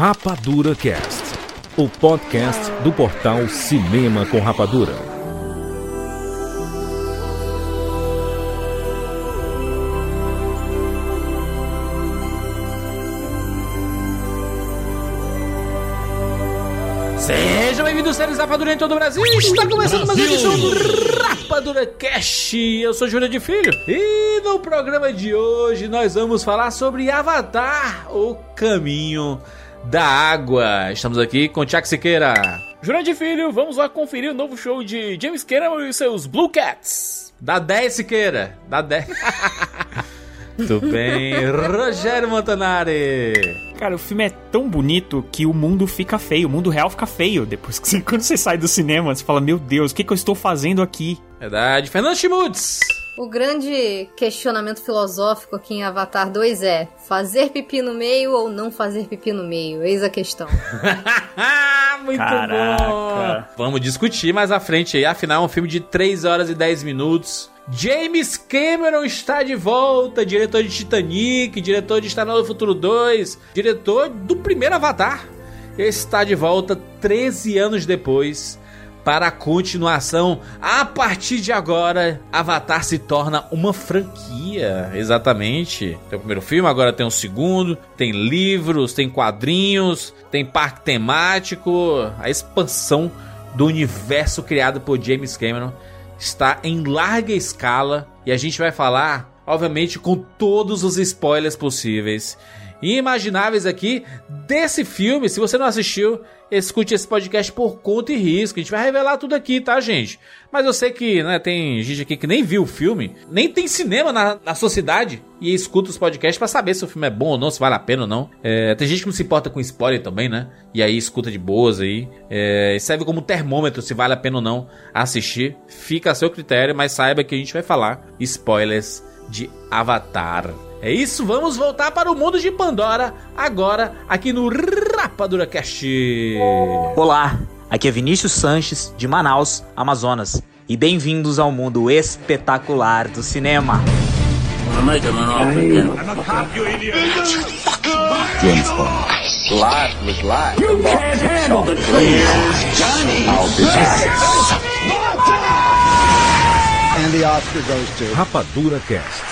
Rapadura Cast, o podcast do portal Cinema com Rapadura. Sejam bem-vindos, séries Rapadura em todo o Brasil. Está começando mais uma edição do Rapadura Cast. Eu sou Júlia de Filho. E no programa de hoje nós vamos falar sobre Avatar, o caminho da água. Estamos aqui com o Tiago Siqueira. De Filho, vamos lá conferir o novo show de James Cameron e seus Blue Cats. Dá 10, Siqueira. Dá 10. Tudo bem. Rogério Montanari. Cara, o filme é tão bonito que o mundo fica feio, o mundo real fica feio. Depois que você, quando você sai do cinema, você fala: Meu Deus, o que, que eu estou fazendo aqui? Verdade. Fernando Schmutz. O grande questionamento filosófico aqui em Avatar 2 é: fazer pipi no meio ou não fazer pipi no meio? Eis a questão. Muito Caraca. bom. Vamos discutir mais à frente aí. Afinal, é um filme de 3 horas e 10 minutos. James Cameron está de volta, diretor de Titanic, diretor de Estrada do Futuro 2, diretor do primeiro Avatar. Está de volta 13 anos depois para a continuação. A partir de agora, Avatar se torna uma franquia, exatamente. Tem o primeiro filme, agora tem o segundo, tem livros, tem quadrinhos, tem parque temático, a expansão do universo criado por James Cameron está em larga escala. E a gente vai falar, obviamente, com todos os spoilers possíveis imagináveis aqui desse filme. Se você não assistiu, escute esse podcast por conta e risco. A gente vai revelar tudo aqui, tá, gente? Mas eu sei que né, tem gente aqui que nem viu o filme, nem tem cinema na, na sociedade e escuta os podcasts pra saber se o filme é bom ou não, se vale a pena ou não. É, tem gente que não se importa com spoiler também, né? E aí escuta de boas aí. É, serve como termômetro se vale a pena ou não assistir. Fica a seu critério, mas saiba que a gente vai falar spoilers de Avatar. É isso, vamos voltar para o mundo de Pandora agora aqui no Rapadura Cast. Olá, aqui é Vinícius Sanches, de Manaus, Amazonas, e bem-vindos ao mundo espetacular do cinema. And the Oscar goes to. Rapadura Cast.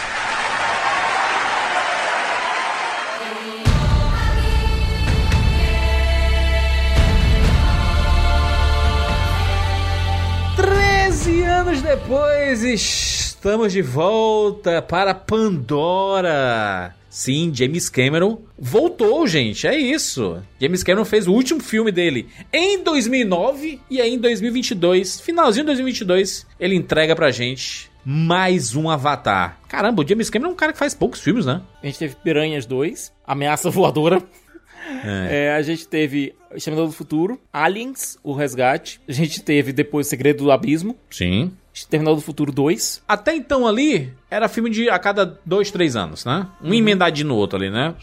Anos depois, estamos de volta para Pandora. Sim, James Cameron voltou, gente. É isso. James Cameron fez o último filme dele em 2009 e aí em 2022, finalzinho de 2022, ele entrega pra gente mais um Avatar. Caramba, o James Cameron é um cara que faz poucos filmes, né? A gente teve Piranhas 2, Ameaça Voadora. É, a gente teve Exterminador do Futuro, Aliens, O Resgate. A gente teve depois Segredo do Abismo, Sim. Exterminador do Futuro 2. Até então ali, era filme de a cada dois, três anos, né? Um emendadinho no outro ali, né?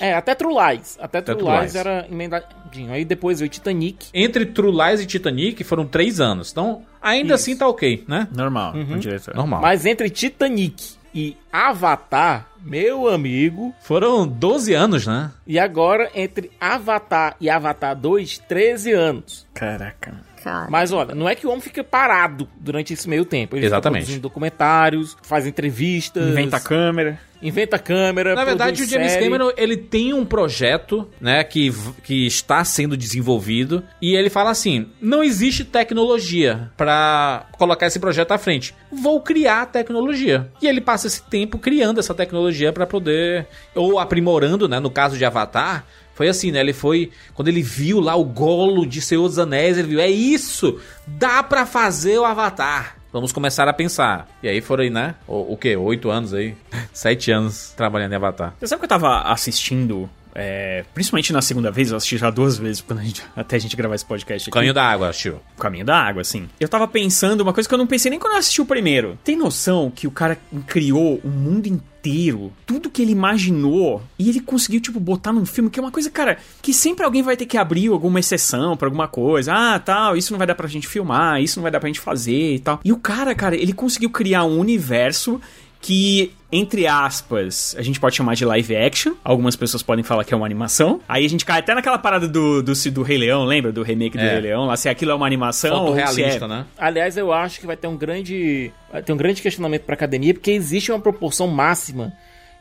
É, até True Lies. Até, Até True, True Lies Lies. era emendadinho. Aí depois veio Titanic. Entre True Lies e Titanic foram três anos. Então, ainda Isso. assim tá ok, né? Normal, diretor. Normal. Mas entre Titanic e Avatar, meu amigo. Foram 12 anos, né? E agora, entre Avatar e Avatar 2, 13 anos. Caraca. Cara. Mas olha, não é que o homem fica parado durante esse meio tempo. Ele Exatamente. fica produzindo documentários, faz entrevistas. Inventa a câmera. Inventa câmera. Na verdade, o James série. Cameron, ele tem um projeto, né, que, que está sendo desenvolvido, e ele fala assim, não existe tecnologia pra colocar esse projeto à frente. Vou criar a tecnologia. E ele passa esse tempo criando essa tecnologia pra poder, ou aprimorando, né, no caso de Avatar, foi assim, né? Ele foi. Quando ele viu lá o golo de Senhor dos Anéis, ele viu: é isso! Dá pra fazer o Avatar. Vamos começar a pensar. E aí foram aí, né? O, o quê? Oito anos aí? Sete anos trabalhando em Avatar. Você sabe que eu tava assistindo, é, principalmente na segunda vez, eu assisti já duas vezes quando a gente, até a gente gravar esse podcast aqui. Caminho da água. O caminho da água, assim. Eu tava pensando uma coisa que eu não pensei nem quando eu assisti o primeiro. Tem noção que o cara criou o mundo inteiro, tudo que ele imaginou, e ele conseguiu, tipo, botar num filme, que é uma coisa, cara, que sempre alguém vai ter que abrir alguma exceção pra alguma coisa. Ah, tal, isso não vai dar pra gente filmar, isso não vai dar pra gente fazer e tal. E o cara, cara, ele conseguiu criar um universo que, entre aspas, a gente pode chamar de live action. Algumas pessoas podem falar que é uma animação. Aí a gente cai até naquela parada do, do, do Rei Leão, lembra? Do remake do É. Rei Leão, lá se aquilo é uma animação ou se Fotorrealista, é... né? Aliás, eu acho que vai ter um grande, vai ter um grande questionamento pra academia, porque existe uma proporção máxima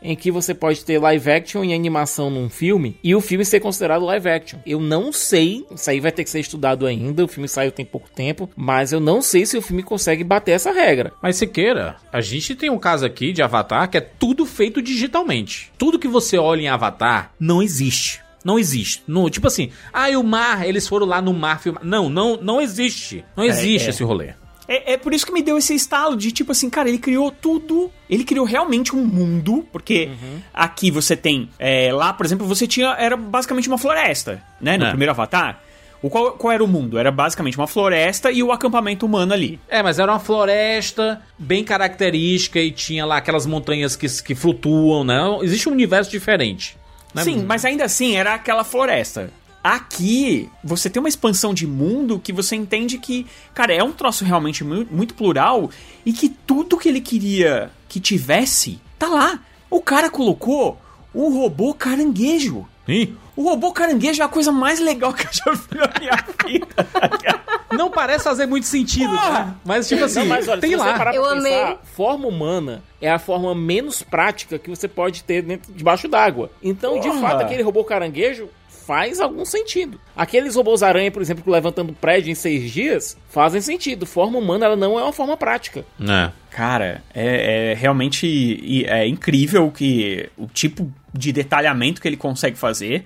em que você pode ter live action e animação num filme e o filme ser considerado live action. Eu não sei, isso aí vai ter que ser estudado ainda, o filme saiu tem pouco tempo, mas eu não sei se o filme consegue bater essa regra. Mas se queira, a gente tem um caso aqui de Avatar que é tudo feito digitalmente. Tudo que você olha em Avatar não existe. Não existe. No, tipo assim, ah, e o mar, eles foram lá no mar filmar. Não, não, não existe. Não existe é. esse rolê. É, é por isso que me deu esse estalo de tipo assim, cara, ele criou tudo. Ele criou realmente um mundo, porque aqui você tem. é, lá, por exemplo, você tinha. Era basicamente uma floresta, né? No É. primeiro Avatar. O qual, qual era o mundo? Era basicamente uma floresta e o acampamento humano ali. É, mas era uma floresta bem característica e tinha lá aquelas montanhas que, que flutuam, né? Existe um universo diferente. né? Sim, mas ainda assim era aquela floresta. Aqui, você tem uma expansão de mundo que você entende que, cara, é um troço realmente mu- muito plural e que tudo que ele queria que tivesse, tá lá. O cara colocou o robô caranguejo. Ih, O robô caranguejo é a coisa mais legal que eu já vi na minha vida. Não parece fazer muito sentido, né? Mas tipo assim, Não, mas olha, tem se você lá. parar Eu pra amei. pensar, forma humana é a forma menos prática que você pode ter dentro, debaixo d'água. Então, de Porra. fato, aquele robô caranguejo faz algum sentido. Aqueles robôs aranha, por exemplo, que levantando prédio em seis dias, fazem sentido. Forma humana, ela não é uma forma prática. É. Cara, é, é realmente é incrível que o tipo de detalhamento que ele consegue fazer.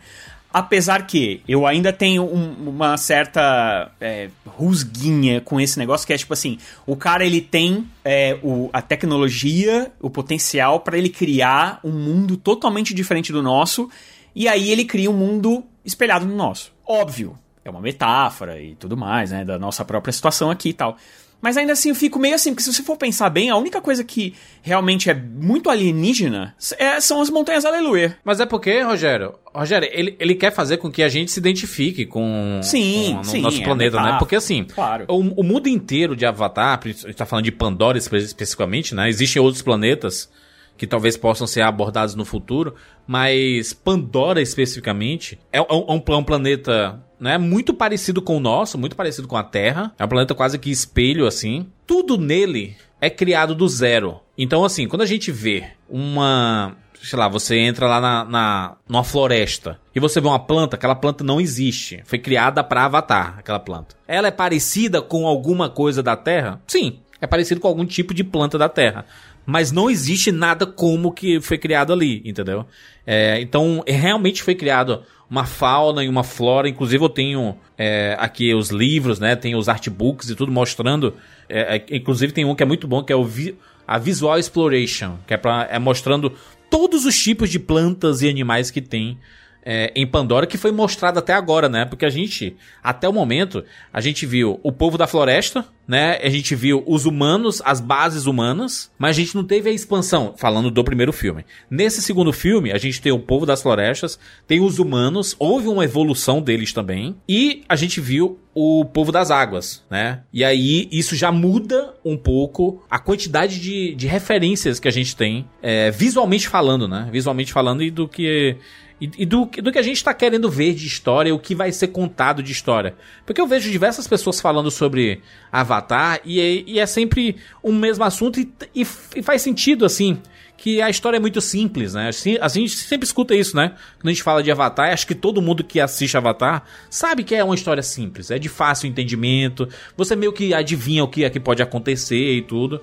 Apesar que eu ainda tenho um- uma certa é, rusguinha com esse negócio, que é tipo assim: o cara ele tem é, o- a tecnologia, o potencial pra ele criar um mundo totalmente diferente do nosso, e aí ele cria um mundo espelhado no nosso. Óbvio, é uma metáfora e tudo mais, né? Da nossa própria situação aqui e tal. Mas ainda assim eu fico meio assim, porque se você for pensar bem, a única coisa que realmente é muito alienígena é- são as montanhas aleluia. Mas é porque, Rogério, Rogério, ele, ele quer fazer com que a gente se identifique com, Sim, com o sim, nosso é planeta, né? metáfora, Porque assim, claro. o, o mundo inteiro de Avatar, a gente tá falando de Pandora espe- especificamente, né? Existem outros planetas que talvez possam ser abordados no futuro, mas Pandora especificamente é, um- é um, é um planeta né, muito parecido com o nosso, muito parecido com a Terra. É um planeta quase que espelho, assim. Tudo nele é criado do zero. Então, assim, quando a gente vê uma. Sei lá, você entra lá na, na numa floresta e você vê uma planta, aquela planta não existe. Foi criada para Avatar, aquela planta. Ela é parecida com alguma coisa da Terra? Sim, é parecido com algum tipo de planta da Terra. Mas não existe nada como que foi criado ali, entendeu? É, então, realmente foi criado uma fauna e uma flora. Inclusive, eu tenho é, aqui os livros, né? Tem os artbooks e tudo mostrando. é, é, inclusive, tem um que é muito bom, que é o vi- a Visual Exploration, que é, pra, é mostrando todos os tipos de plantas e animais que tem é, em Pandora, que foi mostrado até agora, né? Porque a gente, até o momento, a gente viu o povo da floresta, né? A gente viu os humanos, as bases humanas, mas a gente não teve a expansão, falando do primeiro filme. Nesse segundo filme, a gente tem o povo das florestas, tem os humanos, houve uma evolução deles também, e a gente viu o povo das águas, né? E aí isso já muda um pouco a quantidade de, de referências que a gente tem, é, visualmente falando, né? Visualmente falando e do que e, e do, do que a gente tá querendo ver de história, o que vai ser contado de história. Porque eu vejo diversas pessoas falando sobre Avatar e, é- e é sempre o mesmo assunto e, e, e faz sentido, assim, que a história é muito simples, né? Assim, a gente sempre escuta isso, né? Quando a gente fala de Avatar, acho que todo mundo que assiste Avatar sabe que é uma história simples, é de fácil entendimento, você meio que adivinha o que é que pode acontecer e tudo.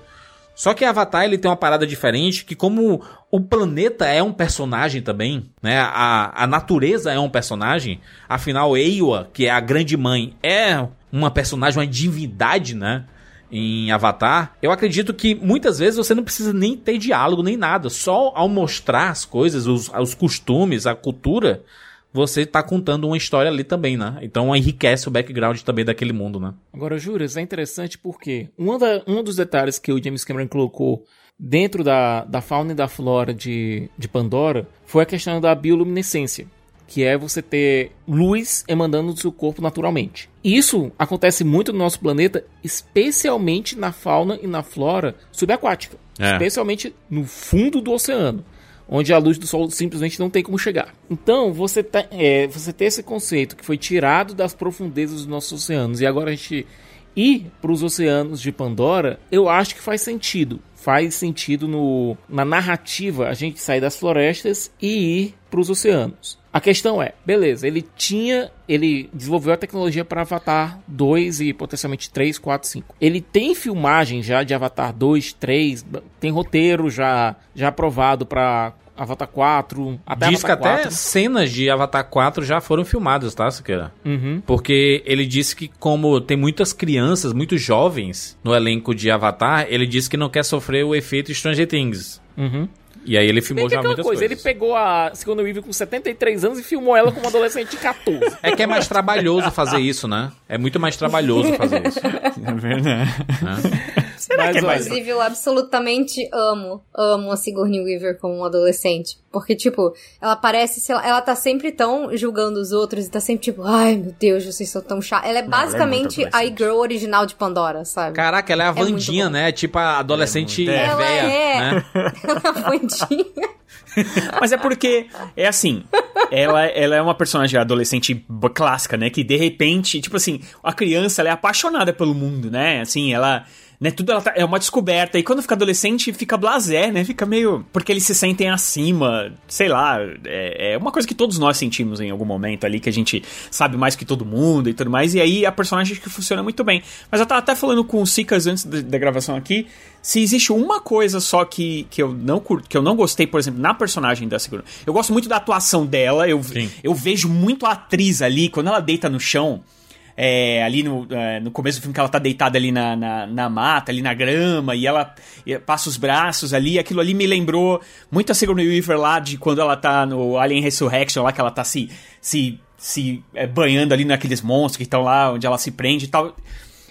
Só que Avatar ele tem uma parada diferente, que como o planeta é um personagem também, né? A, a natureza é um personagem, afinal Eiwa, que é a grande mãe, é uma personagem, uma divindade, né? Em Avatar, eu acredito que muitas vezes você não precisa nem ter diálogo nem nada, só ao mostrar as coisas, os, os costumes, a cultura, você tá contando uma história ali também, né? Então enriquece o background também daquele mundo, né? Agora, Juras, é interessante porque um, da, um dos detalhes que o James Cameron colocou dentro da, da fauna e da flora de, de Pandora foi a questão da bioluminescência. que é você ter luz emanando do seu corpo naturalmente. Isso acontece muito no nosso planeta, especialmente na fauna e na flora subaquática, É. especialmente no fundo do oceano. Onde a luz do sol simplesmente não tem como chegar. Então, você, tá, é, você ter esse conceito que foi tirado das profundezas dos nossos oceanos e agora a gente ir para os oceanos de Pandora, eu acho que faz sentido. Faz sentido no, na narrativa a gente sair das florestas e ir para os oceanos. A questão é, beleza, ele tinha, ele desenvolveu a tecnologia para Avatar 2 e potencialmente 3, 4, 5. Ele tem filmagem já de Avatar 2, 3, tem roteiro já já aprovado para Avatar 4, até Diz que Avatar até 4. cenas de Avatar 4 já foram filmadas, tá, Siqueira? Uhum. Porque ele disse que como tem muitas crianças, muitos jovens no elenco de Avatar, ele disse que não quer sofrer o efeito Stranger Things. Uhum. E aí ele Bem filmou que já muitas coisa, coisas. ele pegou a Sigourney Weaver com 73 anos e filmou ela como adolescente de 14. É que é mais trabalhoso fazer isso, né? É muito mais trabalhoso fazer isso. É verdade. Será Mas, que é mais... Inclusive, eu absolutamente amo, amo a Sigourney Weaver como um adolescente. Porque, tipo, ela parece, sei lá, ela tá sempre tão julgando os outros e tá sempre tipo, ai meu Deus, vocês são tão chatos. Ela é ela é basicamente a girl original de Pandora, sabe? Caraca, ela é a muito Vandinha, né? Tipo a adolescente É ela véia, é. né? Ela é bandinha. Mas é porque, é assim, ela, ela é uma personagem adolescente clássica, né? Que de repente, tipo assim, a criança ela é apaixonada pelo mundo, né? Assim, ela. Né, tudo ela tá- é uma descoberta. E quando fica adolescente, fica blasé, né? Fica meio. Porque eles se sentem acima, sei lá. É, é uma coisa que todos nós sentimos em algum momento ali, que a gente sabe mais que todo mundo e tudo mais. E aí a personagem que funciona muito bem. Mas eu tava até falando com o Sicas antes da, da gravação aqui. Se existe uma coisa só que, que, eu não cur- que eu não gostei, por exemplo, na personagem da Sigourney. Eu gosto muito da atuação dela. Eu, Sim. eu vejo muito a atriz ali, quando ela deita no chão. É, ali no, é, no começo do filme que ela tá deitada ali na, na, na mata, ali na grama, e ela passa os braços ali, aquilo ali me lembrou muito a Sigourney Weaver lá de quando ela tá no Alien Resurrection, lá que ela tá se, se, se é, banhando ali naqueles monstros que estão lá, onde ela se prende e tal.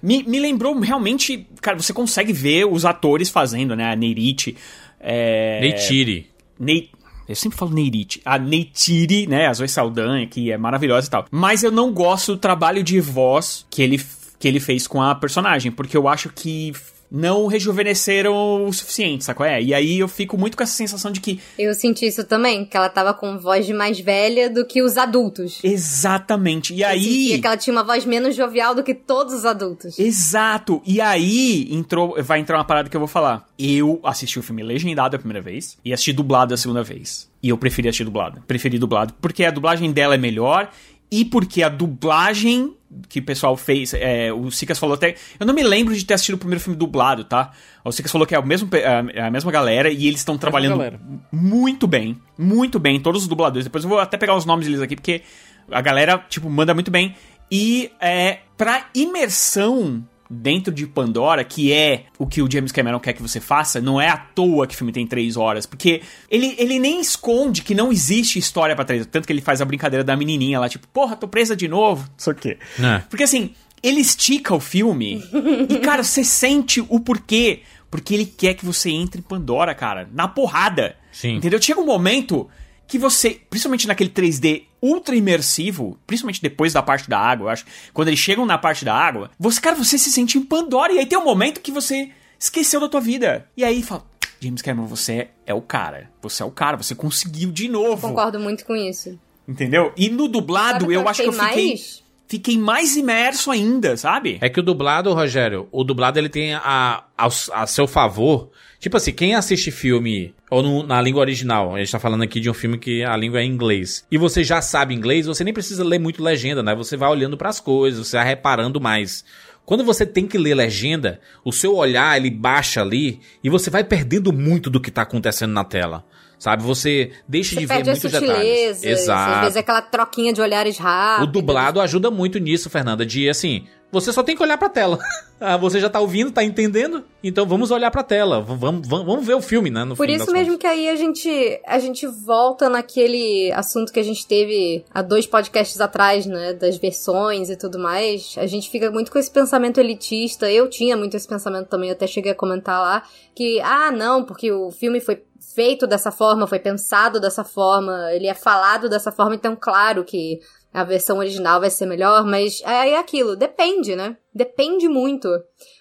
Me, me lembrou realmente, cara, você consegue ver os atores fazendo, né, a Neyrit, é... Neytiri. Ney... Eu sempre falo Neyrit. A Neytiri, né? A Zoe Saldanha, que é maravilhosa e tal. Mas eu não gosto do trabalho de voz que ele, que ele fez com a personagem, porque eu acho que não rejuvenesceram o suficiente, sacou? É, e aí eu fico muito com essa sensação de que Eu senti isso também, que ela tava com voz de mais velha do que os adultos. exatamente. E Eu aí que ela tinha uma voz menos jovial do que todos os adultos. Exato. E aí entrou, vai entrar uma parada que eu vou falar. Eu assisti o filme legendado a primeira vez e assisti dublado a segunda vez. E eu preferi assistir dublado. Preferi dublado porque a dublagem dela é melhor e porque a dublagem que o pessoal fez, é, o Sicas falou até, eu não me lembro de ter assistido o primeiro filme dublado, tá? O Sicas falou que é o mesmo, pe- a, é a mesma galera e eles estão trabalhando galera. muito bem, muito bem, todos os dubladores. Depois eu vou até pegar os nomes deles aqui porque a galera, tipo, manda muito bem. E é pra imersão dentro de Pandora, que é o que o James Cameron quer que você faça, não é à toa que o filme tem três horas, porque ele, ele nem esconde que não existe história pra trás, tanto que ele faz a brincadeira da menininha lá, tipo, porra, tô presa de novo, não sei o quê. É. Porque assim, ele estica o filme e, cara, você sente o porquê. Porque ele quer que você entre em Pandora, cara, na porrada. Sim. Entendeu? Chega um momento que você, principalmente naquele 3D ultra imersivo, principalmente depois da parte da água, eu acho, quando eles chegam na parte da água, você, cara, você se sente em Pandora e aí tem um momento que você esqueceu da tua vida. E aí fala, James Cameron, você é o cara. Você é o cara, você conseguiu de novo. Concordo muito com isso. Entendeu? E no dublado, eu acho que eu fiquei mais? Fiquei mais imerso ainda, sabe? É que o dublado, Rogério, o dublado ele tem a, a, a seu favor. Tipo assim, quem assiste filme ou no- na língua original, a gente tá falando aqui de um filme que a língua é inglês, e você já sabe inglês, você nem precisa ler muito legenda, né? Você vai olhando pras coisas, você vai reparando mais. Quando você tem que ler legenda, o seu olhar ele baixa ali e você vai perdendo muito do que tá acontecendo na tela. Sabe? Você deixa Você de ver muitos detalhes. sutilezas, às Exato. vezes aquela troquinha de olhares O rápidos. dublado ajuda muito nisso, Fernanda, de assim, você só tem que olhar pra tela. Ah, você já tá ouvindo, tá entendendo? Então vamos olhar pra tela. Vamos, vamos, vamos ver o filme, né? No Por isso mesmo contas. que aí a gente, a gente volta naquele assunto que a gente teve há dois podcasts atrás, né? Das versões e tudo mais. A gente fica muito com esse pensamento elitista. Eu tinha muito esse pensamento também, eu até cheguei a comentar lá. Que, ah, não, porque o filme foi feito dessa forma, foi pensado dessa forma, ele é falado dessa forma, então claro que a versão original vai ser melhor, mas é, é aquilo, depende, né? Depende muito.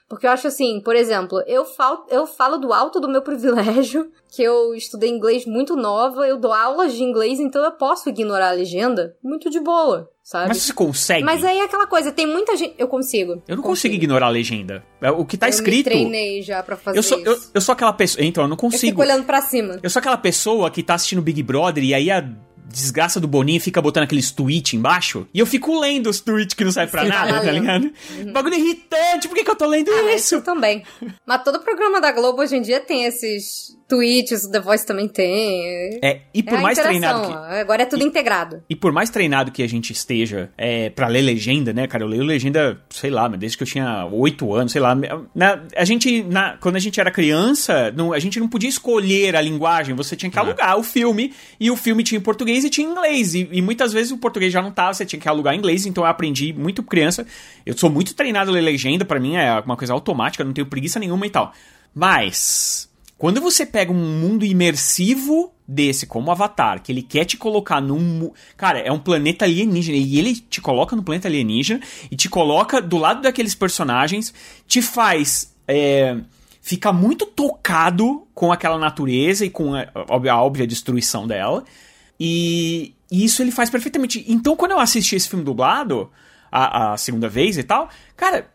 Porque eu acho assim, por exemplo, eu falo, eu falo do alto do meu privilégio, que eu estudei inglês muito nova, eu dou aulas de inglês, então eu posso ignorar a legenda muito de boa, sabe? Mas você consegue? Mas aí é aquela coisa, tem muita gente. Eu consigo. Eu não consigo ignorar a legenda. É, O que tá eu escrito. Me treinei já pra fazer Eu sou, eu, eu sou aquela pessoa. Então, eu não Eu consigo. fico olhando pra cima. Eu sou aquela pessoa que tá assistindo Big Brother e aí a desgraça do Boninho fica botando aqueles tweets embaixo. E eu fico lendo os tweets que não servem pra Sim, nada, tá tá ligado? Bagulho irritante, por que, que eu tô lendo Ah, isso? eu também. Mas todo programa da Globo hoje em dia tem esses tweets, o The Voice também tem. É, e por é mais treinado que. Agora é tudo integrado. E por mais treinado que a gente esteja é, para ler legenda, né, cara? Eu leio legenda, sei lá, mas desde que eu tinha oito anos, sei lá. Na, a gente, na- quando a gente era criança, não- a gente não podia escolher a linguagem, você tinha que alugar o filme, e o filme tinha em português e tinha em inglês. E, e muitas vezes o português já não tava, você tinha que alugar em inglês, então eu aprendi muito criança. Eu sou muito treinado a ler legenda, pra mim é uma coisa automática, eu não tenho preguiça nenhuma e tal. Mas. Quando você pega um mundo imersivo desse, como Avatar, que ele quer te colocar num. Cara, é um planeta alienígena. E ele te coloca no planeta alienígena e te coloca do lado daqueles personagens, te faz. É, ficar muito tocado com aquela natureza e com a, a, a óbvia destruição dela. E, e isso ele faz perfeitamente. Então, quando eu assisti esse filme dublado, a, a segunda vez e tal, cara,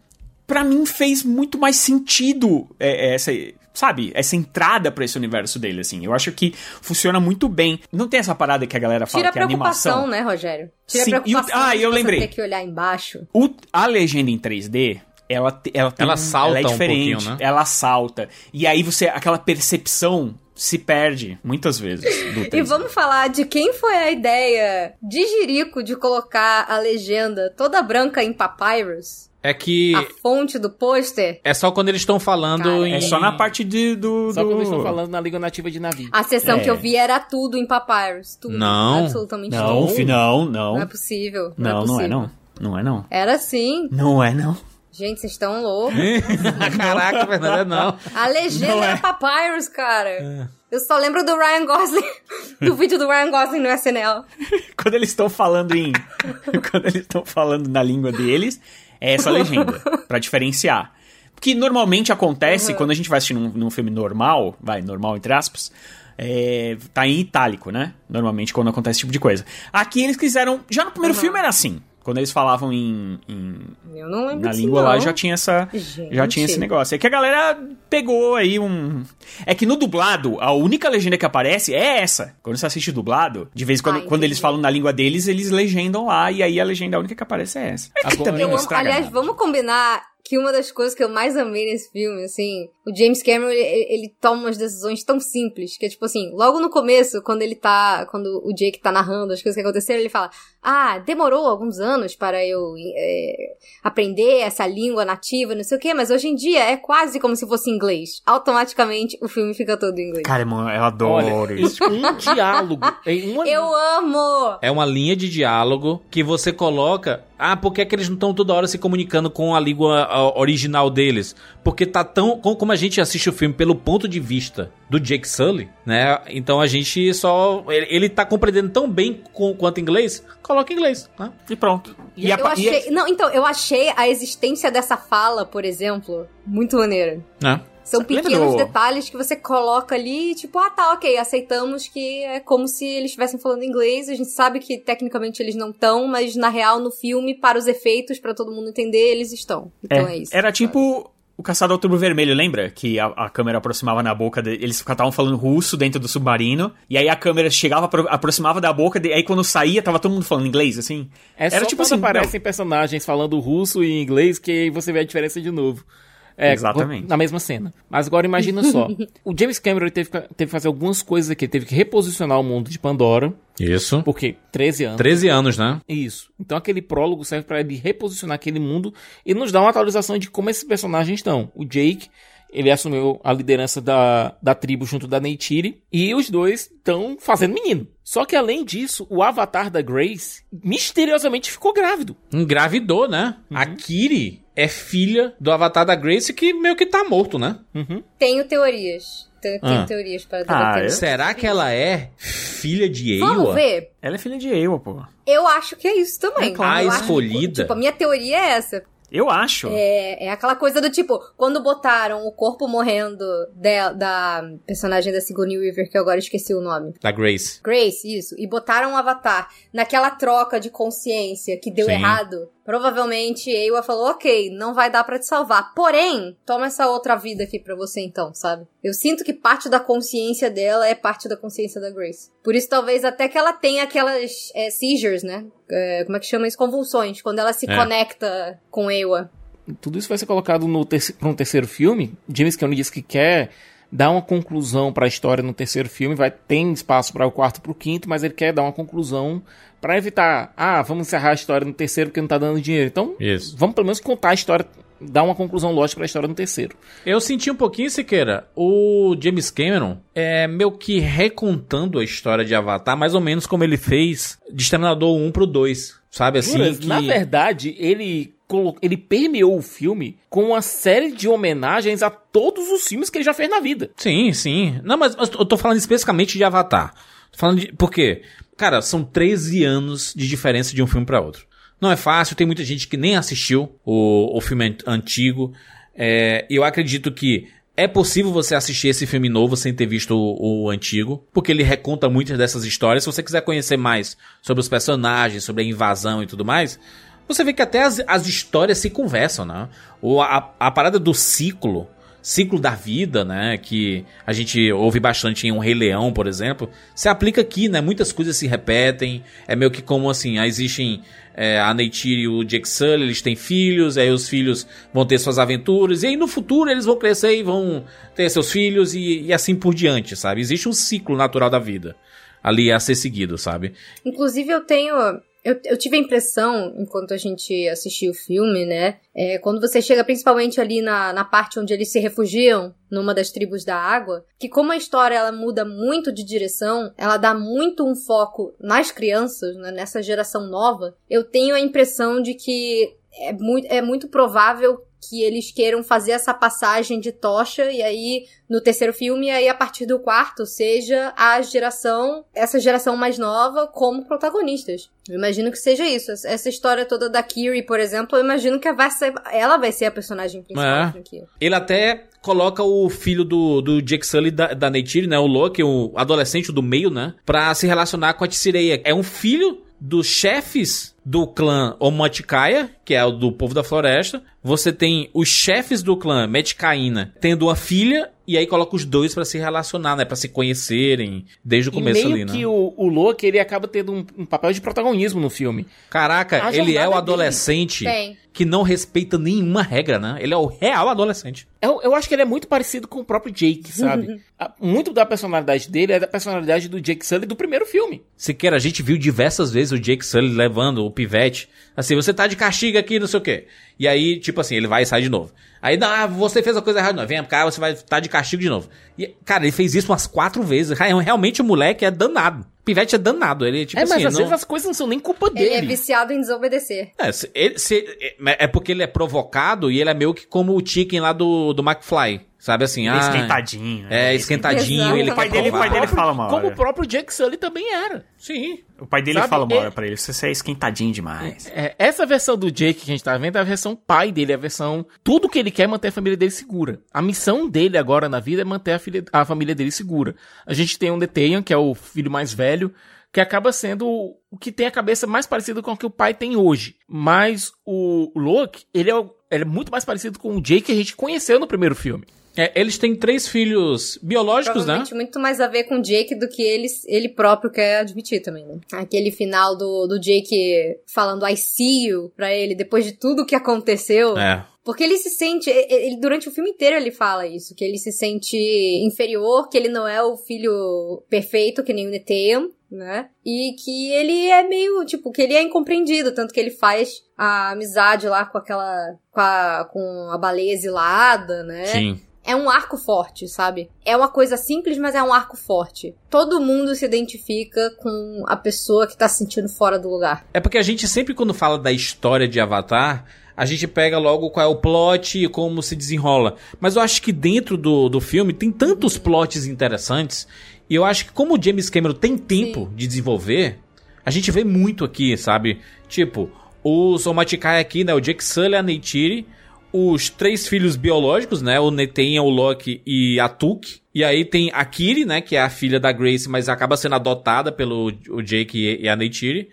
pra mim fez muito mais sentido é, é, essa, sabe, essa entrada pra esse universo dele, assim. Eu acho que funciona muito bem. Não tem essa parada que a galera fala Tira a que é preocupação, animação. né, Rogério? Tira Sim, a e o- preocupação ah, eu você lembrei. ter que olhar embaixo. O- a legenda em 3D, ela, ela tem Ela um- salta ela é um diferente, pouquinho, né? ela salta. E aí você, aquela percepção se perde muitas vezes do 3D. E vamos falar de quem foi a ideia de Jirico de colocar a legenda toda branca em Papyrus? É que A fonte do pôster? é só quando eles estão falando Cara, em... É só na parte de, do, Só do... quando eles estão falando na língua nativa de Navi. A sessão É. que eu vi era tudo em Papyrus. Tudo. Não. Absolutamente Não, tudo. fi- não, não. Não é possível. Não, Não, é não possível. é não. Não é não. Era sim. Não é não. Gente, vocês estão loucos. Caraca, Fernanda, não. A legenda Não é. era Papyrus, cara. Eu só lembro do Ryan Gosling, do vídeo do Ryan Gosling no SNL. Quando eles estão falando em... quando eles estão falando na língua deles, é essa legenda, pra diferenciar. Porque normalmente acontece Uhum. quando a gente vai assistir num, num filme normal, vai, normal entre aspas, é, tá em itálico, né? Normalmente quando acontece esse tipo de coisa. Aqui eles quiseram... Já no primeiro Uhum. filme era assim. Quando eles falavam em- em Eu não lembro na língua não. lá já tinha essa Gente. já tinha esse negócio. É que a galera pegou aí um É que no dublado, a única legenda que aparece é essa. Quando você assiste dublado, de vez em quando, Ah, quando eles falam na língua deles, eles legendam lá e aí a legenda única que aparece é essa. É que Agora- também Eu não amo, aliás, nada. vamos combinar que uma das coisas que eu mais amei nesse filme, assim, o James Cameron, ele, ele toma umas decisões tão simples, que é tipo assim, logo no começo, quando ele tá, quando o Jake tá narrando as coisas que aconteceram, ele fala, ah, demorou alguns anos para eu é, aprender essa língua nativa, não sei o quê, mas hoje em dia é quase como se fosse inglês. Automaticamente o filme fica todo em inglês. Cara, mano, eu adoro Olha, isso. um diálogo. Uma... Eu amo! É uma linha de diálogo que você coloca. Ah, por que, é que eles não estão toda hora se comunicando com a língua original deles? Porque tá tão. com- Como a gente assiste o filme pelo ponto de vista do Jake Sully, né? Então a gente só. Ele, ele tá compreendendo tão bem com- quanto inglês, coloca inglês, né? E pronto. E a Eu pa- e achei. Não, então, eu achei a existência dessa fala, por exemplo, muito maneira. né? São pequenos do- detalhes que você coloca ali, tipo, ah tá, ok, aceitamos que é como se eles estivessem falando inglês. A gente sabe que tecnicamente eles não estão, mas na real, no filme, para os efeitos, pra todo mundo entender, eles estão. Então é, É, isso. era sabe? tipo o Caçado ao Outubro Vermelho, lembra? Que a, a câmera aproximava na boca dele. Eles estavam falando russo dentro do submarino. E aí a câmera chegava, apro- aproximava da boca. E aí quando saía, tava todo mundo falando inglês, assim. É era só tipo quando assim. aparecem personagens falando russo e inglês que aí você vê a diferença de novo. É, Exatamente. Na mesma cena. Mas agora imagina só. o James Cameron teve, que- teve que fazer algumas coisas aqui. Ele teve que reposicionar o mundo de Pandora. Isso. Porque 13 anos. 13 anos, né? Isso. Então aquele prólogo serve pra ele reposicionar aquele mundo e nos dar uma atualização de como esses personagens estão. O Jake, ele assumiu a liderança da, da tribo junto da Neytiri e os dois estão fazendo menino. Só que além disso, o avatar da Grace misteriosamente ficou grávido. Engravidou, né? A Kiri é filha do avatar da Grace que meio que tá morto, né? Tenho teorias. Tenho, tenho Ah. teorias para Ah, debater. eu- Será que ela é filha de Ewa? Vamos ver. Ela é filha de Ewa, pô. Eu acho que é isso também. É claro. Eu A acho- escolhida. Tipo, a minha teoria é essa. Eu acho. É, é aquela coisa do tipo, quando botaram o corpo morrendo da, da personagem da Sigourney Weaver, que eu agora esqueci o nome. Da Grace. Grace, isso. E botaram o Avatar naquela troca de consciência que deu Sim. errado. Provavelmente Ewa falou, ok, não vai dar pra te salvar. Porém, toma essa outra vida aqui pra você então, sabe? Eu sinto que parte da consciência dela é parte da consciência da Grace. Por isso, talvez até que ela tenha aquelas é, seizures, né? É, como é que chama isso? Convulsões. Quando ela se É. conecta com Ewa. Tudo isso vai ser colocado no terceiro, para um terceiro filme. James Cameron disse que quer dar uma conclusão para a história no terceiro filme. Vai tem espaço para o quarto para o quinto, mas ele quer dar uma conclusão para evitar. Ah, vamos encerrar a história no terceiro porque não tá dando dinheiro. Então, Isso. vamos pelo menos contar a história, dar uma conclusão lógica para a história no terceiro. Eu senti um pouquinho, Siqueira, o James Cameron é meio que recontando a história de Avatar, mais ou menos como ele fez de Exterminador 1 pro 2. Sabe assim? Juras, que... Na verdade, ele ele permeou o filme com uma série de homenagens a todos os filmes que ele já fez na vida. Sim, sim. Não, mas, mas eu tô falando especificamente de Avatar. Tô falando de. Por quê? Cara, são 13 anos de diferença de um filme pra outro. Não é fácil, tem muita gente que nem assistiu o, o filme an- antigo. É, eu acredito que é possível você assistir esse filme novo sem ter visto o, o antigo, porque ele reconta muitas dessas histórias. Se você quiser conhecer mais sobre os personagens, sobre a invasão e tudo mais, você vê que até as, as histórias se conversam, né? O, a, a parada do ciclo, ciclo da vida, né? Que a gente ouve bastante em Um Rei Leão, por exemplo, se aplica aqui, né? Muitas coisas se repetem. É meio que como assim, ah, existem é, a Neytiri e o Jake Sully, eles têm filhos, aí os filhos vão ter suas aventuras, e aí no futuro eles vão crescer e vão ter seus filhos e, e assim por diante, sabe? Existe um ciclo natural da vida ali a ser seguido, sabe? Inclusive, eu tenho. Eu, eu tive a impressão, enquanto a gente assistia o filme, né? É, quando você chega principalmente ali na, na parte onde eles se refugiam, numa das tribos da água, que como a história ela muda muito de direção, ela dá muito um foco nas crianças, né, nessa geração nova, eu tenho a impressão de que é muito, é muito provável que eles queiram fazer essa passagem de tocha e aí no terceiro filme e aí a partir do quarto seja a geração essa geração mais nova como protagonistas. Eu imagino que seja isso. Essa história toda da Kiri, por exemplo, eu imagino que vai ser, ela vai ser a personagem principal É. Ele até coloca o filho do, do Jake Sully da, da Neytiri, né? O Loki, o adolescente do meio, né? Pra se relacionar com a Tissireia. É um filho dos chefes do clã Omaticaya, que é o do povo da floresta. Você tem os chefes do clã Metcaína tendo uma filha, e aí coloca os dois pra se relacionar, né? Pra se conhecerem desde o E começo meio ali, né? que o, o Loki, ele acaba tendo um, um papel de protagonismo no filme. Caraca, A ele é o adolescente que não respeita nenhuma regra, né? Ele é o real adolescente. Eu, eu acho que ele é muito parecido com o próprio Jake, sabe? Muito da personalidade dele é da personalidade do Jake Sully do primeiro filme. Sequer a gente viu diversas vezes o Jake Sully levando o pivete. Assim, você tá de castigo aqui, não sei o quê. E aí, tipo assim, ele vai e sai de novo. Aí, não, ah, você fez a coisa errada, não. Vem cá, você vai estar de castigo de novo. E, cara, ele fez isso umas quatro vezes. Real- Realmente o moleque é danado. Pivete é danado. Ele, tipo é, mas assim, às não... vezes as coisas não são nem culpa Ele é dele. viciado em desobedecer. É, se- ele- se- é, é porque ele é provocado e ele é meio que como o Chicken lá do, do McFly. Sabe assim? Ele é ah, esquentadinho. né? É, Ele esquentadinho, Exato. ele O pai quer dele- o pai dele fala uma Como hora. o próprio Jake Sully também era. Sim. O pai dele Sabe, fala uma hora é- pra ele, você é esquentadinho demais. É, essa versão do Jake que a gente tá vendo é a versão pai dele, é a versão. Tudo que ele quer é manter a família dele segura. A missão dele agora na vida é manter a, filha- a família dele segura. A gente tem o Netean, que é o filho mais velho, que acaba sendo o que tem a cabeça mais parecida com o que o pai tem hoje. Mas o Loki, ele é, ele é muito mais parecido com o Jake que a gente conheceu no primeiro filme. É, eles têm três filhos biológicos, né? Muito mais a ver com o Jake do que ele, ele próprio quer admitir também, né? Aquele final do, do Jake falando I see you pra ele depois de tudo que aconteceu. É. Porque ele se sente, ele, durante o filme inteiro ele fala isso, que ele se sente inferior, que ele não é o filho perfeito, que nem o Netean, né? E que ele é meio, tipo, que ele é incompreendido, tanto que ele faz a amizade lá com aquela, com a, com a baleia exilada, né? Sim. É um arco forte, sabe? É uma coisa simples, mas é um arco forte. Todo mundo se identifica com a pessoa que tá se sentindo fora do lugar. É porque a gente sempre, quando fala da história de Avatar, a gente pega logo qual é o plot e como se desenrola. Mas eu acho que dentro do, do filme tem tantos plots interessantes. E eu acho que como o James Cameron tem tempo de desenvolver, a gente vê muito aqui, sabe? Tipo, o Somatikai aqui, né? O Jake Sully, a Neytiri, os três filhos biológicos, né? O Neten, o Loki e a Tuk. E aí tem a Kiri, né? Que é a filha da Grace, mas acaba sendo adotada pelo o Jake e, e a Neytiri.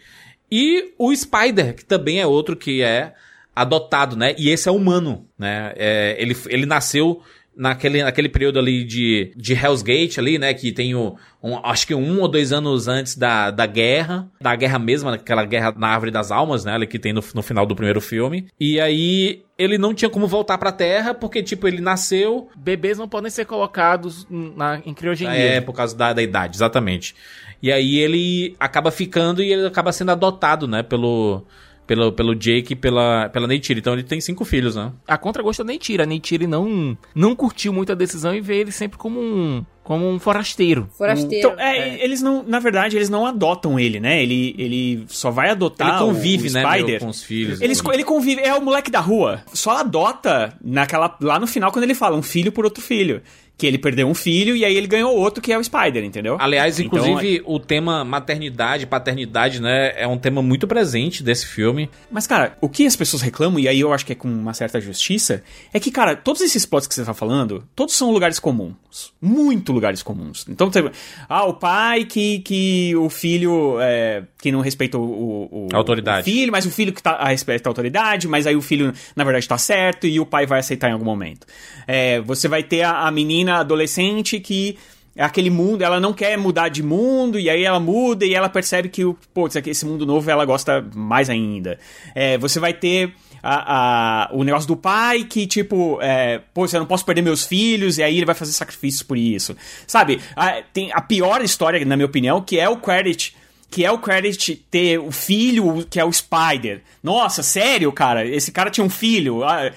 E o Spider, que também é outro que é adotado, né? E esse é humano, né? É, ele, ele nasceu naquele, naquele período ali de, de Hell's Gate ali, né? Que tem o, um, acho que um ou dois anos antes da, da guerra, da guerra mesma, aquela guerra na Árvore das Almas, né? Ali que tem no, no final do primeiro filme. E aí ele não tinha como voltar pra Terra, porque, tipo, ele nasceu... Bebês não podem ser colocados na, em criogenia. É, por causa da, da idade, exatamente. E aí ele acaba ficando e ele acaba sendo adotado, né? Pelo pelo, pelo Jake e pela, pela Neytiri. Então ele tem cinco filhos, né? A contragosto da Neytiri. A Neytiri não, não curtiu muito a decisão e vê ele sempre como um como um forasteiro. Forasteiro. Então, é, eles não, na verdade, eles não adotam ele, né? Ele, ele só vai adotar Ele convive, o, o né, Spider. meu, com os filhos. Eles, ele convive, é o moleque da rua. Só adota naquela lá no final quando ele fala um filho por outro filho. Que ele perdeu um filho e aí ele ganhou outro que é o Spider, entendeu? Aliás, Então, inclusive, o tema maternidade, paternidade, né? É um tema muito presente desse filme. Mas, cara, o que as pessoas reclamam, e aí eu acho que é com uma certa justiça, é que, cara, todos esses plots que você tá falando, todos são lugares comuns. Muito lugares comuns. Então, você, ah, o pai que, que o filho é, que não respeita o, o, o- Autoridade. o filho, mas o filho que tá, a respeita a autoridade, mas aí o filho, na verdade, tá certo e o pai vai aceitar em algum momento. É, você vai ter a, a menina adolescente que é aquele mundo, ela não quer mudar de mundo, e aí ela muda e ela percebe que putz, aqui, esse mundo novo ela gosta mais ainda. É, você vai ter a, a- o negócio do pai que, tipo, é, pô, eu não posso perder meus filhos, e aí ele vai fazer sacrifícios por isso. Sabe? A, tem a pior história, na minha opinião, que é o Credit. Que é o Credit ter o filho que é o Spider. Nossa, sério, cara? Esse cara tinha um filho. Ah,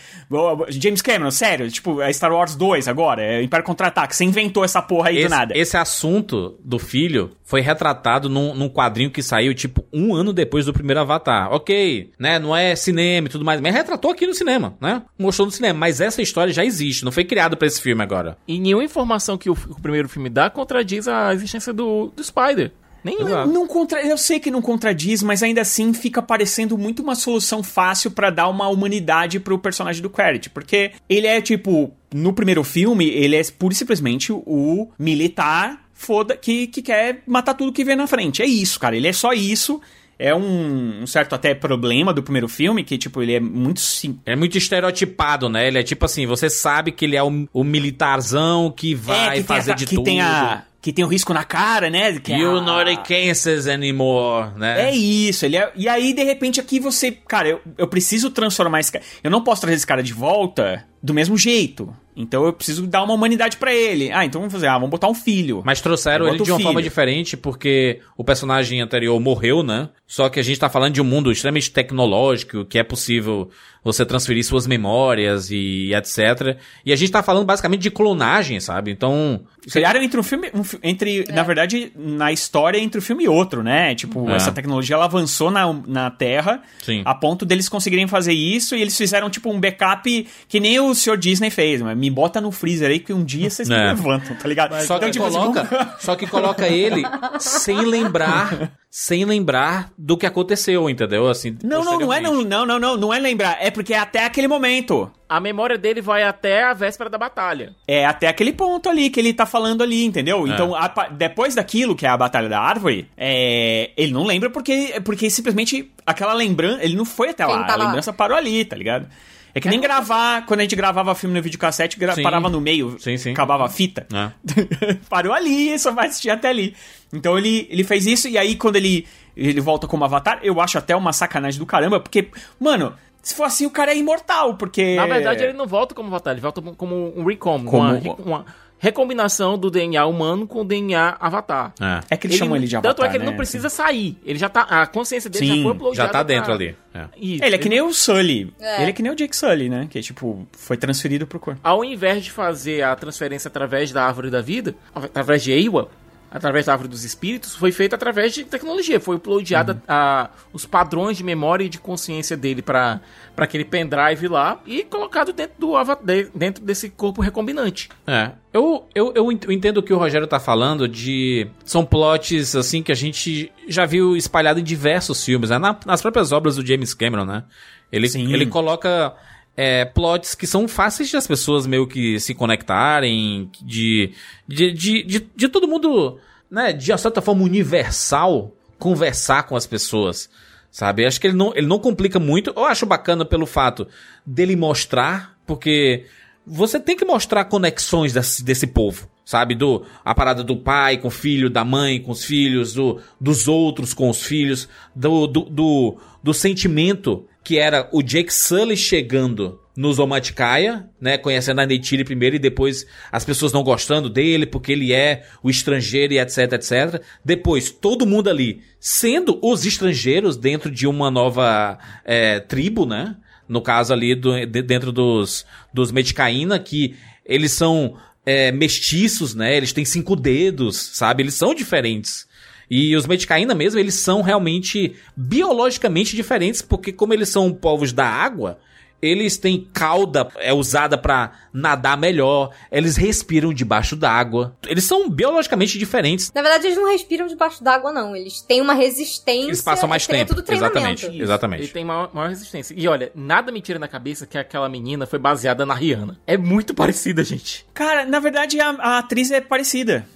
James Cameron, sério? Tipo, é Star Wars 2 agora, é Império Contra-Ataque. Você inventou essa porra aí Esse, do nada. esse assunto do filho foi retratado num, num quadrinho que saiu, tipo, um ano depois do primeiro Avatar. Ok, né? Não é cinema e tudo mais, mas retratou aqui no cinema, né? Mostrou no cinema. Mas essa história já existe, não foi criado pra esse filme agora. E nenhuma informação que o, o primeiro filme dá contradiz a existência do, do Spider. Exato. Não contra... Eu sei que não contradiz, mas ainda assim fica parecendo muito uma solução fácil pra dar uma humanidade pro personagem do Credit. Porque ele é tipo, no primeiro filme, ele é pura e simplesmente o militar foda que, que quer matar tudo que vê na frente. É isso, cara. Ele é só isso. É um, um certo até problema do primeiro filme, que, tipo, ele é muito sim. É muito estereotipado, né? Ele é tipo assim, você sabe que ele é o, o militarzão que vai é, que fazer tem a, de que tudo. tem a que tem o risco na cara, né? Que é You a- not Kansas anymore, né? É isso, ele é... E aí, de repente, aqui você. Cara, eu, eu preciso transformar esse cara. Eu não posso trazer esse cara de volta do mesmo jeito. Então eu preciso dar uma humanidade pra ele. Ah, então vamos fazer. Ah, vamos botar um filho. Mas trouxeram ele de uma forma filho. diferente porque o personagem anterior morreu, né? Só que a gente tá falando de um mundo extremamente tecnológico, que é possível você transferir suas memórias e etc. E a gente tá falando basicamente de clonagem, sabe? Então, Criaram entre um filme. um entre, Na verdade, na história entre um filme e outro, né? Tipo, É. essa tecnologia ela avançou na, na Terra Sim. a ponto deles conseguirem fazer isso e eles fizeram, tipo, um backup que nem o Sr. Disney fez. Mas me bota no freezer aí que um dia vocês me É. levantam, tá ligado? Só que, Então, tipo assim, coloca, vamos- só que coloca ele sem lembrar, sem lembrar do que aconteceu, entendeu? Assim, Não, não, não é não, não, não, não, não é lembrar. É porque é até aquele momento. A memória dele vai até a véspera da batalha. É até aquele ponto ali que ele tá falando ali, entendeu? É. Então, a depois daquilo, que é a Batalha da Árvore, é, ele não lembra porque, porque simplesmente aquela lembrança. Ele não foi até Quem lá. tava a lá? lembrança parou ali, tá ligado? É que nem gravar, quando a gente gravava filme no videocassete, gra- Sim. parava no meio, Sim, sim. acabava a fita. É. Parou ali, só vai assistir até ali. Então ele, ele fez isso, e aí quando ele, ele volta como avatar, eu acho até uma sacanagem do caramba, porque, mano, se for assim, o cara é imortal, porque. Na verdade, ele não volta como batalha, ele volta como um recom, Como- uma, uma recombinação do DNA humano com o DNA avatar. É. É que eles chamam ele de avatar, Tanto é que ele né? não precisa sair. Ele já tá. A consciência dele Sim, já foi uploadada Já tá pra- dentro ali. É. Isso. Ele é que nem o Sully. É. Ele é que nem o Jake Sully, né? Que, tipo, foi transferido pro corpo. Ao invés de fazer a transferência através da árvore da vida, através de Eiwa, através da árvore dos espíritos, foi feito através de tecnologia. Foi uploadada a, os padrões de memória e de consciência dele para aquele pendrive lá e colocado dentro, do, dentro desse corpo recombinante. É. Eu, eu, eu ent- eu entendo o que o Rogério tá falando de. São plots, assim, que a gente já viu espalhado em diversos filmes, né? Na- nas próprias obras do James Cameron, né? Ele, Sim. ele coloca é, plots que são fáceis de as pessoas meio que se conectarem, de. de, de, de, de todo mundo, né? De uma certa forma universal, conversar com as pessoas. Sabe? Acho que ele não, ele não complica muito. Eu acho bacana pelo fato dele mostrar, porque você tem que mostrar conexões desse, desse povo. Sabe? Do, a parada do pai com o filho, da mãe com os filhos, do, dos outros com os filhos, do, do, do, do sentimento que era o Jake Sully chegando no Zomaticaya, né, conhecendo a Neytiri primeiro e depois as pessoas não gostando dele porque ele é o estrangeiro e etc, etc. Depois, todo mundo ali sendo os estrangeiros dentro de uma nova é, tribo, né? No caso ali, do, de- dentro dos, dos Medicaína, que eles são é, mestiços, né? Eles têm cinco dedos, sabe? Eles são diferentes. E os Medicaína mesmo, eles são realmente biologicamente diferentes, porque como eles são povos da água, eles têm cauda é usada pra nadar melhor, eles respiram debaixo d'água. Eles são biologicamente diferentes. Na verdade, eles não respiram debaixo d'água, não. Eles têm uma resistência. Eles passam mais é, é tempo. tudo treinamento. Exatamente. Ele Exatamente. tem maior, maior resistência. E olha, nada me tira na cabeça que aquela menina foi baseada na Rihanna. É muito parecida, gente. Cara, na verdade, a, a atriz é parecida.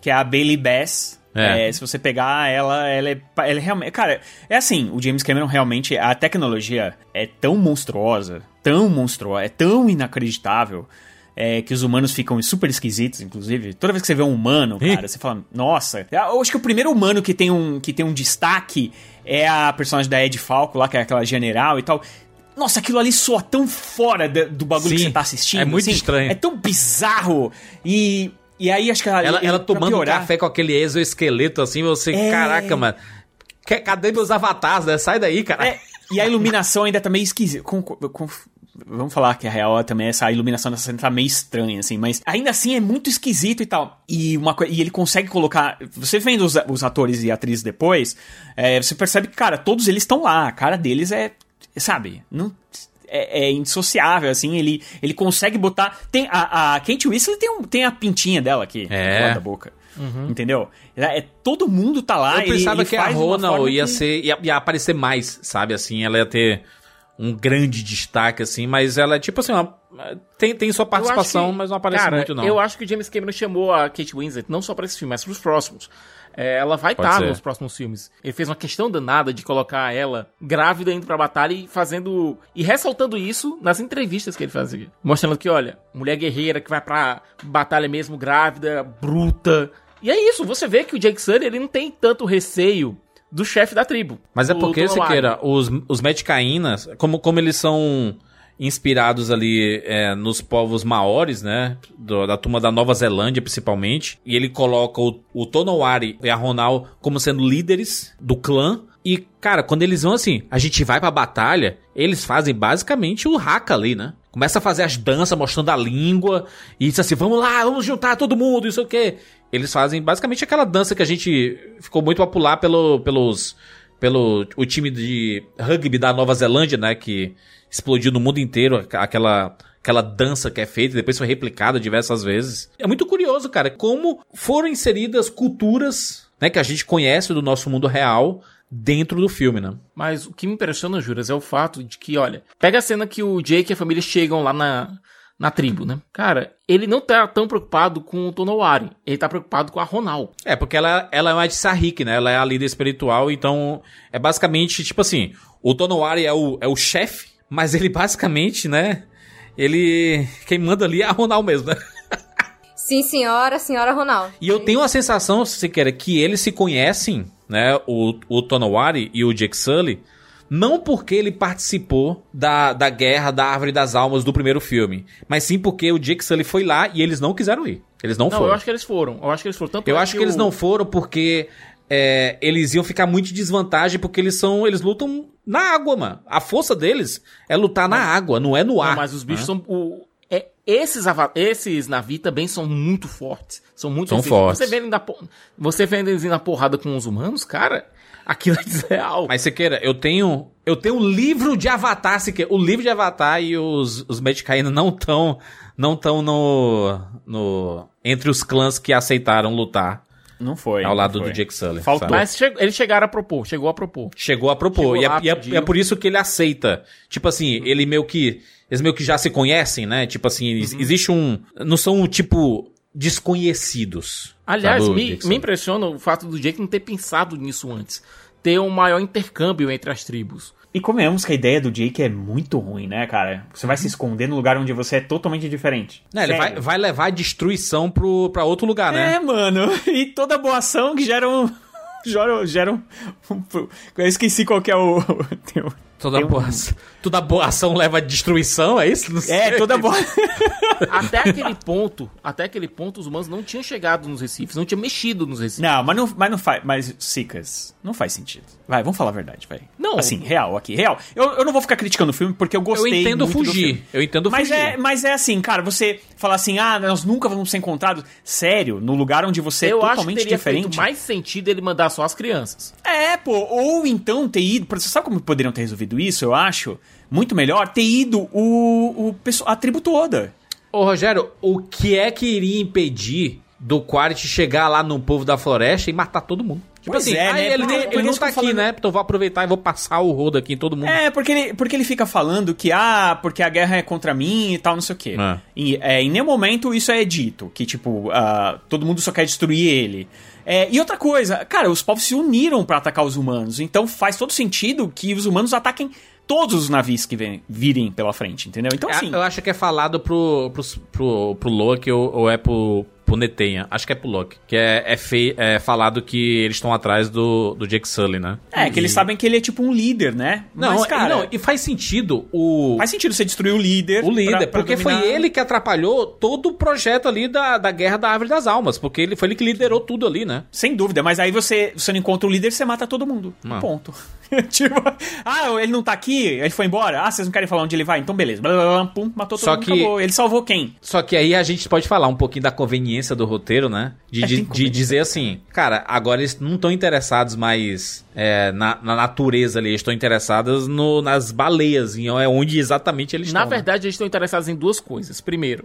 Que é a Bailey Bass. É. É, se você pegar ela, ela é, ela é realmente. Cara, é assim, o James Cameron realmente. A tecnologia é tão monstruosa, tão monstruosa, é tão inacreditável. é, que os humanos ficam super esquisitos, inclusive. Toda vez que você vê um humano, cara, você fala, nossa. Eu acho que o primeiro humano que tem um, que tem um destaque é a personagem da Ed Falco lá, que é aquela general e tal. Nossa, aquilo ali soa tão fora do bagulho que Sim, você tá assistindo. é muito assim. estranho. É tão bizarro. E, e aí acho que ela, Ela, ela tomando piorar- café com aquele exoesqueleto assim, você, É. caraca, mano. que- Cadê meus avatares, né? Sai daí, cara. É, e a iluminação ainda tá meio esquisita. Com- com- vamos falar que a real também essa iluminação dessa cena tá meio estranha, assim, mas ainda assim é muito esquisito e tal. E, uma, e ele consegue colocar. Você vendo os, os atores e atrizes depois, é, você percebe que, cara, todos eles estão lá. A cara deles é. Sabe? Não. É, é indissociável, assim, ele, ele consegue botar. Tem a, a Kate Winslet tem, um, tem a pintinha dela aqui, É. da boca. Entendeu? É, é- todo mundo tá lá. Eu pensava ele que a Ronald ia que- ser. Ia, ia aparecer mais, sabe? Assim, ela ia ter um grande destaque, assim, mas ela é tipo assim, uma- tem, tem sua participação, que- mas não aparece cara, muito, não. Eu acho que o James Cameron chamou a Kate Winslet não só pra esse filme, mas pros próximos. É, ela vai estar ser. nos próximos filmes. Ele fez uma questão danada de colocar ela grávida indo pra batalha e fazendo. e ressaltando isso nas entrevistas que ele fazia. Mostrando que, olha, mulher guerreira que vai pra batalha mesmo grávida, bruta. E é isso, você vê que o Jake Sully ele não tem tanto receio do chefe da tribo. Mas é porque. Siqueira, os, os Medicaínas, como, como eles são inspirados ali é, nos povos maores, né? do- da turma da Nova Zelândia, principalmente. E ele coloca o, o Tonowari e a Ronal como sendo líderes do clã. E, cara, quando eles vão assim, a gente vai pra batalha, eles fazem basicamente o haka ali, né? Começa a fazer as danças, mostrando a língua, e diz assim, vamos lá, vamos juntar todo mundo, isso o quê. Eles fazem basicamente aquela dança que a gente ficou muito popular pelo, pelos, pelo o time de rugby da Nova Zelândia, né, que explodiu no mundo inteiro, aqu- aquela aquela dança que é feita e depois foi replicada diversas vezes. É muito curioso, cara, como foram inseridas culturas, né, que a gente conhece do nosso mundo real dentro do filme, né? Mas o que me impressiona, Juras, é o fato de que, olha, pega a cena que o Jake e a família chegam lá na, na tribo, né? Cara, ele não tá tão preocupado com o Tonowari, ele tá preocupado com a Ronal. É, porque ela, ela é uma de Sahik, né? Ela é a líder espiritual, então é basicamente, tipo assim, o Tonowari é o, é o chefe, mas ele basicamente, né? Ele. Quem manda ali é a Ronal mesmo, né? Sim, senhora, senhora Ronaldo. E eu tenho a sensação, se quer, que eles se conhecem, né? O, o Tonowari e o Jake Sully, não porque ele participou da, da guerra da Árvore das Almas do primeiro filme, mas sim porque o Jake Sully foi lá e eles não quiseram ir. Eles não, Não, foram. eu acho que eles foram. Eu acho que eles foram. Tanto Eu é acho que eles o- não foram porque é, eles iam ficar muito em desvantagem porque eles são. Eles lutam na água, mano. A força deles é lutar na água, não é no ar. Não, mas os bichos né? são. O, é, esses, esses navios também são muito fortes. São muito São fortes. Você eles na, você vê eles indo na porrada com os humanos, cara, aquilo é desreal. Mas Sequeira, eu tenho. Eu tenho um livro de Avatar, Sequeira. O livro de Avatar e os, os Medicaínos não estão. Não estão no, no. Entre os clãs que aceitaram lutar Não foi. ao lado foi. do Jake Sully. Faltou. sabe? Mas che- eles chegaram a propor, chegou a propor. Chegou a propor. Chegou e, é, lá, é- é por isso que ele aceita. Tipo assim, ele meio que. Eles meio que já se conhecem, né? Tipo assim, Uhum. existe um. Não são, tipo, desconhecidos. Aliás, sabe, me, me impressiona o fato do Jake não ter pensado nisso antes. Ter um maior intercâmbio entre as tribos. E convenhamos que a ideia do Jake é muito ruim, né, cara? Você vai se esconder no lugar onde você é totalmente diferente. Né, ele vai, vai levar a destruição pro, pra outro lugar, né? É, mano. E toda boa ação que gera um. Gera, gera um. Eu esqueci qual que é o. Toda, um- boa, toda boa ação leva a destruição, é isso? Não sei. É, toda boa. Até aquele ponto, até aquele ponto, os humanos não tinham chegado nos recifes, não tinham mexido nos recifes. Não, mas não, mas não faz. Mas, Sicas, não faz sentido. Vai, vamos falar a verdade, vai. Não. Assim, real aqui, real. Eu, eu não vou ficar criticando o filme porque eu Eu gostei. entendo muito do fugir. filme. Eu entendo Mas fugir. é, mas é assim, cara, você falar assim, ah, nós nunca vamos ser encontrados. Sério, no lugar onde você Eu é acho que totalmente teria diferente. feito mais sentido ele mandar só as crianças. É, pô, ou então ter ido. Você sabe como poderiam ter resolvido isso, eu acho? Muito melhor ter ido o, o pessoal, a tribo toda. Ô, Rogério, o que é que iria impedir do Quaritch chegar lá no povo da floresta e matar todo mundo? Tipo Pois assim, é, ah, né? ele, Porque- não- porque ele não tá aqui, falando- né? Então vou aproveitar e vou passar o rodo aqui em todo mundo. É, porque ele, porque ele fica falando que, ah, porque a guerra é contra mim e tal, não sei o quê. É. E é, em nenhum momento isso é dito, que, tipo, ah, todo mundo só quer destruir ele. É, e outra coisa, cara, os povos se uniram pra atacar os humanos, então faz todo sentido que os humanos ataquem todos os navios que vem, virem pela frente, entendeu? Então, É, assim... Eu acho que é falado pro, pro, pro, pro Loki ou, ou é pro, pro Netenha. Acho que é pro Loki. Que é, é, fei- é falado que eles estão atrás do, do Jake Sully, né? É, que eles sabem que ele é tipo um líder, né? Não, Mas, cara, não, e faz sentido o... faz sentido você destruir o líder. O líder, pra- pra porque dominar- foi ele que atrapalhou todo o projeto ali da, da Guerra da Árvore das Almas, porque ele foi ele que liderou tudo ali, né? Sem dúvida, mas aí você, você não encontra o líder, você mata todo mundo. Não. Ponto. tipo, ah, ele não tá aqui, ele foi embora. Ah, vocês não querem falar onde ele vai? Então beleza. Blá, blá, blá, pum, matou todo Só mundo, que- acabou. Ele salvou quem? Só que aí a gente pode falar um pouquinho da conveniência do roteiro, né? De, É, de, de dizer assim, cara, agora eles não estão interessados mais é, na, na natureza ali, eles estão interessados no, nas baleias, e é onde exatamente eles Na estão. né? verdade, eles estão interessados em duas coisas. Primeiro,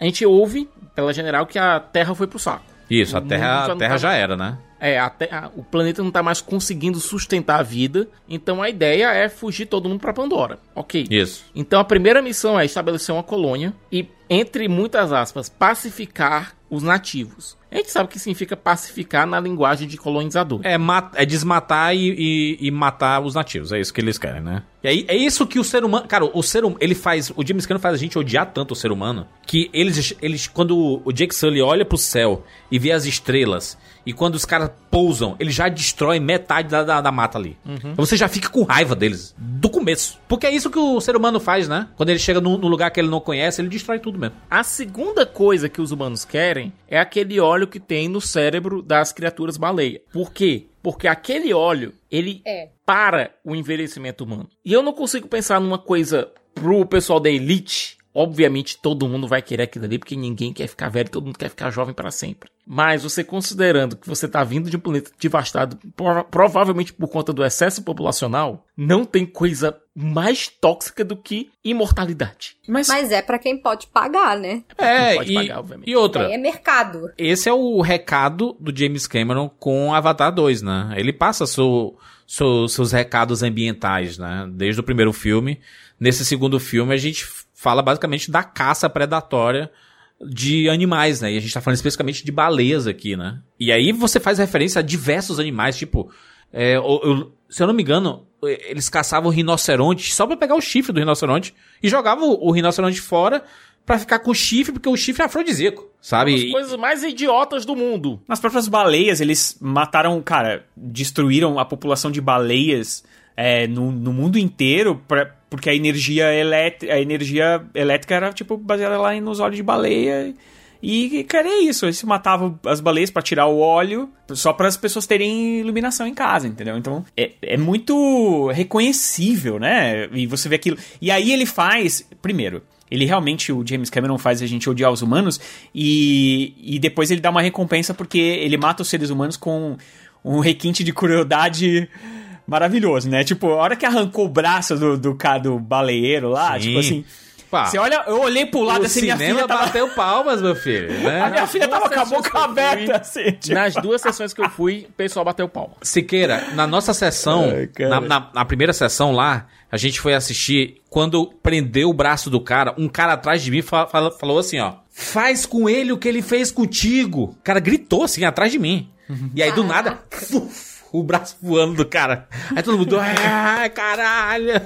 a gente ouve, pela general, que a Terra foi pro saco. Isso, a Terra, a terra tá- já era, né? É, a te- a- o planeta não tá mais conseguindo sustentar a vida, então a ideia é fugir todo mundo pra Pandora. Ok. Isso. Então a primeira missão é estabelecer uma colônia e, entre muitas aspas, pacificar os nativos. A gente sabe o que significa pacificar na linguagem de colonizador. É, é desmatar e, e- e matar os nativos. É isso que eles querem, né? E aí, é isso que o ser humano. Cara, o ser humano. Ele faz. O James Cameron faz a gente odiar tanto o ser humano. Que eles. eles quando o Jake Sully olha pro céu e vê as estrelas. E quando os caras pousam, ele já destrói metade da, da, da mata ali. Então você já fica com raiva deles. Do começo. Porque é isso que o ser humano faz, né? Quando ele chega num, num lugar que ele não conhece, ele destrói tudo mesmo. A segunda coisa que os humanos querem é aquele óleo que tem no cérebro das criaturas baleia. Por quê? Porque aquele óleo, ele É. para o envelhecimento humano. E eu não consigo pensar numa coisa pro pessoal da elite. Obviamente todo mundo vai querer aquilo ali, porque ninguém quer ficar velho, todo mundo quer ficar jovem para sempre. Mas você considerando que você tá vindo de um planeta devastado, prova- provavelmente por conta do excesso populacional, não tem coisa mais tóxica do que imortalidade. Mas, Mas é pra quem pode pagar, né? É, pode e, pagar, obviamente. e outra. Aí é mercado. esse é o recado do James Cameron com Avatar 2, né? Ele passa seu, seu- seus recados ambientais, né? Desde o primeiro filme. Nesse segundo filme, a gente fala basicamente da caça predatória de animais, né? E a gente tá falando especificamente de baleias aqui, né? E aí você faz referência a diversos animais, tipo... é, o- eu- se eu não me engano, eles caçavam rinoceronte só pra pegar o chifre do rinoceronte e jogavam o, o rinoceronte fora pra ficar com o chifre, porque o chifre é afrodisíaco, sabe? As E- coisas mais idiotas do mundo. nas próprias baleias, eles mataram, cara, destruíram a população de baleias é, no, no mundo inteiro, pra- porque a energia, elétrica, a energia elétrica era, tipo, baseada lá nos olhos de baleia. E, cara, é isso. Eles matavam as baleias pra tirar o óleo, só para as pessoas terem iluminação em casa, entendeu? Então, é, é muito reconhecível, né? E você vê aquilo. E aí ele faz, primeiro, ele realmente, o James Cameron faz a gente odiar os humanos e, e depois ele dá uma recompensa porque ele mata os seres humanos com um requinte de crueldade maravilhoso, né? Tipo, a hora que arrancou o braço do, do, do baleeiro lá, Sim. tipo assim. Pá, Você olha, eu olhei pro lado o assim, minha cinema filha tava. bateu palmas, meu filho. Né? A minha filha tava com a boca fui, aberta, assim. tipo. Nas duas sessões que eu fui, o pessoal bateu palma. Siqueira, na nossa sessão, Ai, na, na- na primeira sessão lá, a gente foi assistir. Quando prendeu o braço do cara, um cara atrás de mim fala- falou assim: ó, faz com ele o que ele fez contigo. O cara gritou assim atrás de mim. E aí do nada, fuf, o braço voando do cara. Aí todo mundo, ai, caralho.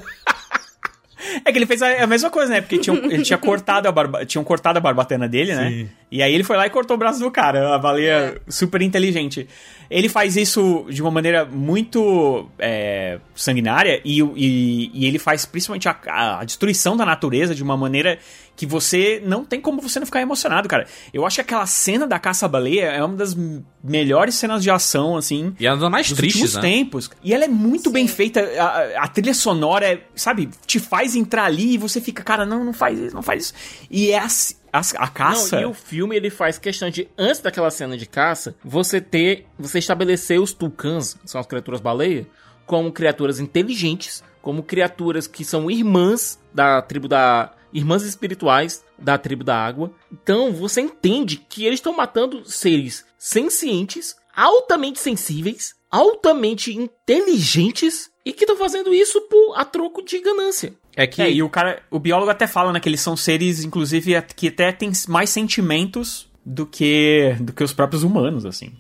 É que ele fez a, a mesma coisa, né? Porque tinham, ele tinha cortado a barba, tinham cortado a barbatana dele, né? E aí ele foi lá e cortou o braço do cara. A baleia super inteligente. Ele faz isso de uma maneira muito é, sanguinária e, e, e ele faz principalmente a, a destruição da natureza de uma maneira que você não tem como você não ficar emocionado, cara. Eu acho que aquela cena da caça-baleia é uma das melhores cenas de ação, assim, E é uma das mais dos tristes, últimos né? tempos. E ela é muito Sim. bem feita. A, a trilha sonora, é, sabe, te faz entrar ali e você fica, cara, não, não faz isso, não faz isso. E é a, a, a caça. Não, e o filme ele faz questão de, antes daquela cena de caça, você ter. Você estabelecer os tucãs, que são as criaturas baleia, como criaturas inteligentes, como criaturas que são irmãs da tribo da. Irmãs espirituais da tribo da água. Então você entende que eles estão matando seres sencientes, altamente sensíveis, altamente inteligentes e que estão fazendo isso por a troco de ganância. É que É, e o cara, o biólogo até fala, né, que eles são seres, inclusive, que até têm mais sentimentos do que do que os próprios humanos, assim.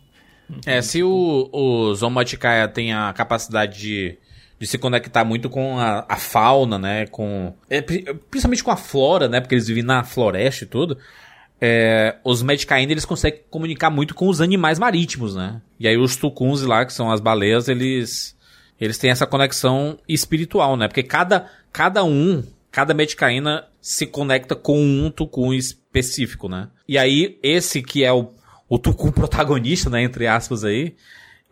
É, se o, o Zomoticaya tem a capacidade de, de se conectar muito com a, a fauna, né? Com, é, pri- principalmente com a flora, né? Porque eles vivem na floresta e tudo. É, os Medicaína, eles conseguem comunicar muito com os animais marítimos, né? E aí os tucuns lá, que são as baleias, eles eles têm essa conexão espiritual, né? Porque cada, cada um, cada Medicaína se conecta com um tucum específico, né? E aí, esse que é o, o tucum protagonista, né? Entre aspas aí,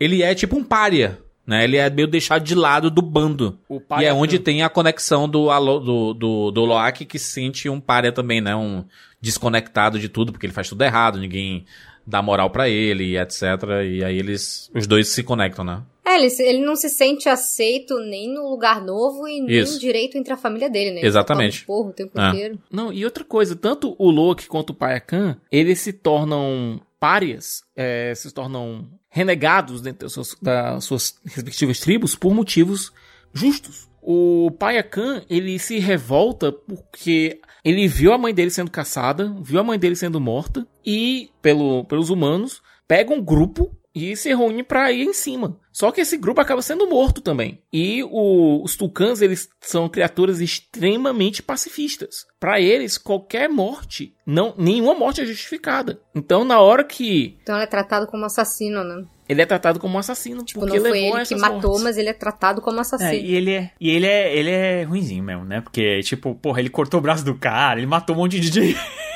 ele é tipo um pária, né? Ele é meio deixado de lado do bando. O E pária é onde tem a conexão do, Alo- do, do, do Loak que se sente um pária também, né? Um desconectado de tudo, porque ele faz tudo errado, ninguém dá moral pra ele, etc. E aí eles, os dois se conectam, né? É, ele, ele não se sente aceito nem no lugar novo e nem Isso. direito entre a família dele, né? Ele Exatamente. Porra, o tempo É. inteiro. Não, e outra coisa, tanto o Loki quanto o Payakan, eles se tornam párias, é, se tornam renegados dentro das suas, das suas respectivas tribos por motivos justos. O Payakan, ele se revolta porque ele viu a mãe dele sendo caçada, viu a mãe dele sendo morta e, pelo, pelos humanos, pega um grupo e se reúne pra ir em cima. Só que esse grupo acaba sendo morto também. E o- os tucãs, eles são criaturas extremamente pacifistas. Pra eles, qualquer morte, não, nenhuma morte é justificada. Então, na hora que Então ele é tratado como assassino, né? ele é tratado como assassino, Tipo, porque não foi ele que matou, mortes. mas ele é tratado como É, assassino. e ele é, e ele é, ele é ruimzinho mesmo, né? Porque, tipo, porra, ele cortou o braço do cara, ele matou um monte de gente.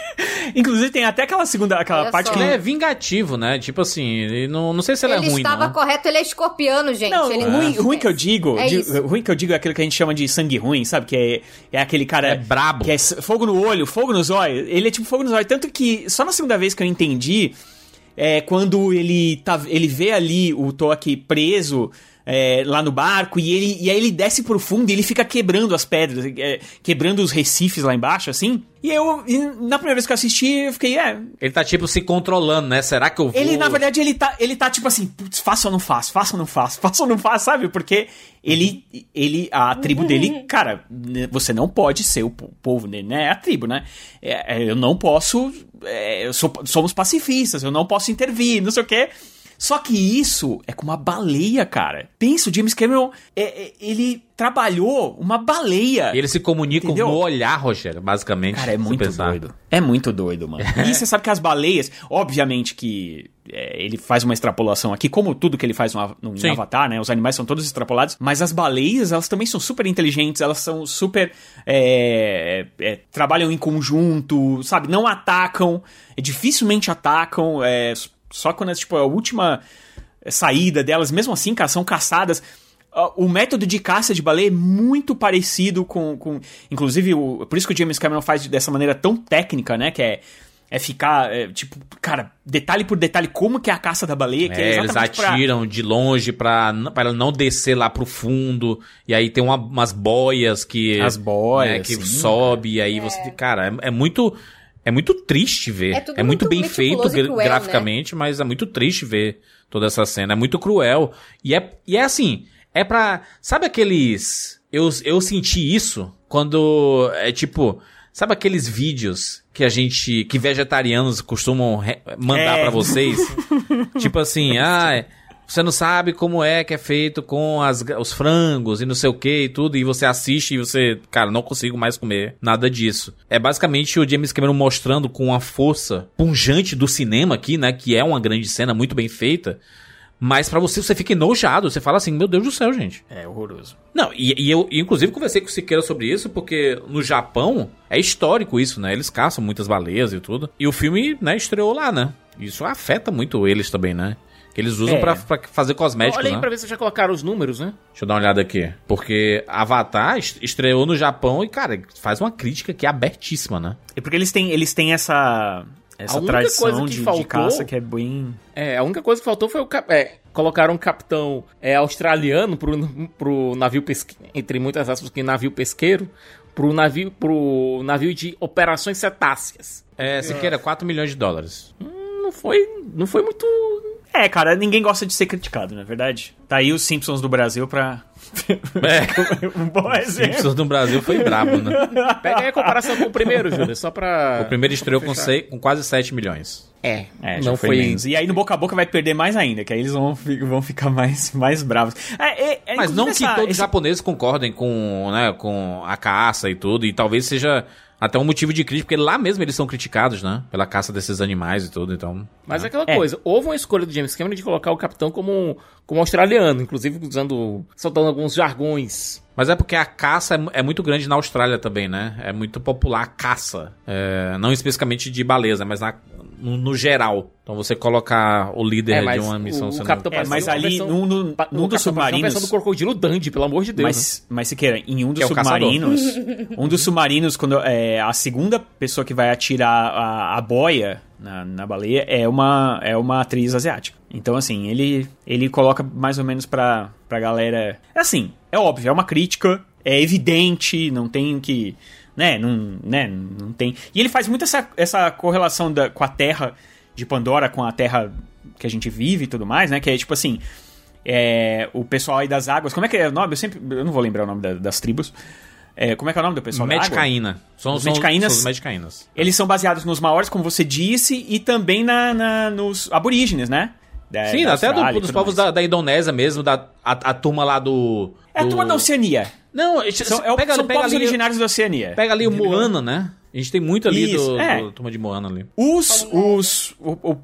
Inclusive tem até aquela segunda, aquela Olha parte só. que Ele ele é vingativo, né? Tipo assim, ele não, não sei se ele, ele é ruim, estava não. correto, ele é escorpiano, gente. Não, ele ruim, não ruim que eu digo, É isso. ruim que eu digo é aquilo que a gente chama de sangue ruim, sabe? Que é, é aquele cara É brabo. que é fogo no olho, fogo nos olhos. Ele é tipo fogo nos olhos, tanto que só na segunda vez que eu entendi é quando ele tá, ele vê ali o Toque preso é, lá no barco e ele e aí ele desce pro fundo e ele fica quebrando as pedras, é, quebrando os recifes lá embaixo, assim. E eu, e na primeira vez que eu assisti, eu fiquei, é, Ele tá tipo se controlando, né? Será que eu vou... ele, na verdade, ele tá, ele tá tipo assim, putz, faço ou não faço, faço ou não faço, faço ou não faço, sabe? Porque ele, ele a tribo dele, cara, você não pode ser o po- povo dele, né? É a tribo, né? É, é, eu não posso, é, eu sou- somos pacifistas, eu não posso intervir, não sei o quê. Só que isso é com uma baleia, cara. Pensa, o James Cameron, é, é, ele trabalhou uma baleia. E eles se comunicam Entendeu? no olhar, Rogério, basicamente. Cara, é muito pensar. doido. É muito doido, mano. E você sabe que as baleias, obviamente que é, ele faz uma extrapolação aqui, como tudo que ele faz no, no, em. Avatar, né? Os animais são todos extrapolados, mas as baleias, elas também são super inteligentes, elas são super. é, é, trabalham em conjunto, sabe? Não atacam, é, dificilmente atacam, é, só quando é tipo a última saída delas, mesmo assim, cara, são caçadas. Ah, O método de caça de baleia é muito parecido com. com inclusive, o, por isso que o James Cameron faz dessa maneira tão técnica, né? Que é, é ficar, é, tipo, cara, detalhe por detalhe, como que é a caça da baleia. Que é, É, eles exatamente pra- atiram de longe pra, pra ela não descer lá pro fundo. E aí tem uma- umas boias que. As boias, né, que sim, sobe. E aí você. Cara, é, é muito. É muito triste ver. É É, tudo muito, muito bem feito cruel, né? graficamente, mas é muito triste ver toda essa cena. É muito cruel. E é, e é assim. É pra. Sabe aqueles. Eu, eu senti isso quando. É tipo. Sabe aqueles vídeos que a gente. que vegetarianos costumam mandar É. pra vocês? tipo assim, ah, você não sabe como é que é feito com as, os frangos e não sei o que e tudo, e você assiste e você, cara, não consigo mais comer nada disso. É basicamente o James Cameron mostrando com a força punjante do cinema aqui, né, que é uma grande cena muito bem feita, mas pra você, você fica enojado, você fala assim, meu Deus do céu, gente. É horroroso. Não, e, e eu inclusive conversei com o Siqueira sobre isso, porque no Japão é histórico isso, né? Eles caçam muitas baleias e tudo. E o filme, né, estreou lá, né? Isso afeta muito eles também, né? Que eles usam É. pra, pra fazer cosméticos, Olha aí né? pra ver se já colocaram os números, né? Deixa eu dar uma olhada aqui. Porque Avatar est- estreou no Japão e, cara, faz uma crítica que é abertíssima, né? É porque eles têm, eles têm essa, essa A única tradição coisa que de, de faltou- caça que é bem. É, a única coisa que faltou foi o cap... é, colocaram um capitão é, australiano pro, pro navio pesqueiro, entre muitas aspas, que navio pesqueiro, pro navio, pro navio de operações cetáceas. É, Siqueira, 4 milhões de dólares. Não foi, não foi muito... É, cara, ninguém gosta de ser criticado, não é verdade? Tá aí os Simpsons do Brasil pra. É, um bom exemplo. Simpsons no Brasil foi brabo, né? Pega aí a comparação com o primeiro, Júlio, só pra... O primeiro estreou com, sei- com quase 7 milhões. É, É, já não foi, foi... menos. E aí no boca a boca vai perder mais ainda, que aí eles vão, vão ficar mais, mais bravos. É, é- é, Mas não que essa- todos os esse- japoneses concordem com, né, com a caça e tudo, e talvez seja até um motivo de crítica, porque lá mesmo eles são criticados, né, pela caça desses animais e tudo, então... Mas é né. aquela É. coisa, houve uma escolha do James Cameron de colocar o capitão como, como australiano, inclusive usando, soltando alguns jargões. Mas é porque a caça é, é muito grande na Austrália também, né? É muito popular a caça. É, não especificamente de baleza, mas na- no, no geral. Então você colocar o líder É, de mas uma missão o, o sendo- capitão É, mas ali, versão- num, num, num o dos submarinos. versão do crocodilo Dundee, pelo amor de Deus. né? Mas, mas se queira, em um dos é submarinos, um dos submarinos, quando é a segunda pessoa que vai atirar a, a boia na, na baleia é uma, é uma atriz asiática. Então, assim, ele, ele coloca mais ou menos pra, pra galera. Assim, é óbvio, é uma crítica, é evidente, não tem que. Né, não, né, não tem. E ele faz muito essa, essa correlação da, com a Terra de Pandora, com a Terra que a gente vive e tudo mais, né? Que é tipo assim é, o pessoal aí das águas. Como é que é o nome? Eu sempre. Eu não vou lembrar o nome da- das tribos. É, como é que é o nome do pessoal? Medicaína. São Os são- Medicaínas- são os Medicaínas. Eles são baseados nos maores, como você disse, e também na, na- nos aborígenes, né? Da- Sim, da até do- dos povos da, da Indonésia mesmo, da, a, a turma lá do... É a do- turma da Oceania. Não, São, é o- pega, são pega povos ali, originários da Oceania. Pega ali o Moana, né? A gente tem muito ali Isso, do, é. do turma de Moana ali. Os, os, o, o,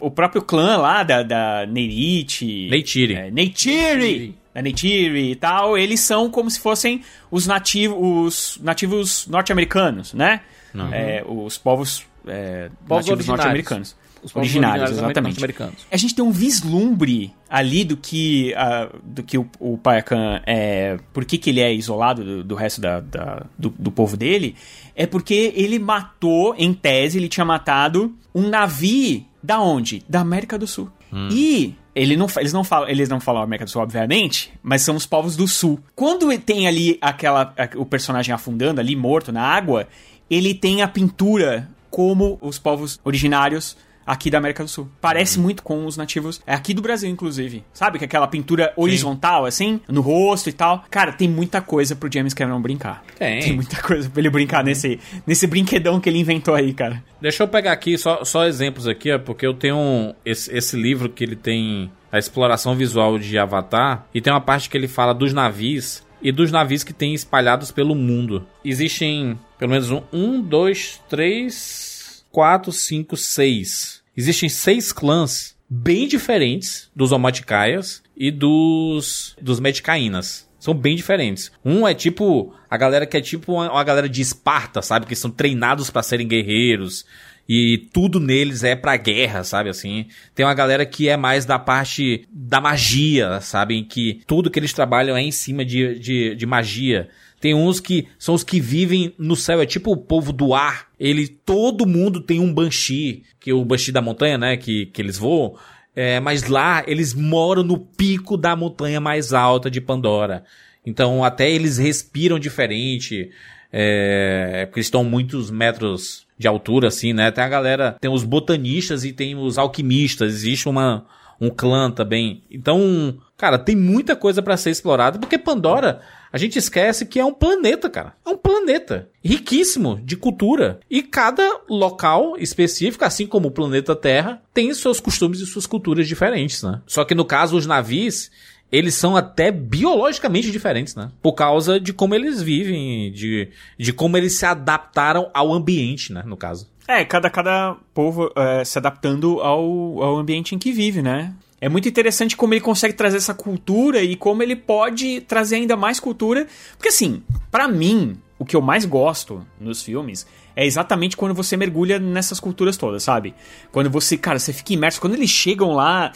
o próprio clã lá da, da Neytiri... Neytiri. É, Neytiri! Da Neytiri e tal, eles são como se fossem os, nativos os nativos norte-americanos, né? Uhum. É, os povos, é, Povos nativos originários. norte-americanos. Os povos Originários, originários exatamente. norte-americanos. A gente tem um vislumbre ali do que, ah, do que o, o Payakan é. Por que, que ele é isolado do, do resto da, da- do, do povo dele? É porque ele matou, em tese, ele tinha matado um navio da onde? Da América do Sul. E ele não, eles, não falam, eles não falam América do Sul, obviamente, mas são os povos do Sul. Quando tem ali aquela, o personagem afundando ali, morto na água, ele tem a pintura como os povos originários aqui da América do Sul. Parece muito com os nativos é aqui do Brasil, inclusive. Sabe que aquela pintura horizontal, assim, no rosto e tal. Cara, tem muita coisa pro James Cameron brincar. Tem. Tem muita coisa pra ele brincar nesse, nesse brinquedão que ele inventou aí, cara. Deixa eu pegar aqui só, só exemplos aqui, ó, porque eu tenho um, esse, esse livro que ele tem a exploração visual de Avatar e tem uma parte que ele fala dos navios e dos navios que tem espalhados pelo mundo. Existem pelo menos um, um dois, três, quatro, cinco, seis. Existem seis clãs bem diferentes dos Omaticaias e dos dos Medicaínas. São bem diferentes. Um é tipo a galera que é tipo uma, uma galera de Esparta, sabe? Que são treinados para serem guerreiros e tudo neles é pra guerra, sabe assim? Tem uma galera que é mais da parte da magia, sabe? Que tudo que eles trabalham é em cima de, de, de magia. Tem uns que são os que vivem no céu, é tipo o povo do ar. Ele, todo mundo tem um Banshee, que é o Banshee da montanha, né? Que, que eles voam. É, mas lá eles moram no pico da montanha mais alta de Pandora. Então até eles respiram diferente. É, porque eles estão muitos metros de altura, assim, né? Tem a galera, tem os botanistas e tem os alquimistas. Existe uma, um clã também. Então, cara, tem muita coisa para ser explorada, porque Pandora, a gente esquece que é um planeta, cara. É um planeta riquíssimo de cultura. E cada local específico, assim como o planeta Terra, tem seus costumes e suas culturas diferentes, né? Só que no caso, os navios, eles são até biologicamente diferentes, né? Por causa de como eles vivem, de, de como eles se adaptaram ao ambiente, né? No caso. É, cada, cada povo é, se adaptando ao, ao ambiente em que vive, né? É muito interessante como ele consegue trazer essa cultura e como ele pode trazer ainda mais cultura. Porque, assim, para mim, o que eu mais gosto nos filmes é exatamente quando você mergulha nessas culturas todas, sabe? Quando você, cara, você fica imerso. Quando eles chegam lá,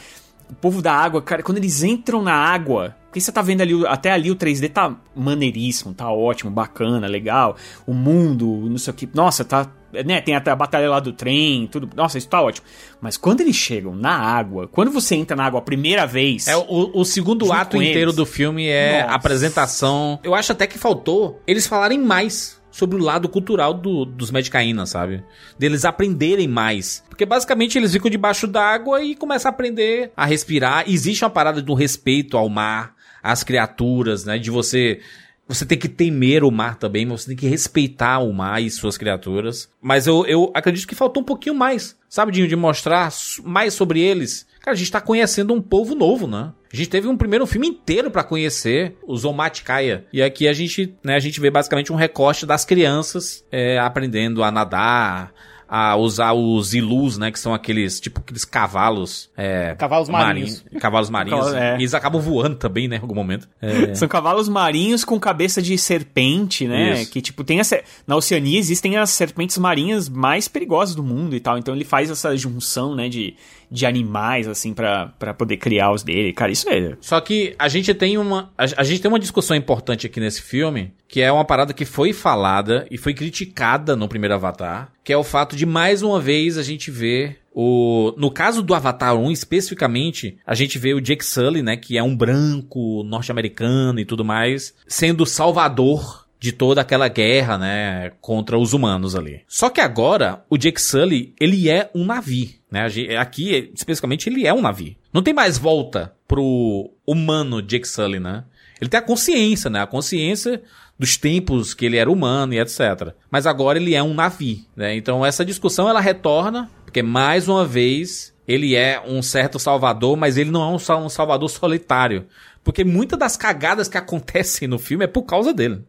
o povo da água, cara, quando eles entram na água. Porque você tá vendo ali, até ali o 3D tá maneiríssimo, tá ótimo, bacana, legal. O mundo, não sei o que. Nossa, tá. Né, tem até a batalha lá do trem, tudo. Nossa, isso tá ótimo. Mas quando eles chegam na água, quando você entra na água a primeira vez. É, o, o segundo ato inteiro eles. do filme é Nossa. a apresentação. Eu acho até que faltou eles falarem mais sobre o lado cultural do- dos Medicaínas, sabe? Deles aprenderem mais. Porque basicamente eles ficam debaixo d'água e começam a aprender a respirar. Existe uma parada do respeito ao mar, às criaturas, né? De você. Você tem que temer o mar também, mas você tem que respeitar o mar e suas criaturas. Mas eu, eu acredito que faltou um pouquinho mais, sabe, Dinho, de mostrar mais sobre eles. Cara, a gente tá conhecendo um povo novo, né? A gente teve um primeiro filme inteiro pra conhecer os Omaticaya. E aqui a gente, né, a gente vê basicamente um recorte das crianças é, aprendendo a nadar, a usar os ilus, né, que são aqueles, tipo, aqueles cavalos. É, Cavalos marinhos. Cavalos marinhos. Cavalo- é. E eles acabam voando também, né, em algum momento. É. São cavalos marinhos com cabeça de serpente, né? Isso. Que, tipo, tem essa. Na Oceania existem as serpentes marinhas mais perigosas do mundo e tal. Então ele faz essa junção, né, de, de animais, assim, pra poder criar os dele. Cara, isso é. Só que a gente tem uma a, a gente tem uma discussão importante aqui nesse filme, que é uma parada que foi falada e foi criticada no primeiro Avatar, que é o fato de mais uma vez a gente ver o no caso do Avatar 1 especificamente, a gente vê o Jake Sully, né, que é um branco norte-americano e tudo mais, sendo salvador de toda aquela guerra, né, contra os humanos ali. Só que agora, o Jake Sully, ele é um navio, né? Aqui, especificamente, ele é um navio. Não tem mais volta pro humano Jake Sully, né? Ele tem a consciência, né? A consciência dos tempos que ele era humano e etc. Mas agora ele é um navio, né? Então essa discussão ela retorna, porque mais uma vez ele é um certo salvador, mas ele não é um salvador solitário. Porque muitas das cagadas que acontecem no filme é por causa dele.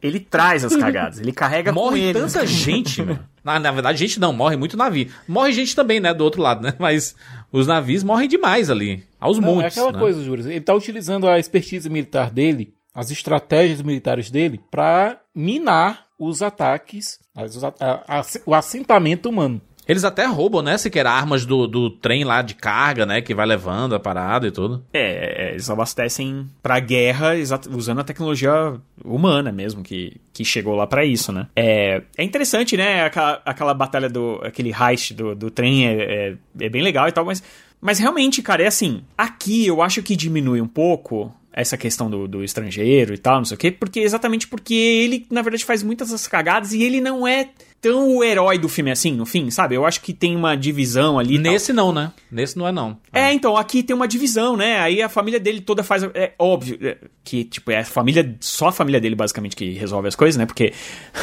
Ele traz as cagadas, ele carrega com Morre ele. tanta gente, mano. Na, na verdade, gente não, morre muito navio. Morre gente também, né, do outro lado, né? Mas os navios morrem demais ali. Aos Não, montes. é aquela né? coisa, Júlio. Ele tá utilizando a expertise militar dele, as estratégias militares dele, pra minar os ataques, as- a- a- o assentamento humano. Eles até roubam, né, sequer armas do, do trem lá de carga, né, que vai levando a parada e tudo. É, é, eles abastecem pra guerra usando a tecnologia humana mesmo, que, que chegou lá pra isso, né? É, é interessante, né? Aquela, aquela batalha do. aquele heist do, do trem é, é, é bem legal e tal, mas. Mas realmente, cara, é assim. Aqui eu acho que diminui um pouco essa questão do, do estrangeiro e tal, não sei o quê, porque exatamente porque ele, na verdade, faz muitas das cagadas e ele não é tão o herói do filme assim, no fim, sabe? Eu acho que tem uma divisão ali. Nesse não, né? Nesse não é não. É, então, aqui tem uma divisão, né? Aí a família dele toda faz. É óbvio é, que, tipo, é a família. Só a família dele, basicamente, que resolve as coisas, né? Porque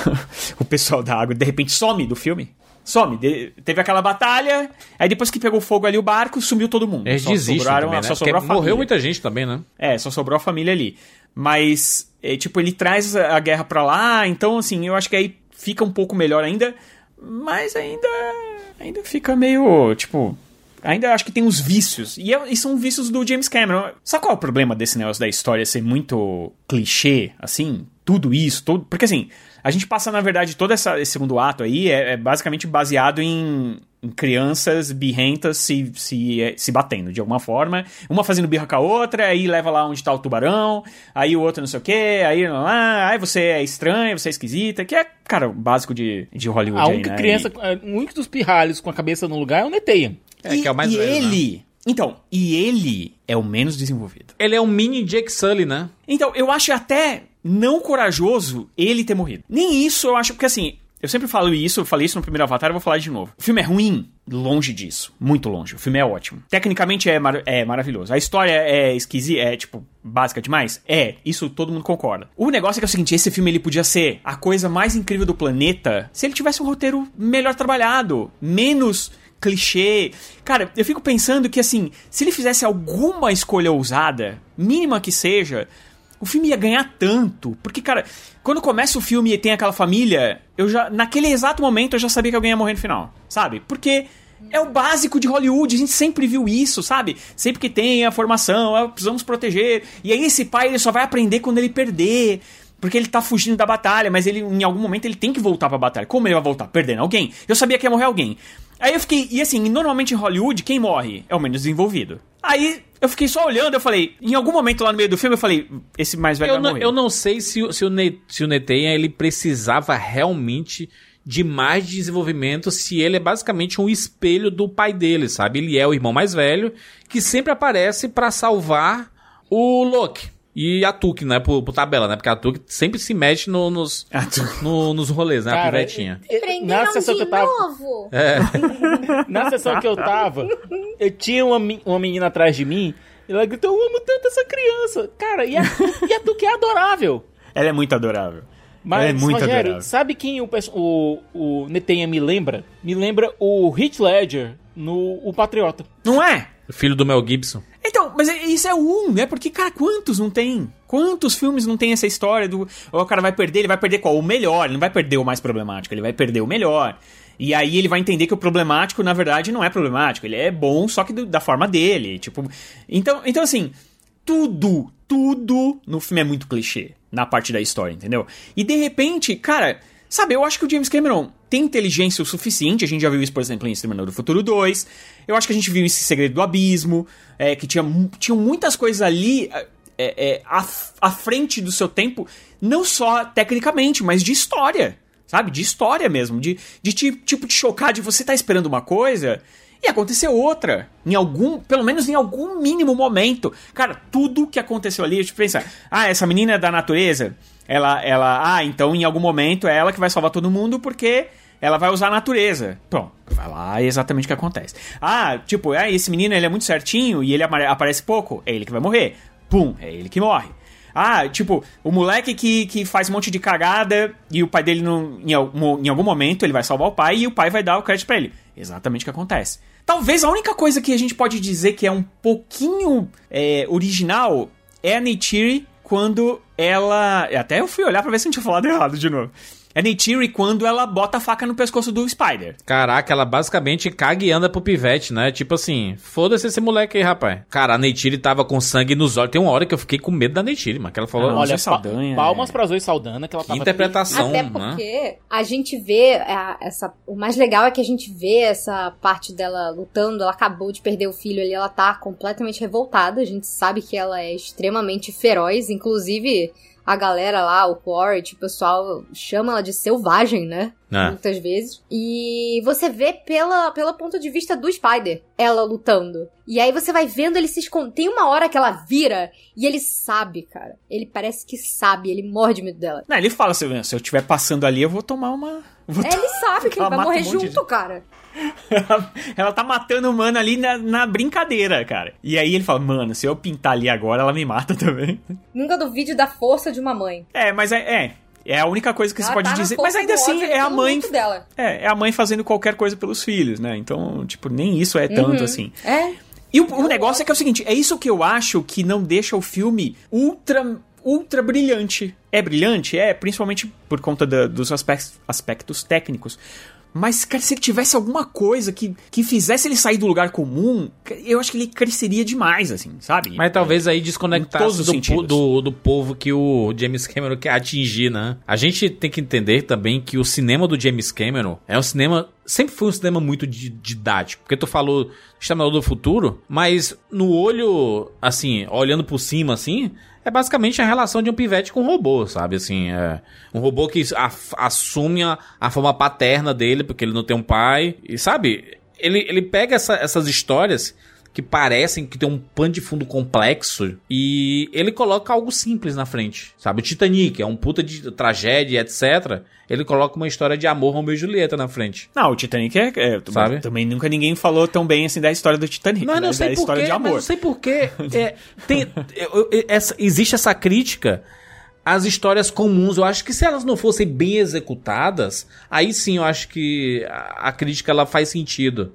o pessoal da água de repente some do filme. Some. De- teve aquela batalha, aí depois que pegou fogo ali o barco, sumiu todo mundo. Eles Só desistem sobraram- também, né? só Porque sobrou a família. morreu muita gente também, né? É, só sobrou a família ali. Mas, é, tipo, ele traz a a guerra pra lá, então, assim, eu acho que aí fica um pouco melhor ainda, mas ainda. Ainda fica meio, tipo. Ainda acho que tem uns vícios. E, é- e são vícios do James Cameron. Sabe qual é o problema desse negócio da história ser muito clichê, assim? Tudo isso, todo. Porque assim, a gente passa, na verdade, todo essa, esse segundo ato aí é, é basicamente baseado em, em crianças birrentas se, se, é, se batendo de alguma forma. Uma fazendo birra com a outra, aí leva lá onde tá o tubarão, aí o outro não sei o quê, aí lá, lá, aí você é estranha, você é esquisita, que é, cara, o básico de, de Hollywood. A aí, única né? criança, o único dos pirralhos com a cabeça no lugar é o Neteia. É, e, que é o mais e velho, né? ele. Então, e ele é o menos desenvolvido. Ele é um mini Jake Sully, né? Então, eu acho até não corajoso ele ter morrido. Nem isso eu acho, porque assim, eu sempre falo isso, eu falei isso no primeiro Avatar, eu vou falar de novo. O filme é ruim? Longe disso. Muito longe. O filme é ótimo. Tecnicamente é, mar- é maravilhoso. A história é esquisita, é, tipo, básica demais? É. Isso todo mundo concorda. O negócio é que é o seguinte, esse filme ele podia ser a coisa mais incrível do planeta se ele tivesse um roteiro melhor trabalhado, menos clichê. Cara, eu fico pensando que assim, se ele fizesse alguma escolha ousada, mínima que seja, o filme ia ganhar tanto. Porque, cara, quando começa o filme e tem aquela família, eu já. Naquele exato momento eu já sabia que alguém ia morrer no final. Sabe? Porque. É o básico de Hollywood, a gente sempre viu isso, sabe? Sempre que tem a formação, ah, precisamos proteger. E aí esse pai ele só vai aprender quando ele perder. Porque ele tá fugindo da batalha, mas ele em algum momento ele tem que voltar pra batalha. Como ele vai voltar? Perdendo alguém. Eu sabia que ia morrer alguém. Aí eu fiquei. E assim, normalmente em Hollywood, quem morre é o menos desenvolvido. Aí eu fiquei só olhando, eu falei. Em algum momento lá no meio do filme, eu falei: esse mais velho Eu vai não, morrer. eu não sei se, o- se o, Ne, se o Netenha ele precisava realmente de mais desenvolvimento se ele é basicamente um espelho do pai dele, sabe? Ele é o irmão mais velho que sempre aparece pra salvar o Loki. E a Tuque, né? Por, por tabela, né? Porque a Tuque sempre se mexe no- nos, no- nos rolês, né? a Cara, pivetinha. eu- Prenderam na sessão de que eu tava, novo. na sessão que eu tava, eu tinha uma, uma menina atrás de mim, e ela gritou, eu amo tanto essa criança. Cara, e a, e a Tuque é adorável. Ela é muito adorável. Mas, ela é muito Rogério, adorável. sabe quem o, o, o Netenha me lembra? Me lembra o Heath Ledger no O Patriota. Não é? Filho do Mel Gibson. Então, mas é- isso é um, né? Porque, cara, quantos não tem? Quantos filmes não tem essa história do. O cara vai perder, ele vai perder qual? O melhor, ele não vai perder o mais problemático, ele vai perder o melhor. E aí ele vai entender que o problemático, na verdade, não é problemático. Ele é bom, só que do- da forma dele. Tipo. Então, então assim, tudo, tudo no filme é muito clichê. Na parte da história, entendeu? E de repente, cara, sabe, eu acho que o James Cameron tem inteligência o suficiente. A gente já viu isso, por exemplo, em Exterminador do Futuro 2. Eu acho que a gente viu esse Segredo do Abismo. É, que tinha, tinham muitas coisas ali é, é, à, à frente do seu tempo. Não só tecnicamente, mas de história. Sabe? De história mesmo. De, de ti- tipo te chocar, de você tá esperando uma coisa e aconteceu outra. Em algum, pelo menos em algum mínimo momento. Cara, tudo que aconteceu ali, a gente pensa, ah, essa menina é da natureza, ela, ela, ah, então em algum momento é ela que vai salvar todo mundo porque ela vai usar a natureza. Pronto, vai lá, é exatamente o que acontece. Ah, tipo, ah, esse menino ele é muito certinho e ele apare- aparece pouco, é ele que vai morrer. Pum, é ele que morre. Ah, tipo, o moleque que, que faz um monte de cagada e o pai dele, não, em, algum, em algum momento, ele vai salvar o pai e o pai vai dar o crédito pra ele. Exatamente o que acontece. Talvez a única coisa que a gente pode dizer que é um pouquinho é, original é a Neytiri quando ela. Até eu fui olhar pra ver se gente tinha falado errado de novo. É Neytiri quando ela bota a faca no pescoço do Spider. Caraca, ela basicamente caga e anda pro pivete, né? Tipo assim, foda-se esse moleque aí, rapaz. Cara, a Neytiri tava com sangue nos olhos. Tem uma hora que eu fiquei com medo da Neytiri, mas que ela falou... Ah, Olha, pa Saldanha, palmas é. pra Zoe Saldana, que ela que tava... interpretação, Até né? porque a gente vê é, essa. O mais legal é que a gente vê essa parte dela lutando. Ela acabou de perder o filho ali, ela tá completamente revoltada. A gente sabe que ela é extremamente feroz. Inclusive, a galera lá, o Quaritch, o pessoal chama ela de selvagem, né? É. Muitas vezes. E você vê pela, pelo ponto de vista do Spider, ela lutando. E aí você vai vendo ele se esconder. Tem uma hora que ela vira e ele sabe, cara. Ele parece que sabe, ele morre de medo dela. Não, ele fala, se eu, se eu estiver passando ali, eu vou tomar uma... Vou É, ele sabe que ele vai morrer um monte de junto, cara. ela tá matando o mano ali na, na brincadeira, cara. E aí ele fala, mano, se eu pintar ali agora, ela me mata também. Nunca duvide da força de uma mãe. É, mas é... é. É a única coisa que Ela você pode tá dizer. Mas ainda assim, ódio é a mãe. dela. É, é a mãe fazendo qualquer coisa pelos filhos, né? Então, tipo, nem isso é tanto assim. É. E o, o negócio é que é o seguinte: é isso que eu acho que não deixa o filme ultra. Ultra brilhante. É brilhante? É, principalmente por conta da- dos aspectos, aspectos técnicos. Mas, cara, se ele tivesse alguma coisa que, que fizesse ele sair do lugar comum, eu acho que ele cresceria demais, assim, sabe? Mas talvez aí Em desconectasse do, do, do povo que o James Cameron quer atingir, né? A gente tem que entender também que o cinema do James Cameron é um cinema. Sempre foi um cinema muito di- didático. Porque tu falou Exterminador do Futuro, mas no olho, assim, olhando por cima, assim. É basicamente a relação de um pivete com um robô, sabe? Assim, é um robô que assume a, a forma paterna dele, porque ele não tem um pai. E sabe? Ele, ele pega essa- essas histórias que parecem que tem um pano de fundo complexo e ele coloca algo simples na frente, sabe? O Titanic é um puta de tragédia, etc. Ele coloca uma história de amor Romeu e Julieta na frente. Não, o Titanic é. é Sabe? Também nunca ninguém falou tão bem assim da história do Titanic. Mas né? não sei da história de mas amor. não sei porquê. É, tem, essa- existe essa crítica às histórias comuns. Eu acho que se elas não fossem bem executadas, aí sim eu acho que a, a crítica ela faz sentido.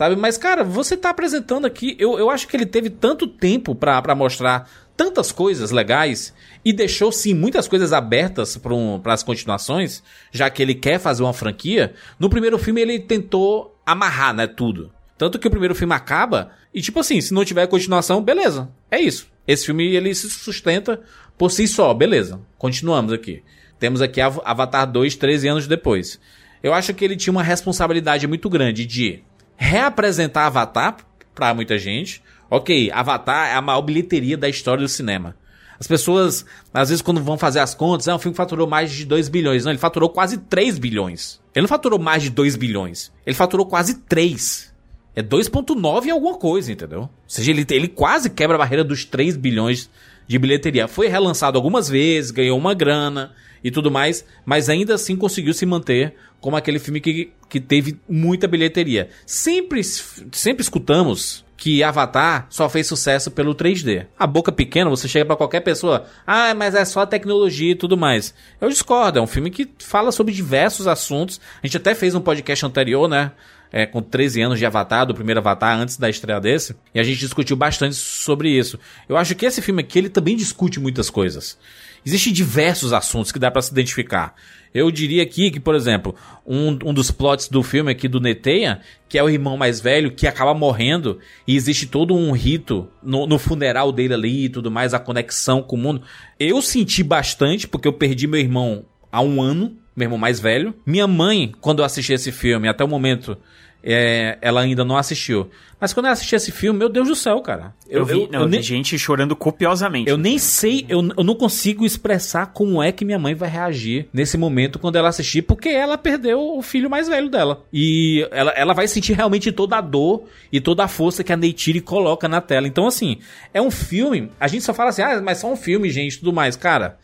Sabe? Mas, cara, você tá apresentando aqui. Eu, eu acho que ele teve tanto tempo pra mostrar tantas coisas legais e deixou sim muitas coisas abertas para as continuações, já que ele quer fazer uma franquia. No primeiro filme ele tentou amarrar, né, tudo. Tanto que o primeiro filme acaba e tipo assim, se não tiver continuação, beleza. É isso. Esse filme ele se sustenta por si só, beleza. Continuamos aqui. Temos aqui Av- Avatar 2 13 anos depois. Eu acho que ele tinha uma responsabilidade muito grande de reapresentar Avatar pra muita gente. OK, Avatar é a maior bilheteria da história do cinema. As pessoas, às vezes, quando vão fazer as contas, ah, o filme faturou mais de 2 bilhões. Não, ele faturou quase 3 bilhões. Ele não faturou mais de 2 bilhões. Ele faturou quase 3. É 2.9 e alguma coisa, entendeu? Ou seja, ele, ele quase quebra a barreira dos 3 bilhões de bilheteria. Foi relançado algumas vezes, ganhou uma grana e tudo mais, mas ainda assim conseguiu se manter como aquele filme que, que teve muita bilheteria. Sempre, sempre escutamos que Avatar só fez sucesso pelo 3D. A boca pequena, você chega pra qualquer pessoa, ah, mas é só tecnologia e tudo mais. Eu discordo, é um filme que fala sobre diversos assuntos. A gente até fez um podcast anterior, né? É, com 13 anos de Avatar, do primeiro Avatar, antes da estreia desse, e a gente discutiu bastante sobre isso. Eu acho que esse filme aqui, ele também discute muitas coisas. Existem diversos assuntos que dá pra se identificar. Eu diria aqui que, por exemplo, um, um dos plots do filme aqui do Neteia, que é o irmão mais velho, que acaba morrendo, e existe todo um rito no, no funeral dele ali e tudo mais, a conexão com o mundo. Eu senti bastante, porque eu perdi meu irmão há um ano, meu irmão mais velho. Minha mãe, quando eu assisti esse filme, até o momento, é, ela ainda não assistiu. Mas quando eu assisti esse filme, meu Deus do céu, cara. Eu, vi, não, eu vi nem- gente chorando copiosamente. eu nem sei, eu, eu não consigo expressar como é que minha mãe vai reagir nesse momento quando ela assistir, porque ela perdeu o filho mais velho dela. E ela, ela vai sentir realmente toda a dor e toda a força que a Neytiri coloca na tela. Então, assim, é um filme. A gente só fala assim, ah, mas só um filme, gente, tudo mais. Cara.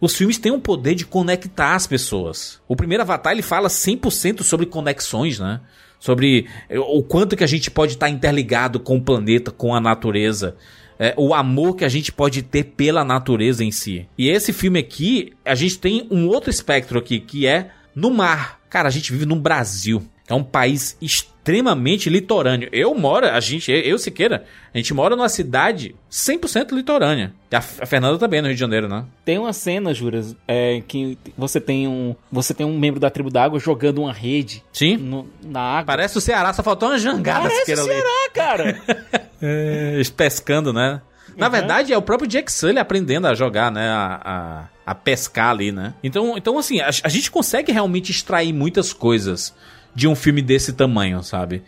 Os filmes têm o poder de conectar as pessoas. O primeiro Avatar ele fala 100% sobre conexões, né? Sobre eh, o quanto que a gente pode estar interligado com o planeta, com a natureza. É, o amor que a gente pode ter pela natureza em si. E esse filme aqui, a gente tem um outro espectro aqui, que é no mar. Cara, a gente vive num Brasil. É um país extremamente litorâneo. Eu moro, a gente, eu, Siqueira, a gente mora numa cidade 100% litorânea. A, Fernanda também no Rio de Janeiro, né? Tem uma cena, Juras, é, que você tem um você tem um membro da tribo d'água jogando uma rede Sim. no- na água. Parece o Ceará, só faltou uma jangada Parece ali. Ceará, cara. É, pescando, né? Na Uhum. verdade, é o próprio Jack Sully aprendendo a jogar, né? A, a, a pescar ali, né? Então, então assim, a, a gente consegue realmente extrair muitas coisas de um filme desse tamanho, sabe?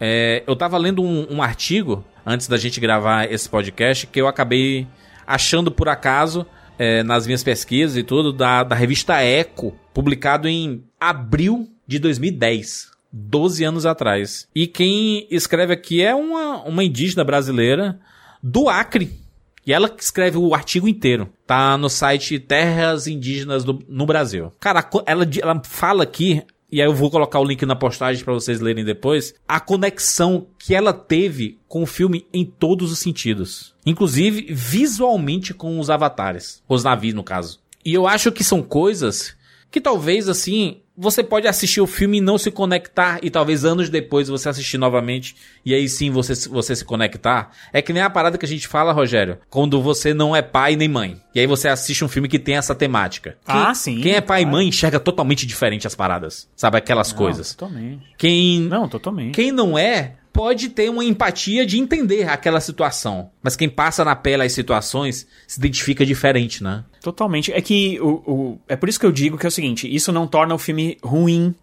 É, eu tava lendo um, um artigo antes da gente gravar esse podcast que eu acabei achando por acaso é, nas minhas pesquisas e tudo, da, da revista Eco, publicado em abril de 2010. 12 anos atrás. E quem escreve aqui é uma, uma indígena brasileira do Acre. E ela escreve o artigo inteiro. Tá no site Terras Indígenas do, no Brasil. Cara, ela, ela fala aqui e aí eu vou colocar o link na postagem para vocês lerem depois, a conexão que ela teve com o filme em todos os sentidos. Inclusive visualmente com os avatares, os navios no caso. E eu acho que são coisas que talvez assim você pode assistir o filme e não se conectar, e talvez anos depois você assistir novamente, e aí sim você, você se conectar. É que nem a parada que a gente fala, Rogério, quando você não é pai nem mãe. E aí você assiste um filme que tem essa temática. Ah, quem, sim. Quem é pai claro. e mãe enxerga totalmente diferente as paradas. Sabe aquelas Não, coisas. Totalmente. Quem. Não, totalmente. Quem não é, pode ter uma empatia de entender aquela situação. Mas quem passa na pele as situações se identifica diferente, né? Totalmente. É que o, o, é por isso que eu digo que é o seguinte: isso não torna o filme ruim.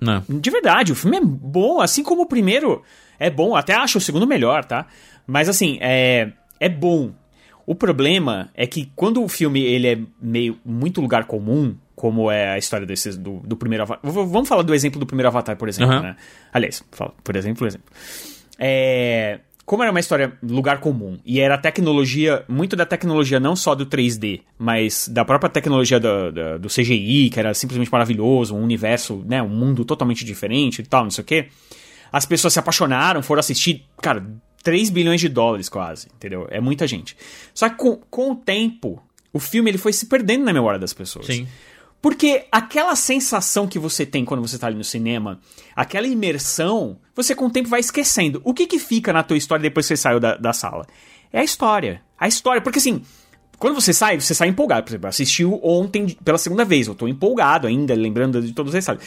Não. De verdade, o filme é bom, assim como o primeiro é bom. Até acho o segundo melhor, tá? Mas assim, é, é bom. O problema é que quando o filme ele é meio muito lugar comum, como é a história desse, do, do primeiro Avatar. Vamos falar do exemplo do primeiro Avatar, por exemplo, Uhum. né? Aliás, por exemplo, por exemplo. É, como era uma história lugar comum e era tecnologia, muito da tecnologia não só do 3D, mas da própria tecnologia do, do, do CGI, que era simplesmente maravilhoso, um universo, né, um mundo totalmente diferente e tal, não sei o quê. As pessoas se apaixonaram, foram assistir, cara, 3 bilhões de dólares quase, entendeu? É muita gente. Só que com, com o tempo, o filme ele foi se perdendo na memória das pessoas. Sim. Porque aquela sensação que você tem quando você tá ali no cinema, aquela imersão, você com o tempo vai esquecendo. O que que fica na tua história depois que você saiu da, da sala? É a história. A história, porque assim, quando você sai, você sai empolgado. Por exemplo, assistiu ontem pela segunda vez, eu tô empolgado ainda, lembrando de todos os detalhes.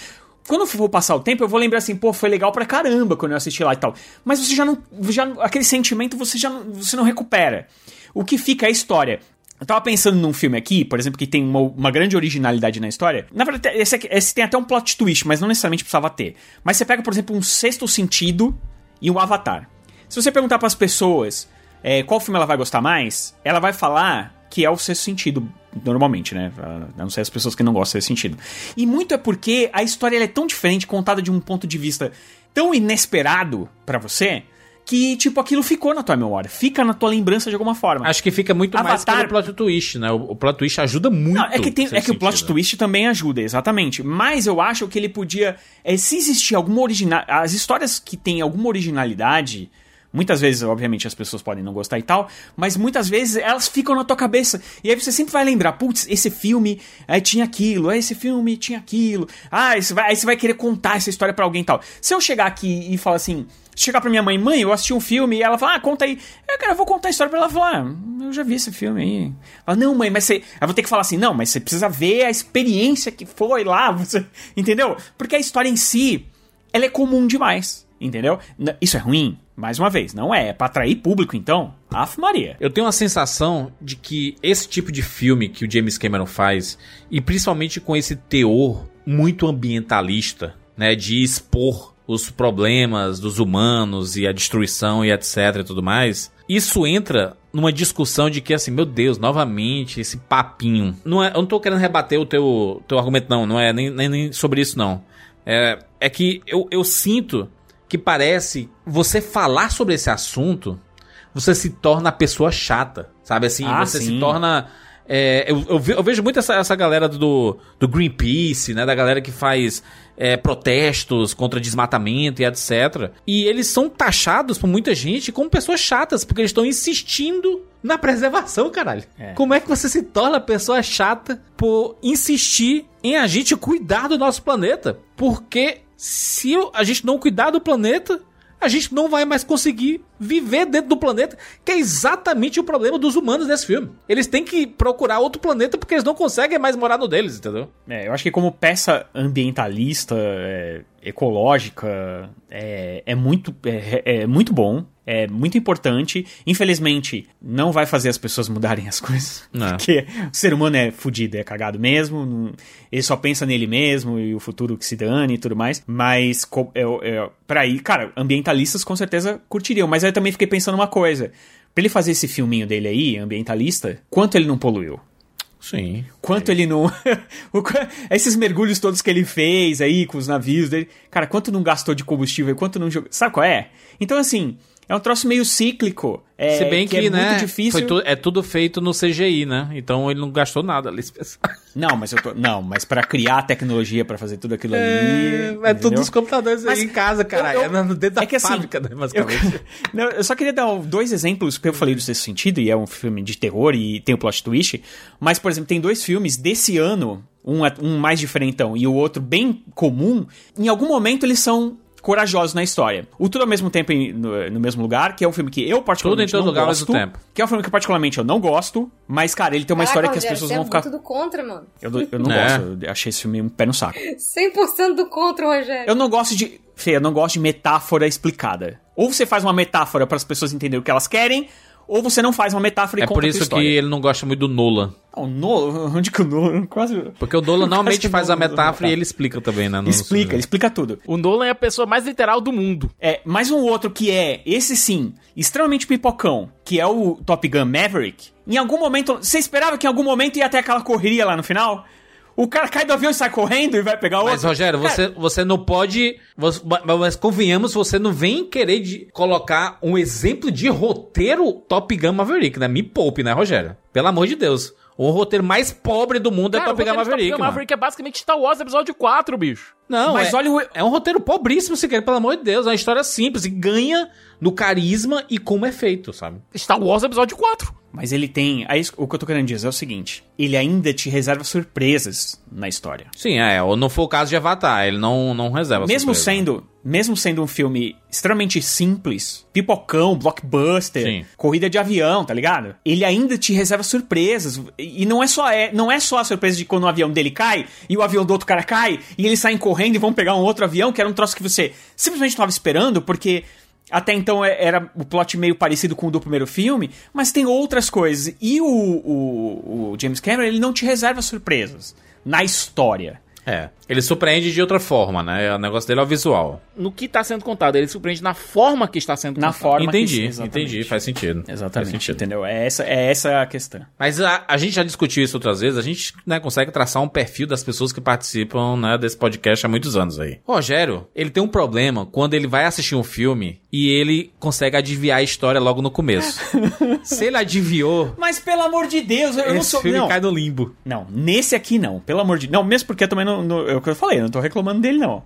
Quando eu for passar o tempo, eu vou lembrar assim, pô, foi legal pra caramba quando eu assisti lá e tal. Mas você já não. Já, aquele sentimento você já você não recupera. O que fica é a história. Eu tava pensando num filme aqui, por exemplo, que tem uma, uma grande originalidade na história. Na verdade, esse, aqui- esse tem até um plot twist, mas não necessariamente precisava ter. Mas você pega, por exemplo, um sexto sentido e um avatar. Se você perguntar pras pessoas é, qual filme ela vai gostar mais, ela vai falar que é o sexto sentido, normalmente, né? A não ser as pessoas que não gostam desse sentido. E muito é porque a história é tão diferente, contada de um ponto de vista tão inesperado pra você, que, tipo, aquilo ficou na tua memória, fica na tua lembrança de alguma forma. Acho que fica muito mais Avatar- pelo plot twist, né? O, o plot twist ajuda muito. Não, é que, tem, é que o plot twist também ajuda, exatamente. Mas eu acho que ele podia. é, se existir alguma original. As histórias que têm alguma originalidade. Muitas vezes, obviamente, as pessoas podem não gostar e tal, mas muitas vezes elas ficam na tua cabeça. E aí você sempre vai lembrar, putz, esse filme eh, tinha aquilo, ah, esse filme tinha aquilo. Ah, esse vai, aí você vai querer contar essa história pra alguém e tal. Se eu chegar aqui e falar assim, chegar pra minha mãe, mãe, eu assisti um filme, e ela fala, ah, conta aí. Eu, cara, eu vou contar a história pra ela falar, ah, eu já vi esse filme aí. Fala, não, mãe, mas você. Eu vou ter que falar assim, não, mas você precisa ver a experiência que foi lá, você. Entendeu? Porque a história em si, ela é comum demais. Entendeu? Isso é ruim? Mais uma vez, não é. É pra atrair público, então. Af Maria. Eu tenho uma sensação de que esse tipo de filme que o James Cameron faz, e principalmente com esse teor muito ambientalista, né, de expor os problemas dos humanos e a destruição e etc e tudo mais, isso entra numa discussão de que assim, meu Deus, novamente esse papinho. Não é, eu não tô querendo rebater o teu, teu argumento não, não é nem, nem, nem sobre isso não. É, é que eu, eu sinto que parece você falar sobre esse assunto, você se torna a pessoa chata, sabe assim? Ah, você sim. se torna. é, eu, eu ve- eu vejo muito essa, essa galera do, do Greenpeace, né? Da galera que faz é, protestos contra desmatamento e etc. E eles são taxados por muita gente como pessoas chatas, porque eles estão insistindo na preservação, caralho. É. Como é que você se torna pessoa chata por insistir em a gente cuidar do nosso planeta? Porque se a gente não cuidar do planeta, a gente não vai mais conseguir viver dentro do planeta, que é exatamente o problema dos humanos nesse filme. Eles têm que procurar outro planeta porque eles não conseguem mais morar no deles, entendeu? É, eu acho que como peça ambientalista, é, ecológica, é, é muito, é, é muito bom. É muito importante. Infelizmente, não vai fazer as pessoas mudarem as coisas. Não. Porque o ser humano é fudido, é cagado mesmo. ele só pensa nele mesmo e o futuro que se dane e tudo mais. Mas, eu, pra ir, cara, ambientalistas com certeza curtiriam. Mas aí eu também fiquei pensando uma coisa. Pra ele fazer esse filminho dele aí, ambientalista, quanto ele não poluiu? Sim. Quanto ele não. Esses mergulhos todos que ele fez aí com os navios dele. Cara, quanto não gastou de combustível? Quanto não jogou. Sabe qual é? Então, assim, é um troço meio cíclico. É, Se bem que, é né, muito difícil. foi tu- é tudo feito no CGI, né? Então ele não gastou nada ali. Não, mas eu tô. Não, mas pra criar a tecnologia pra fazer tudo aquilo ali. É, é tudo dos computadores Mas aí em casa, cara. eu- eu- é no- dentro da é que assim, fábrica, né, Eu, basicamente. Não, eu só queria dar dois exemplos, porque eu falei do sexto sentido, e é um filme de terror e tem o plot twist. Mas, por exemplo, tem dois filmes desse ano, um, é- um mais diferentão e o outro bem comum. Em algum momento eles são corajosos na história. O Tudo ao mesmo tempo em- no, no mesmo lugar, que é um filme que eu particularmente Tudo em todo não lugar ao gosto. mesmo tempo. Que é um filme que particularmente eu não gosto, mas, cara, ele tem uma história que as Rogério, pessoas você vão é ficar... muito do contra, mano. Eu, não- eu não É. gosto, eu achei esse filme um pé no saco. 100% do contra, Rogério. Eu não gosto de. Fê, eu não gosto de metáfora explicada. Ou você faz uma metáfora para as pessoas entenderem o que elas querem, ou você não faz uma metáfora e É conta por a isso tua que ele não gosta muito do Nolan. O Nolan, onde que o Nolan quase. Porque o Nolan normalmente faz a não- não metáfora tá. e ele explica também, né? no- Explica, ele explica tudo. O Nolan é a pessoa mais literal do mundo. É, mais um outro que é, esse sim, extremamente pipocão, que é o Top Gun Maverick. Em algum momento, você esperava que em algum momento ia ter aquela correria lá no final? O cara cai do avião e sai correndo e vai pegar outro. Mas, Rogério, Cara, você, você não pode. você- mas- mas convenhamos, você não vem querer de colocar um exemplo de roteiro Top Gun Maverick, né? Me poupe, né, Rogério? Pelo amor de Deus. O roteiro mais pobre do mundo é Cara, o Top Gun Maverick. Top Gun. Maverick é basicamente Star Wars Episódio 4, bicho. Não, Mas é, olha o- é um roteiro pobríssimo, se quer, pelo amor de Deus. É uma história simples e ganha no carisma e como é feito, sabe? Star Wars Episódio 4. Mas ele tem. aí o que eu tô querendo dizer é o seguinte: ele ainda te reserva surpresas na história. Sim, é. Ou não for o caso de Avatar, ele não, não reserva mesmo surpresa. sendo mesmo sendo um filme extremamente simples, pipocão, blockbuster, Sim. corrida de avião, tá ligado? Ele ainda te reserva surpresas e não é só é, não é só a surpresa de quando o avião dele cai e o avião do outro cara cai e eles saem correndo e vão pegar um outro avião, que era um troço que você simplesmente não tava esperando porque até então é- era o plot meio parecido com o do primeiro filme, mas tem outras coisas. E o, o, o James Cameron, ele não te reserva surpresas na história. É. Ele surpreende de outra forma, né? O negócio dele é o visual. No que tá sendo contado, ele surpreende na forma que está sendo Na contado. forma que- entendi, entendi. Faz sentido. Exatamente, Faz sentido. entendeu? É essa, é essa a questão. Mas a, a gente já discutiu isso outras vezes, a gente né, consegue traçar um perfil das pessoas que participam né, desse podcast há muitos anos aí. Rogério, ele tem um problema quando ele vai assistir um filme e ele consegue adivinhar a história logo no começo. Se ele adivinhou, Mas pelo amor de Deus, eu não esse sou. filme Não, cai no limbo. não, nesse aqui não, pelo amor de Não, mesmo porque eu também não. não é o que eu falei, eu não tô reclamando dele, não.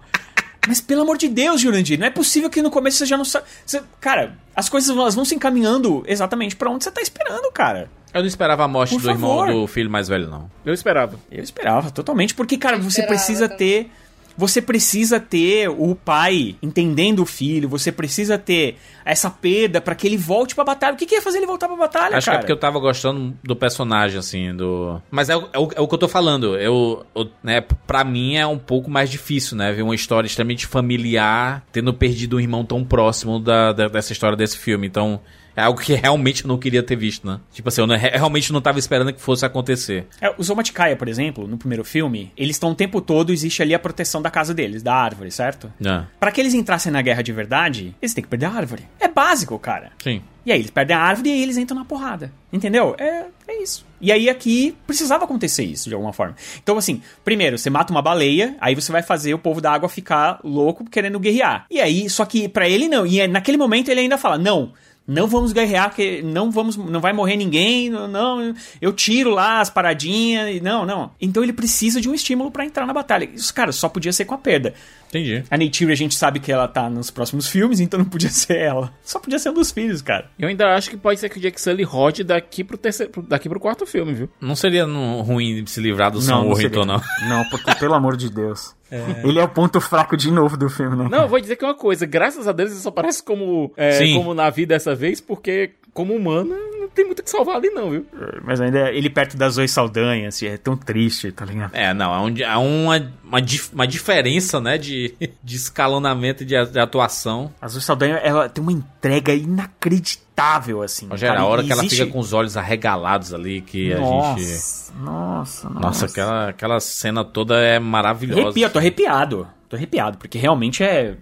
Mas pelo amor de Deus, Jurandir, não é possível que no começo você já não sabe. você- Cara, as coisas vão- elas vão se encaminhando exatamente pra onde você tá esperando, cara. Eu não esperava a morte Por do irmão favor. do filho mais velho, não. Eu esperava. Eu esperava totalmente, porque, cara, Eu você precisa também. ter. Você precisa ter o pai entendendo o filho, você precisa ter essa perda pra que ele volte pra batalha. O que, que ia fazer ele voltar pra batalha, Acho que cara? é porque eu tava gostando do personagem, assim, do. Mas é, o- é o, é o que eu tô falando. Eu, eu, né, pra mim é um pouco mais difícil, né? Ver uma história extremamente familiar, tendo perdido um irmão tão próximo da, da- dessa história desse filme. Então, é algo que realmente eu não queria ter visto, né? Tipo assim, eu não- realmente não tava esperando que fosse acontecer. É, o Zomaticaya, por exemplo, no primeiro filme, eles estão o tempo todo, existe ali a proteção da casa deles, da árvore, certo? Né? Pra que eles entrassem na guerra de verdade, eles têm que perder a árvore. É básico, cara. Sim. E aí eles perdem a árvore e aí eles entram na porrada. Entendeu? É, é isso. E aí aqui precisava acontecer isso de alguma forma. Então, assim, primeiro, você mata uma baleia, aí você vai fazer o povo da água ficar louco querendo guerrear. E aí, só que pra ele não. E é- naquele momento ele ainda fala: não. Não vamos guerrear, porque não vamos, não vai morrer ninguém, não, não, eu tiro lá as paradinhas, e não, não. Então ele precisa de um estímulo pra entrar na batalha. Isso, cara, só podia ser com a perda. Entendi. A Neytiri a gente sabe que ela tá nos próximos filmes, então não podia ser ela. Só podia ser um dos filhos, cara. Eu ainda acho que pode ser que o Jack Sully rode daqui pro, terceiro, daqui pro quarto filme, viu? Não seria no- ruim se livrar do Sam Worthington, não. Não, porque pelo amor de Deus. Ele é o ponto fraco de novo do filme, né? Não, eu vou dizer que é uma coisa. Graças a Deus ele só parece como, é, como Navi dessa vez, porque como humano não tem muito o que salvar ali não, viu? Mas ainda ele perto das Zoe Saldanha, assim, é tão triste, tá ligado? É, não, há, um, há uma, uma, dif- uma diferença, né, de, de escalonamento e de, de atuação. A Zoe Saldanha, ela tem uma entrega inacreditável, assim. Rogério, cara, a hora e que ela existe- fica com os olhos arregalados ali, que a gente... Nossa, nossa, nossa. Nossa, aquela, aquela cena toda é maravilhosa. Arrepia, eu tô arrepiado. Tô arrepiado, porque realmente é.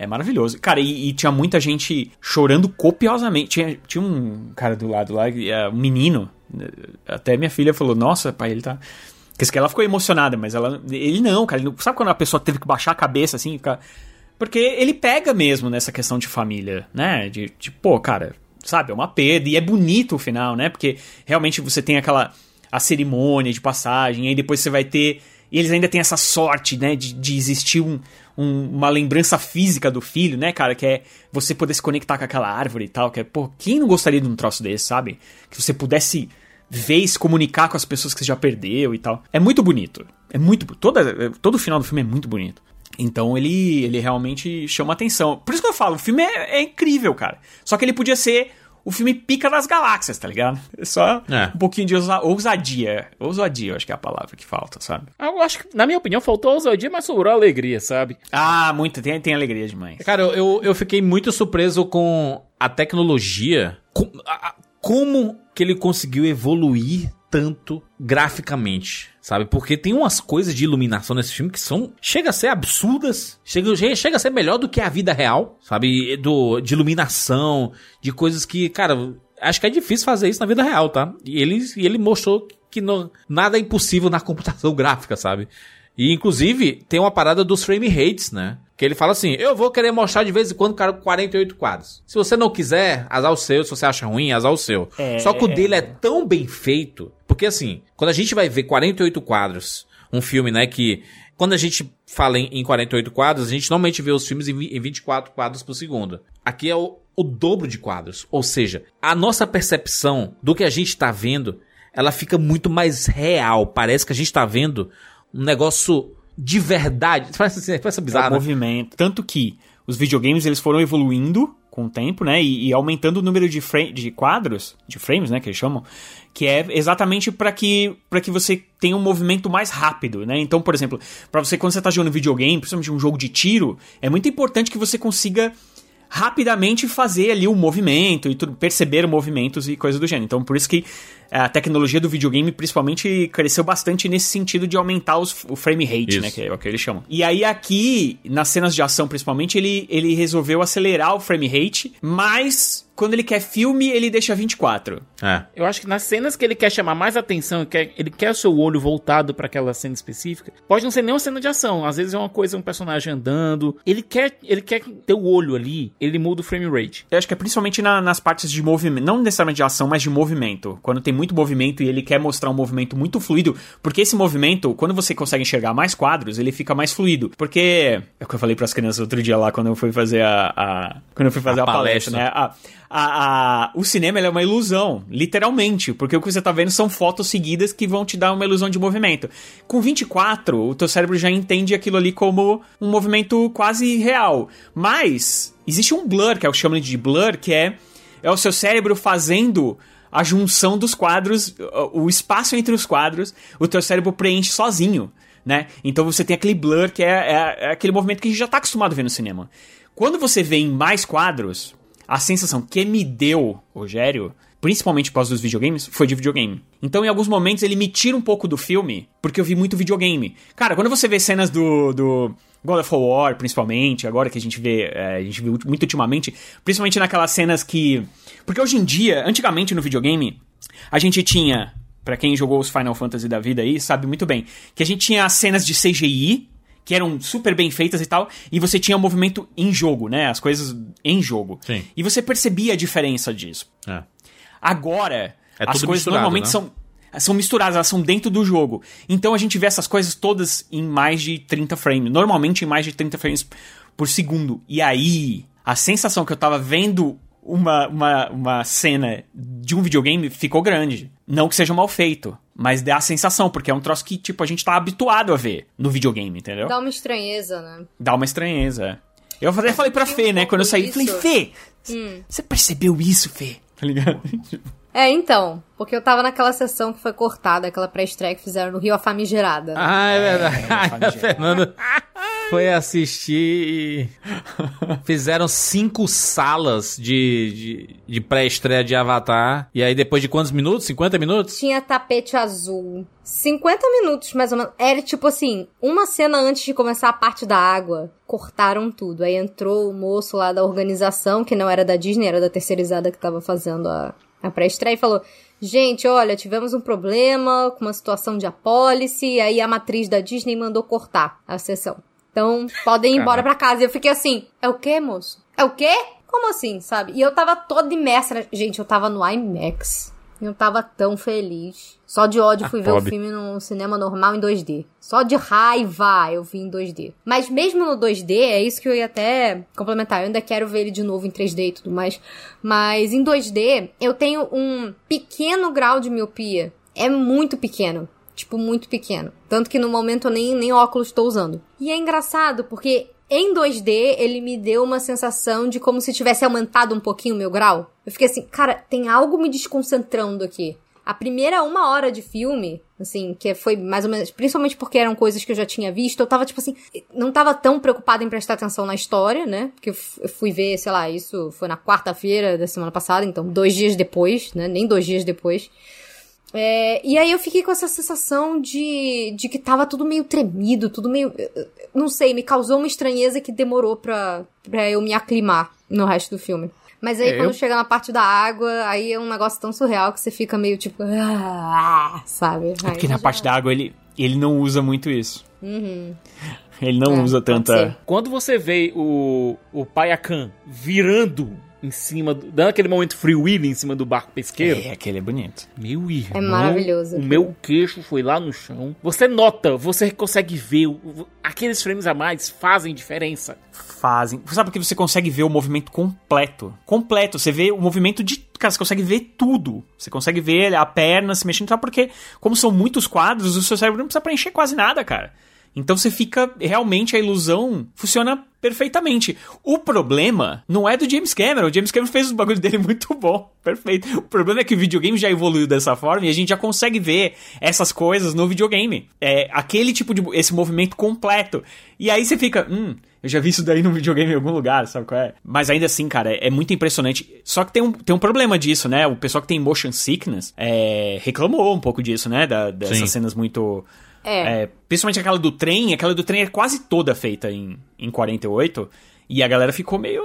É maravilhoso. Cara, e, e tinha muita gente chorando copiosamente. Tinha, tinha um cara do lado lá, é, um menino. Até minha filha falou: Nossa, pai, ele tá. Porque ela ficou emocionada, mas ela. Ele não, cara. Ele, sabe quando a pessoa teve que baixar a cabeça assim? Ficar... Porque ele pega mesmo nessa questão de família, né? De, de, pô, cara, sabe, é uma perda. E é bonito o final, né? Porque realmente você tem aquela. a cerimônia de passagem, e aí depois você vai ter. E eles ainda têm essa sorte, né? De, de existir um, um- uma lembrança física do filho, né, cara? Que é você poder se conectar com aquela árvore e tal. Que é, pô, quem não gostaria de um troço desse, sabe? Que você pudesse ver e se comunicar com as pessoas que você já perdeu e tal. É muito bonito. É muito. Toda, todo o final do filme é muito bonito. Então ele, ele realmente chama atenção. Por isso que eu falo, o filme é, é incrível, cara. Só que ele podia ser o filme pica das galáxias, tá ligado? É só É. um pouquinho de ousa- ousadia. Ousadia, eu acho que é a palavra que falta, sabe? Eu acho que, na minha opinião, faltou ousadia, mas sobrou alegria, sabe? Ah, muito. Tem, tem alegria demais. Cara, eu- eu, eu fiquei muito surpreso com a tecnologia. Com, a- a- como que ele conseguiu evoluir tanto graficamente, sabe? Porque tem umas coisas de iluminação nesse filme que são. Chega a ser absurdas. Chega, chega- a ser melhor do que a vida real, sabe? Do, de iluminação, de coisas que, cara. Acho que é difícil fazer isso na vida real, tá? E ele, ele mostrou que não- nada é impossível na computação gráfica, sabe? E, inclusive, tem uma parada dos frame rates, né? Que ele fala assim, eu vou querer mostrar de vez em quando, cara, 48 quadros. Se você não quiser, azar o seu. Se você acha ruim, azar o seu. É, Só que o é. dele é tão bem feito. Porque, assim, quando a gente vai ver 48 quadros, um filme, né, que... Quando a gente fala em, em 48 quadros, a gente normalmente vê os filmes em, em 24 quadros por segundo. Aqui é o, o dobro de quadros. Ou seja, a nossa percepção do que a gente tá vendo, ela fica muito mais real. Parece que a gente tá vendo um negócio de verdade. Parece, assim, parece É bizarro, né? movimento. Tanto que os videogames eles foram evoluindo com o tempo, né? E, e aumentando o número de, de quadros, de frames, né? Que eles chamam. Que é exatamente para que, pra que você tenha um movimento mais rápido, né? Então, por exemplo, para você, quando você tá jogando videogame, principalmente um jogo de tiro, é muito importante que você consiga rapidamente fazer ali o movimento e tudo, perceber movimentos e coisas do gênero. Então, por isso que a tecnologia do videogame, principalmente, cresceu bastante nesse sentido de aumentar os- o frame rate, Isso. né? Que é o que eles chamam. E aí, aqui, nas cenas de ação, principalmente, ele, ele resolveu acelerar o frame rate, mas quando ele quer filme, ele deixa 24. É. Eu acho que nas cenas que ele quer chamar mais atenção, quer, ele quer o seu olho voltado pra aquela cena específica, pode não ser nem uma cena de ação, às vezes é uma coisa, um personagem andando, ele quer, ele quer ter o olho ali, ele muda o frame rate. Eu acho que é principalmente na- nas partes de movimento, não necessariamente de ação, mas de movimento. Quando tem muito movimento e ele quer mostrar um movimento muito fluido, porque esse movimento, quando você consegue enxergar mais quadros, ele fica mais fluido. Porque é o que eu falei pras crianças outro dia lá quando eu fui fazer a, a- quando eu fui fazer A a, palestra, palestra. né? A, a- a- o cinema ele é uma ilusão, literalmente, porque o que você tá vendo são fotos seguidas que vão te dar uma ilusão de movimento. Com 24, o teu cérebro já entende aquilo ali como um movimento quase real. Mas existe um blur, que é o chamam de blur, que é, é o seu cérebro fazendo a junção dos quadros, o espaço entre os quadros, o teu cérebro preenche sozinho, né? Então você tem aquele blur que é, é- é aquele movimento que a gente já tá acostumado a ver no cinema. Quando você vê em mais quadros, a sensação que me deu, Rogério, principalmente por causa dos videogames, foi de videogame. Então, em alguns momentos, ele me tira um pouco do filme, porque eu vi muito videogame. Cara, quando você vê cenas do, do God of War, principalmente, agora que a gente vê, é, a gente viu muito ultimamente, principalmente naquelas cenas que... Porque hoje em dia, antigamente no videogame, a gente tinha, pra quem jogou os Final Fantasy da vida aí, sabe muito bem, que a gente tinha as cenas de CGI, que eram super bem feitas e tal, e você tinha o movimento em jogo, né? As coisas em jogo. Sim. E você percebia a diferença disso. É. Agora, É as coisas normalmente né? são são misturadas, elas são dentro do jogo. Então a gente vê essas coisas todas em mais de 30 frames, normalmente em mais de 30 frames por segundo. E aí, a sensação que eu tava vendo uma, uma, uma cena de um videogame ficou grande. Não que seja mal feito, mas dá a sensação, porque é um troço que, tipo, a gente tá habituado a ver no videogame, entendeu? Dá uma estranheza, né? Dá uma estranheza. é. Eu até falei pra Fê, né, quando eu saí, falei, isso. Fê, você percebeu isso, Fê? Tá ligado? É, então. Porque eu tava naquela sessão que foi cortada, aquela pré-estreia que fizeram no Rio A Famigerada. né? Ah, é verdade. É, a Fernanda. foi assistir fizeram cinco salas de, de, de pré-estreia de Avatar. E aí depois de quantos minutos? 50 minutos? Tinha tapete azul. 50 minutos, mais ou menos. Era tipo assim, uma cena antes de começar a parte da água. Cortaram tudo. Aí entrou o moço lá da organização, que não era da Disney, era da terceirizada que tava fazendo a, a pré-estreia, e falou: Gente, olha, tivemos um problema com uma situação de apólice, aí a matriz da Disney mandou cortar a sessão. Então, podem ir embora pra casa. E eu fiquei assim, é o quê, moço? É o quê? Como assim, sabe? E eu tava toda imersa. na- Gente, eu tava no IMAX. Eu tava tão feliz. Só de ódio fui ver o filme no cinema normal em 2D. Só de raiva eu vi em 2D. Mas mesmo no 2D, é isso que eu ia até complementar. Eu ainda quero ver ele de novo em 3D e tudo mais. Mas em 2D, eu tenho um pequeno grau de miopia. É muito pequeno. Tipo, muito pequeno. Tanto que no momento eu nem, nem óculos estou usando. E é engraçado, porque em 2D ele me deu uma sensação de como se tivesse aumentado um pouquinho o meu grau. Eu fiquei assim, cara, tem algo me desconcentrando aqui. A primeira uma hora de filme, assim, que foi mais ou menos, principalmente porque eram coisas que eu já tinha visto, eu tava tipo assim, não tava tão preocupada em prestar atenção na história, né? Porque eu fui ver, sei lá, isso foi na quarta-feira da semana passada, então dois dias depois, né? Nem dois dias depois. É, e aí eu fiquei com essa sensação de, de que tava tudo meio tremido, tudo meio. Não sei, me causou uma estranheza que demorou pra, pra eu me aclimar no resto do filme. Mas aí É, quando eu- chega na parte da água, aí é um negócio tão surreal que você fica meio tipo. "Ah", sabe? É porque Aí na já- parte da água ele, ele não usa muito isso. Uhum. Ele não É, usa tanta. Quando você vê o, o Payakan virando em cima, do, dando aquele momento free wheeling em cima do barco pesqueiro, É, aquele é bonito. meu irmão, É maravilhoso o meu queixo foi lá no chão. Você nota, você consegue ver, aqueles frames a mais fazem diferença. Fazem. Sabe porque você consegue ver o movimento completo. Completo. Você vê o movimento de. Cara, você consegue ver tudo. Você consegue ver a perna se mexendo e tal, porque, como são muitos quadros, o seu cérebro não precisa preencher quase nada, cara. Então você fica. Realmente a ilusão funciona perfeitamente. O problema não é do James Cameron. O James Cameron fez os bagulhos dele muito bom. Perfeito. O problema é que o videogame já evoluiu dessa forma e a gente já consegue ver essas coisas no videogame. É aquele tipo de. esse movimento completo. E aí você fica. Hum. Eu já vi isso daí no videogame em algum lugar, sabe qual é? Mas ainda assim, cara, é muito impressionante. Só que tem um, tem um problema disso, né? O pessoal que tem motion sickness é, reclamou um pouco disso, né? Da, dessas Sim. cenas muito. É. É, principalmente aquela do trem, aquela do trem é quase toda feita em, em 48. E a galera ficou meio.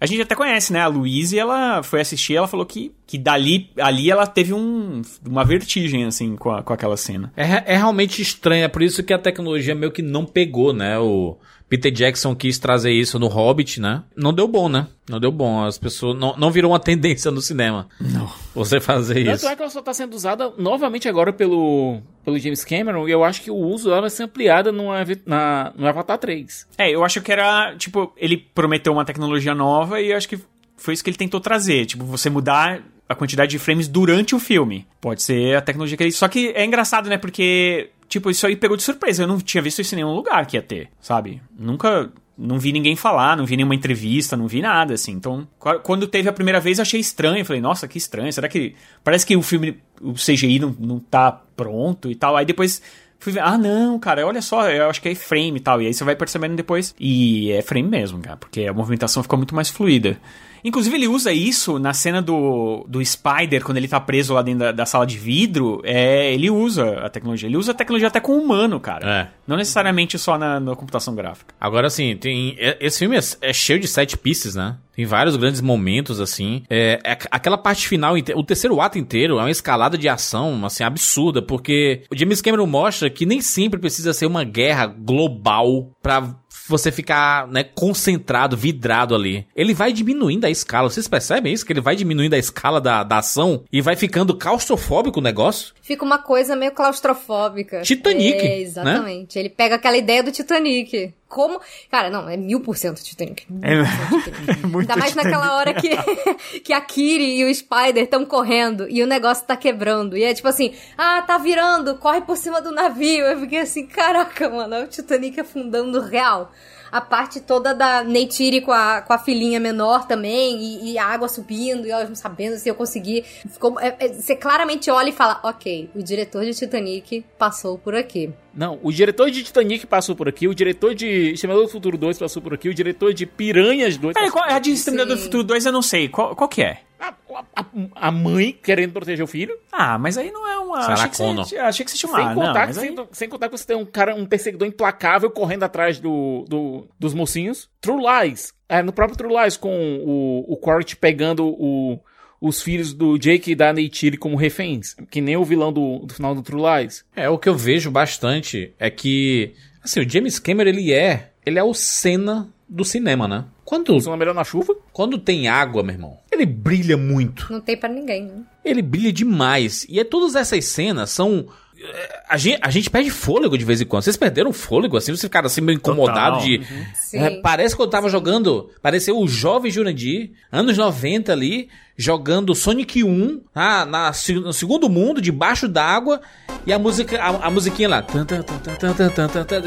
A gente até conhece, né? A Louise, ela foi assistir ela falou que, que dali ali ela teve um, uma vertigem, assim, com, a- com aquela cena. É, é realmente estranho, é por isso que a tecnologia meio que não pegou, né? O Peter Jackson quis trazer isso no Hobbit, né? Não deu bom, né? Não deu bom. As pessoas. Não, não virou uma tendência no cinema. Não. Você fazer isso. Tanto é que ela só tá sendo usada novamente agora pelo, pelo James Cameron, e eu acho que o uso dela vai ser ampliada no, na, no Avatar 3. É, eu acho que era, tipo, ele prometeu uma tecnologia nova e eu acho que foi isso que ele tentou trazer. Tipo, você mudar a quantidade de frames durante o filme. Pode ser a tecnologia que ele. Só que é engraçado, né? Porque, tipo, isso aí pegou de surpresa. Eu não tinha visto isso em nenhum lugar que ia ter, sabe? Nunca. Não vi ninguém falar, não vi nenhuma entrevista, não vi nada, assim. Então, qu- quando teve a primeira vez, achei estranho. Falei, nossa, que estranho. Será que. Parece que o filme, o CGI não, não tá pronto e tal. Aí depois fui ver, ah, não, cara, olha só, eu acho que é frame e tal. E aí você vai percebendo depois. E é frame mesmo, cara, porque a movimentação ficou muito mais fluida. Inclusive, ele usa isso na cena do, do Spider, quando ele tá preso lá dentro da, da sala de vidro. É, ele usa a tecnologia. Ele usa a tecnologia até com o humano, cara. É. Não necessariamente só na, na computação gráfica. Agora, assim, tem. é- Esse filme é, é cheio de set pieces, né? Tem vários grandes momentos, assim. É, é aqu- aquela parte final, o terceiro ato inteiro é uma escalada de ação, assim, absurda, porque o James Cameron mostra que nem sempre precisa ser uma guerra global pra você ficar, né, concentrado, vidrado ali. Ele vai diminuindo a escala. Vocês percebem isso? Que ele vai diminuindo a escala da, da ação e vai ficando claustrofóbico o negócio? Fica uma coisa meio claustrofóbica. Titanic, É, né? exatamente. Ele pega aquela ideia do Titanic. Como. Cara, não, é mil por cento Titanic. É, muito Ainda mais Titanic. naquela hora que, que a Kiri e o Spider estão correndo e o negócio tá quebrando. E é tipo assim, ah, tá virando, corre por cima do navio. Eu fiquei assim, caraca, mano, é o Titanic afundando real. A parte toda da Neytiri com a, com a filhinha menor também, e, e a água subindo, e elas não sabendo se eu consegui. Ficou, é, é, você claramente olha e fala: ok, o diretor de Titanic passou por aqui. Não, o diretor de Titanic passou por aqui, o diretor de Exterminador do Futuro 2 passou por aqui, o diretor de Piranhas 2 Peraí, passou qual, a de Exterminador do. Futuro 2 eu não sei. Qual, qual que é? A, a- a mãe querendo proteger o filho. Ah, mas aí não é uma. Sarah Achei que, você, achei que você tinha Sem, uma. contar não, que, mas aí... sem, sem contar que você tem um cara, um perseguidor implacável correndo atrás do, do- dos mocinhos. True Lies. É, no próprio True Lies, com o, o Court pegando o- os filhos do Jake e da Neytiri como reféns. Que nem o vilão do, do final do True Lies. É, o que eu vejo bastante é que, assim, o James Cameron, ele é, ele é o Senna do cinema, né? Quando. Funciona melhor na chuva? Quando tem água, meu irmão, ele brilha muito. Não tem para ninguém, né? Ele brilha demais. E é, todas essas cenas são. Eh, a gente, a gente perde fôlego de vez em quando. Vocês perderam fôlego, assim? Vocês ficaram assim meio incomodado Total. de. Uhum. É, parece que eu tava jogando. Pareceu o jovem Jurandir, anos 90 ali, jogando Sonic 1 ah, tá? na, no segundo mundo, debaixo d'água, e a música. A, a musiquinha lá.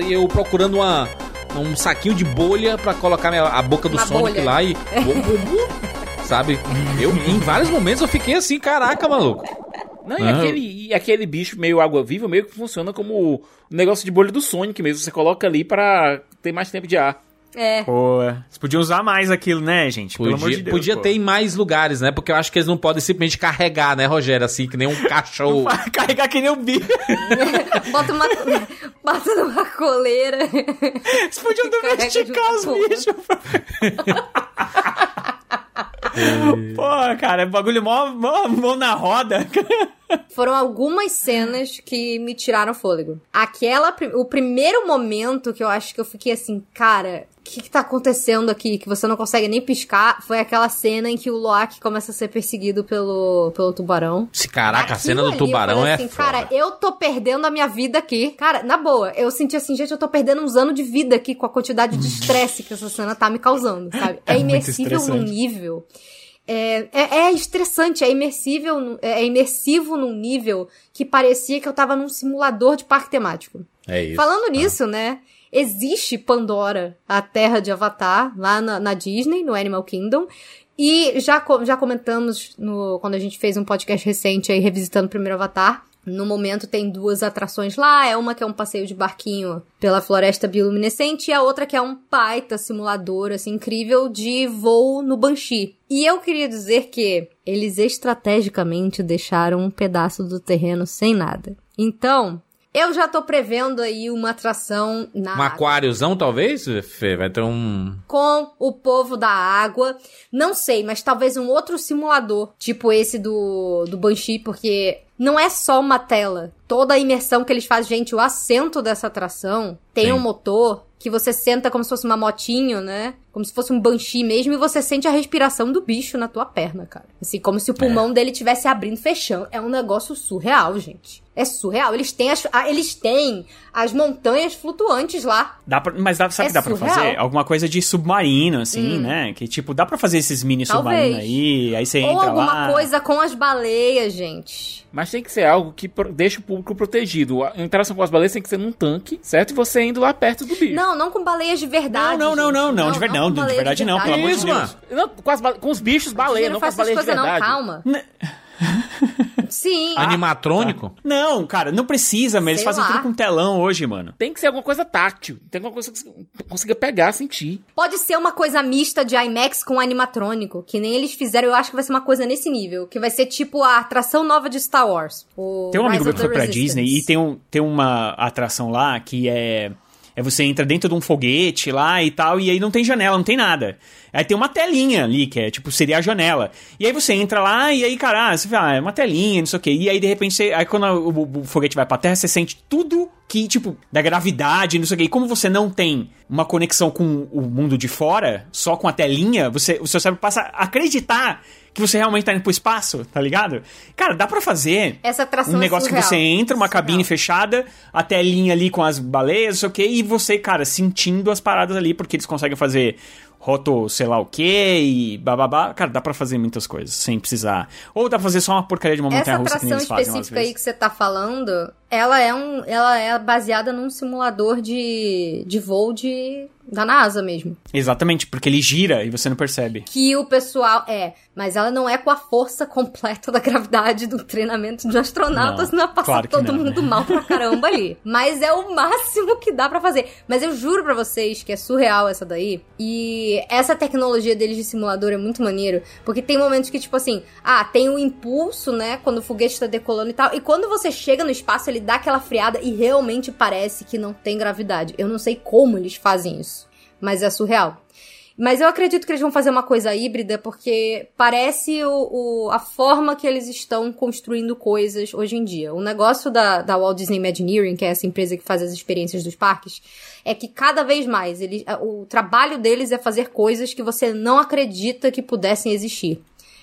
E eu procurando uma um saquinho de bolha pra colocar a boca do Uma Sonic bolha. lá e. Sabe? Eu, em vários momentos eu fiquei assim, caraca, maluco. Não, e, Ah. aquele, e aquele bicho meio água-viva meio que funciona como o negócio de bolha do Sonic mesmo. Você coloca ali pra ter mais tempo de ar. É. Pô, vocês podiam usar mais aquilo, né, gente? Pelo amor Podia, de Deus. podia pô. ter em mais lugares, né? Porque eu acho que eles não podem simplesmente carregar, né, Rogério? Assim, que nem um cachorro. Carregar que nem um bicho. Bota uma. bota numa coleira. Vocês podiam domesticar os bichos. Pô, cara, bagulho mó, mó mão na roda. Foram algumas cenas que me tiraram fôlego. Aquela. O primeiro momento que eu acho que eu fiquei assim, cara. O que, que tá acontecendo aqui? Que você não consegue nem piscar. Foi aquela cena em que o Loki começa a ser perseguido pelo, pelo tubarão. Caraca, a cena do tubarão é assim, foda. Cara, eu tô perdendo a minha vida aqui. Cara, na boa, eu senti assim, gente, eu tô perdendo uns anos de vida aqui com a quantidade de estresse que essa cena tá me causando, sabe? É, É imersível num nível. É, é, é estressante, é imersível, nu- é imersivo num nível que parecia que eu tava num simulador de parque temático. É isso. Falando nisso, né? Existe Pandora, a terra de Avatar, lá na, na Disney, no Animal Kingdom. E já, já comentamos no, quando a gente fez um podcast recente aí, revisitando o primeiro Avatar. No momento tem duas atrações lá, é uma que é um passeio de barquinho pela floresta bioluminescente e a outra que é um baita simulador, assim, incrível de voo no Banshee. E eu queria dizer que eles estrategicamente deixaram um pedaço do terreno sem nada. Então, eu já tô prevendo aí uma atração na Um aquáriozão, talvez, Fê? Vai ter um. com o povo da água. Não sei, mas talvez um outro simulador, tipo esse do, do Banshee, porque não é só uma tela. Toda a imersão que eles fazem, gente, o assento dessa atração tem Sim. um motor que você senta como se fosse uma motinho, né? Como se fosse um Banshee mesmo, e você sente a respiração do bicho na tua perna, cara. Assim, como se o pulmão dele estivesse abrindo e fechando. É um negócio surreal, gente. É surreal. Eles têm as, ah, eles têm as montanhas flutuantes lá. Dá pra, mas dá, sabe o É que dá pra surreal. fazer? Alguma coisa de submarino, assim, né? Que tipo, dá pra fazer esses mini Talvez. submarinos aí, aí você Ou entra alguma lá. coisa com as baleias, gente. Mas tem que ser algo que deixa o público protegido. A interação com as baleias tem que ser num tanque, certo? E você indo lá perto do bicho. Não, não com baleias de verdade. Não, não, não, gente. não, de ver- não, com de baleias verdade não, pelo amor de Deus. Não, com, as com os bichos baleia, não não com as baleias de coisas não, verdade. calma. Né? Sim. Ah, Animatrônico? Não, cara, não precisa, mas eles Sei fazem lá. tudo com telão hoje, mano. Tem que ser alguma coisa táctil. Tem alguma coisa que você consiga pegar, sentir. Pode ser uma coisa mista de IMAX com animatrônico, que nem eles fizeram, eu acho que vai ser uma coisa nesse nível, que vai ser tipo a atração nova de Star Wars. o Tem um amigo meu que foi pra Resistance. Disney e tem, um, tem uma atração lá que é. É você entra dentro de um foguete lá e tal, e aí não tem janela, não tem nada. Aí tem uma telinha ali, que é tipo, seria a janela. E aí você entra lá e aí, cara, ah, você vê, ah, é uma telinha, não sei o quê. E aí, de repente, você, aí quando o, o- o foguete vai pra terra, você sente tudo que, tipo, da gravidade, não sei o quê. E como você não tem uma conexão com o mundo de fora, só com a telinha, você, o seu cérebro passa a acreditar que você realmente tá indo pro espaço, tá ligado? Cara, dá pra fazer Essa atração um negócio que surreal. você entra, uma Surreal. cabine fechada, a telinha ali com as baleias, não sei o quê, e você, cara, sentindo as paradas ali, porque eles conseguem fazer roto, sei lá o quê, e bababá. Cara, dá pra fazer muitas coisas, sem precisar. Ou dá pra fazer só uma porcaria de uma Essa montanha russa que nem atração eles fazem umas específica aí que você tá falando, ela é um, ela é baseada num simulador de, de voo de da NASA mesmo. Exatamente, porque ele gira e você não percebe. Que o pessoal. É, mas ela não é com a força completa da gravidade do treinamento de astronautas, Não, não, passar claro todo não, mundo né? mal pra caramba ali. Mas é o máximo que dá pra fazer. Mas eu juro pra vocês que é surreal essa daí. E essa tecnologia deles de simulador é muito maneiro. Porque tem momentos que, tipo assim, ah, tem o impulso, né? Quando o foguete tá decolando e tal. E quando você chega no espaço, ele dá aquela friada e realmente parece que não tem gravidade. Eu não sei como eles fazem isso. Mas é surreal. Mas eu acredito que eles vão fazer uma coisa híbrida, porque parece o, o- a forma que eles estão construindo coisas hoje em dia. O negócio da, da Walt Disney Imagineering, que é essa empresa que faz as experiências dos parques, é que cada vez mais eles, o trabalho deles é fazer coisas que você não acredita que pudessem existir.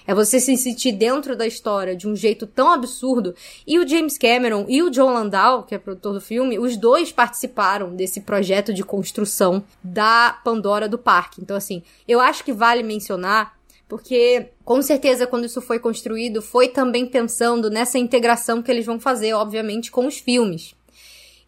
É você se sentir dentro da história de um jeito tão absurdo. E o James Cameron e o John Landau, que é produtor do filme, os dois participaram desse projeto de construção da Pandora do parque. Então, assim, eu acho que vale mencionar, porque com certeza quando isso foi construído, foi também pensando nessa integração que eles vão fazer, obviamente, com os filmes.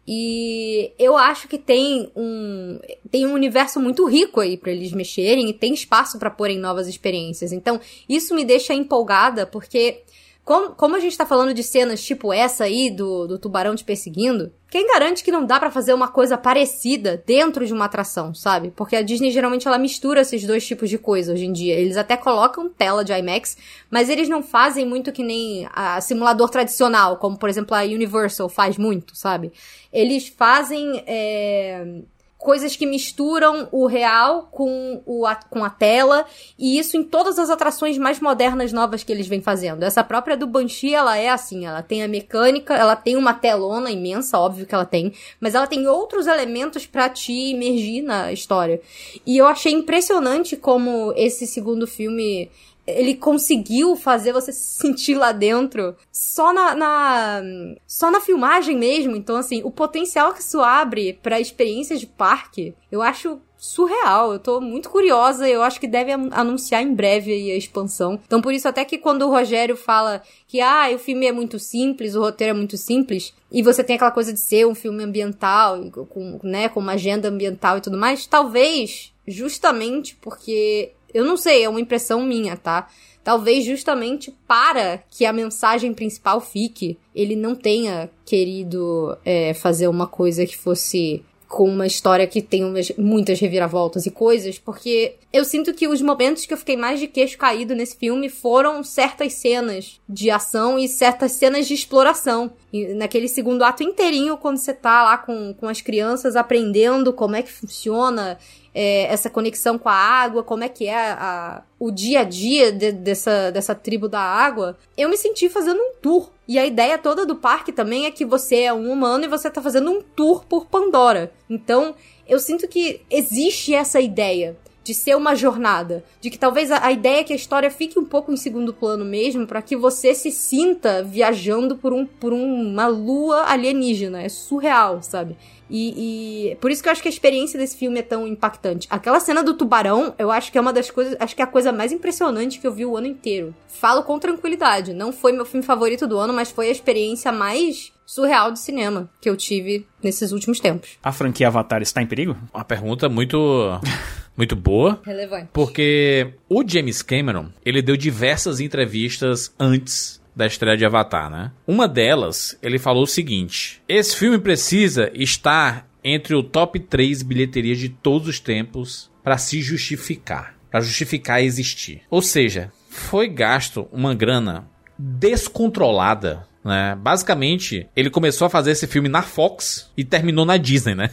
E eu acho que tem um tem um universo muito rico aí pra eles mexerem e tem espaço pra porem novas experiências. Então, isso me deixa empolgada porque como, como a gente tá falando de cenas tipo essa aí do, do tubarão te perseguindo, quem garante que não dá pra fazer uma coisa parecida dentro de uma atração, sabe? Porque a Disney geralmente ela mistura esses dois tipos de coisa hoje em dia. Eles até colocam tela de IMAX, mas eles não fazem muito que nem a simulador tradicional, como por exemplo a Universal faz muito, sabe? Eles fazem é, coisas que misturam o real com, o, a, com a tela, e isso em todas as atrações mais modernas novas que eles vêm fazendo. Essa própria do Banshee, ela é assim, ela tem a mecânica, ela tem uma telona imensa, óbvio que ela tem, mas ela tem outros elementos pra te imergir na história. E eu achei impressionante como esse segundo filme ele conseguiu fazer você se sentir lá dentro só na, na- só na filmagem mesmo. Então, assim, o potencial que isso abre pra experiências de parque, eu acho surreal. Eu tô muito curiosa. Eu acho que deve an- anunciar em breve a expansão. Então, por isso, até que quando o Rogério fala que, ah, o filme é muito simples, o roteiro é muito simples, e você tem aquela coisa de ser um filme ambiental, com, né, com uma agenda ambiental e tudo mais, talvez, justamente porque eu não sei, é uma impressão minha, tá? Talvez justamente para que a mensagem principal fique, ele não tenha querido é, fazer uma coisa que fosse com uma história que tem umas- muitas reviravoltas e coisas, porque eu sinto que os momentos que eu fiquei mais de queixo caído nesse filme foram certas cenas de ação e certas cenas de exploração. E naquele segundo ato inteirinho, quando você tá lá com, com as crianças aprendendo como é que funciona é, essa conexão com a água, como é que é a- o dia a dia de- dessa, dessa tribo da água, eu me senti fazendo um tour. E a ideia toda do parque também é que você é um humano e você tá fazendo um tour por Pandora. Então, eu sinto que existe essa ideia de ser uma jornada, de que talvez a, a ideia é que a história fique um pouco em segundo plano mesmo, para que você se sinta viajando por, um, por uma lua alienígena. É surreal, sabe? E, e por isso que eu acho que a experiência desse filme é tão impactante. Aquela cena do tubarão, eu acho que é uma das coisas, acho que é a coisa mais impressionante que eu vi o ano inteiro. Falo com tranquilidade, não foi meu filme favorito do ano, mas foi a experiência mais surreal de cinema que eu tive nesses últimos tempos. A franquia Avatar está em perigo? Uma pergunta muito, muito boa. Relevante. Porque o James Cameron, ele deu diversas entrevistas antes da estreia de Avatar, né? Uma delas, ele falou o seguinte: esse filme precisa estar entre o top 3 bilheterias de todos os tempos para se justificar, para justificar existir. Ou seja, foi gasto uma grana descontrolada, né? Basicamente, ele começou a fazer esse filme na Fox e terminou na Disney, né?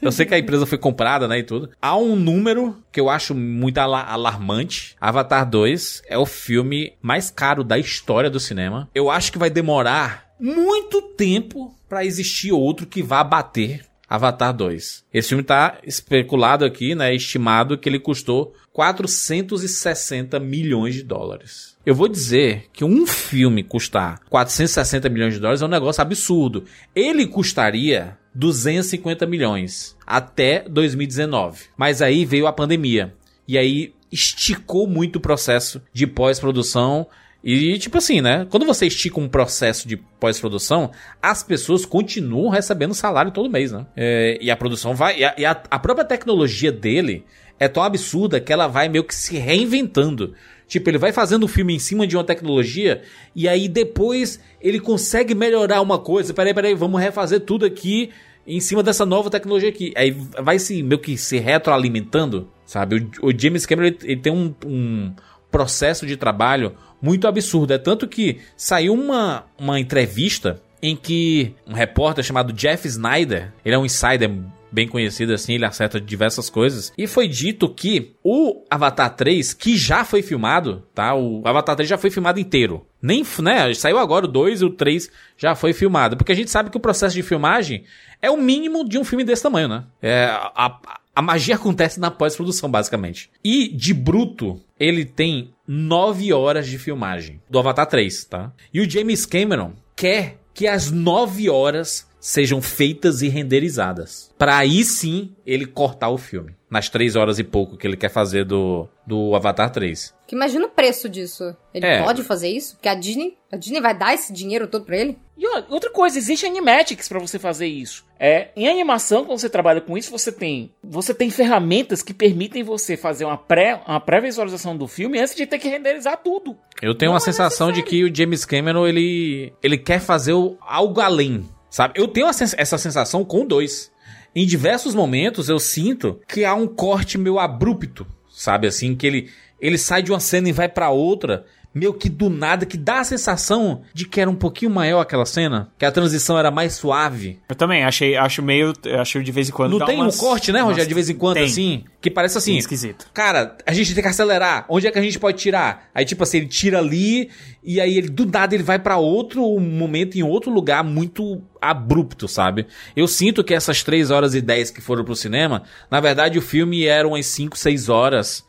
Eu sei que a empresa foi comprada, né, e tudo. Há um número que eu acho muito ala- alarmante. Avatar 2 é o filme mais caro da história do cinema. Eu acho que vai demorar muito tempo pra existir outro que vá bater Avatar 2. Esse filme tá especulado aqui, né, estimado que ele custou 460 milhões de dólares. Eu vou dizer que um filme custar 460 milhões de dólares é um negócio absurdo. Ele custaria 250 milhões até 2019. Mas aí veio a pandemia. E aí esticou muito o processo de pós-produção E, tipo assim, né? Quando você estica um processo de pós-produção, as pessoas continuam recebendo salário todo mês, né? É, e a produção vai. E, a, e a, a própria tecnologia dele é tão absurda que ela vai meio que se reinventando. Tipo, ele vai fazendo o filme em cima de uma tecnologia e aí depois ele consegue melhorar uma coisa. Peraí, peraí, vamos refazer tudo aqui em cima dessa nova tecnologia aqui. Aí vai se meio que se retroalimentando, sabe? O, o James Cameron ele, ele tem um, um processo de trabalho muito absurdo. É tanto que saiu uma, uma entrevista em que um repórter chamado Jeff Snyder, ele é um insider bem conhecido assim, ele acerta diversas coisas. E foi dito que o Avatar 3, que já foi filmado, tá? O Avatar 3 já foi filmado inteiro. Nem, né? Saiu agora o 2 e o 3 já foi filmado. Porque a gente sabe que o processo de filmagem é o mínimo de um filme desse tamanho, né? É, a, a magia acontece na pós-produção, basicamente. E de bruto, ele tem 9 horas de filmagem do Avatar 3, tá? E o James Cameron quer que as 9 horas sejam feitas e renderizadas. Para aí sim ele cortar o filme. Nas 3 horas e pouco que ele quer fazer do, do Avatar 3. Que imagina o preço disso. Ele É. pode fazer isso? Porque a Disney, a Disney vai dar esse dinheiro todo pra ele? E outra coisa, existe animatics pra você fazer isso. É, em animação, quando você trabalha com isso, você tem, você tem ferramentas que permitem você fazer uma pré, uma pré-visualização do filme antes de ter que renderizar tudo. Eu tenho Não uma é sensação de que o James Cameron ele, ele quer fazer algo além, sabe? Eu tenho sens- essa sensação com 2. Em diversos momentos eu sinto que há um corte meio abrupto, sabe? Assim, que ele, ele sai de uma cena e vai pra outra, meio que do nada, que dá a sensação de que era um pouquinho maior aquela cena, que a transição era mais suave. Eu também achei, acho meio, acho de vez em quando Não tem umas- um corte, né, Rogério, de vez em quando, tem. assim? Que parece assim. Sim, esquisito. Cara, a gente tem que acelerar. Onde é que a gente pode tirar? Aí, tipo assim, ele tira ali e aí ele do nada ele vai pra outro momento, em outro lugar muito abrupto, sabe? Eu sinto que essas 3 horas e 10 que foram pro cinema, na verdade o filme era umas 5, 6 horas.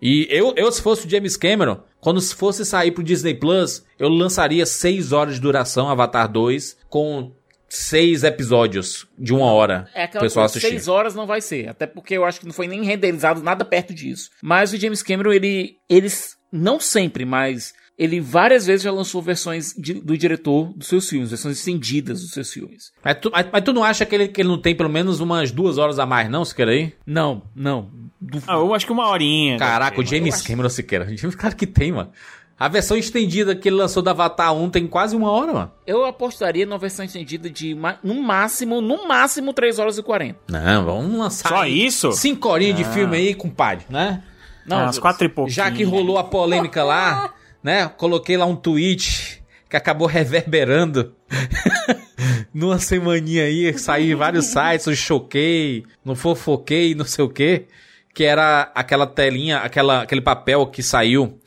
E eu, eu, se fosse o James Cameron, quando fosse sair pro Disney Plus, eu lançaria 6 horas de duração, Avatar 2, com 6 episódios de uma hora. É aquela pessoal coisa, assistir. seis horas não vai ser. Até porque eu acho que não foi nem renderizado nada perto disso. Mas o James Cameron, ele, eles não sempre, mas ele várias vezes já lançou versões de- do diretor dos seus filmes, versões estendidas dos seus filmes. Mas tu, mas, mas tu não acha que ele, que ele não tem pelo menos umas duas horas a mais, não, Siqueira aí? Não, não. Du- Ah, eu acho que uma horinha. Caraca, o James Cameron Siqueira. Claro que tem, mano. A versão estendida que ele lançou da Avatar 1 tem quase uma hora, mano. Eu apostaria numa versão estendida de no máximo, no máximo 3 horas e 40. Não, vamos lançar. Só aí isso? Cinco horinhas de Ah. filme aí, compadre, né? Não, Ah, Umas quatro e pouquinho. Já que rolou a polêmica lá, né? Coloquei lá um tweet que acabou reverberando. Numa semaninha aí, em vários sites, eu choquei, não fofoquei, não sei o quê. Que era aquela telinha, aquela, aquele papel que saiu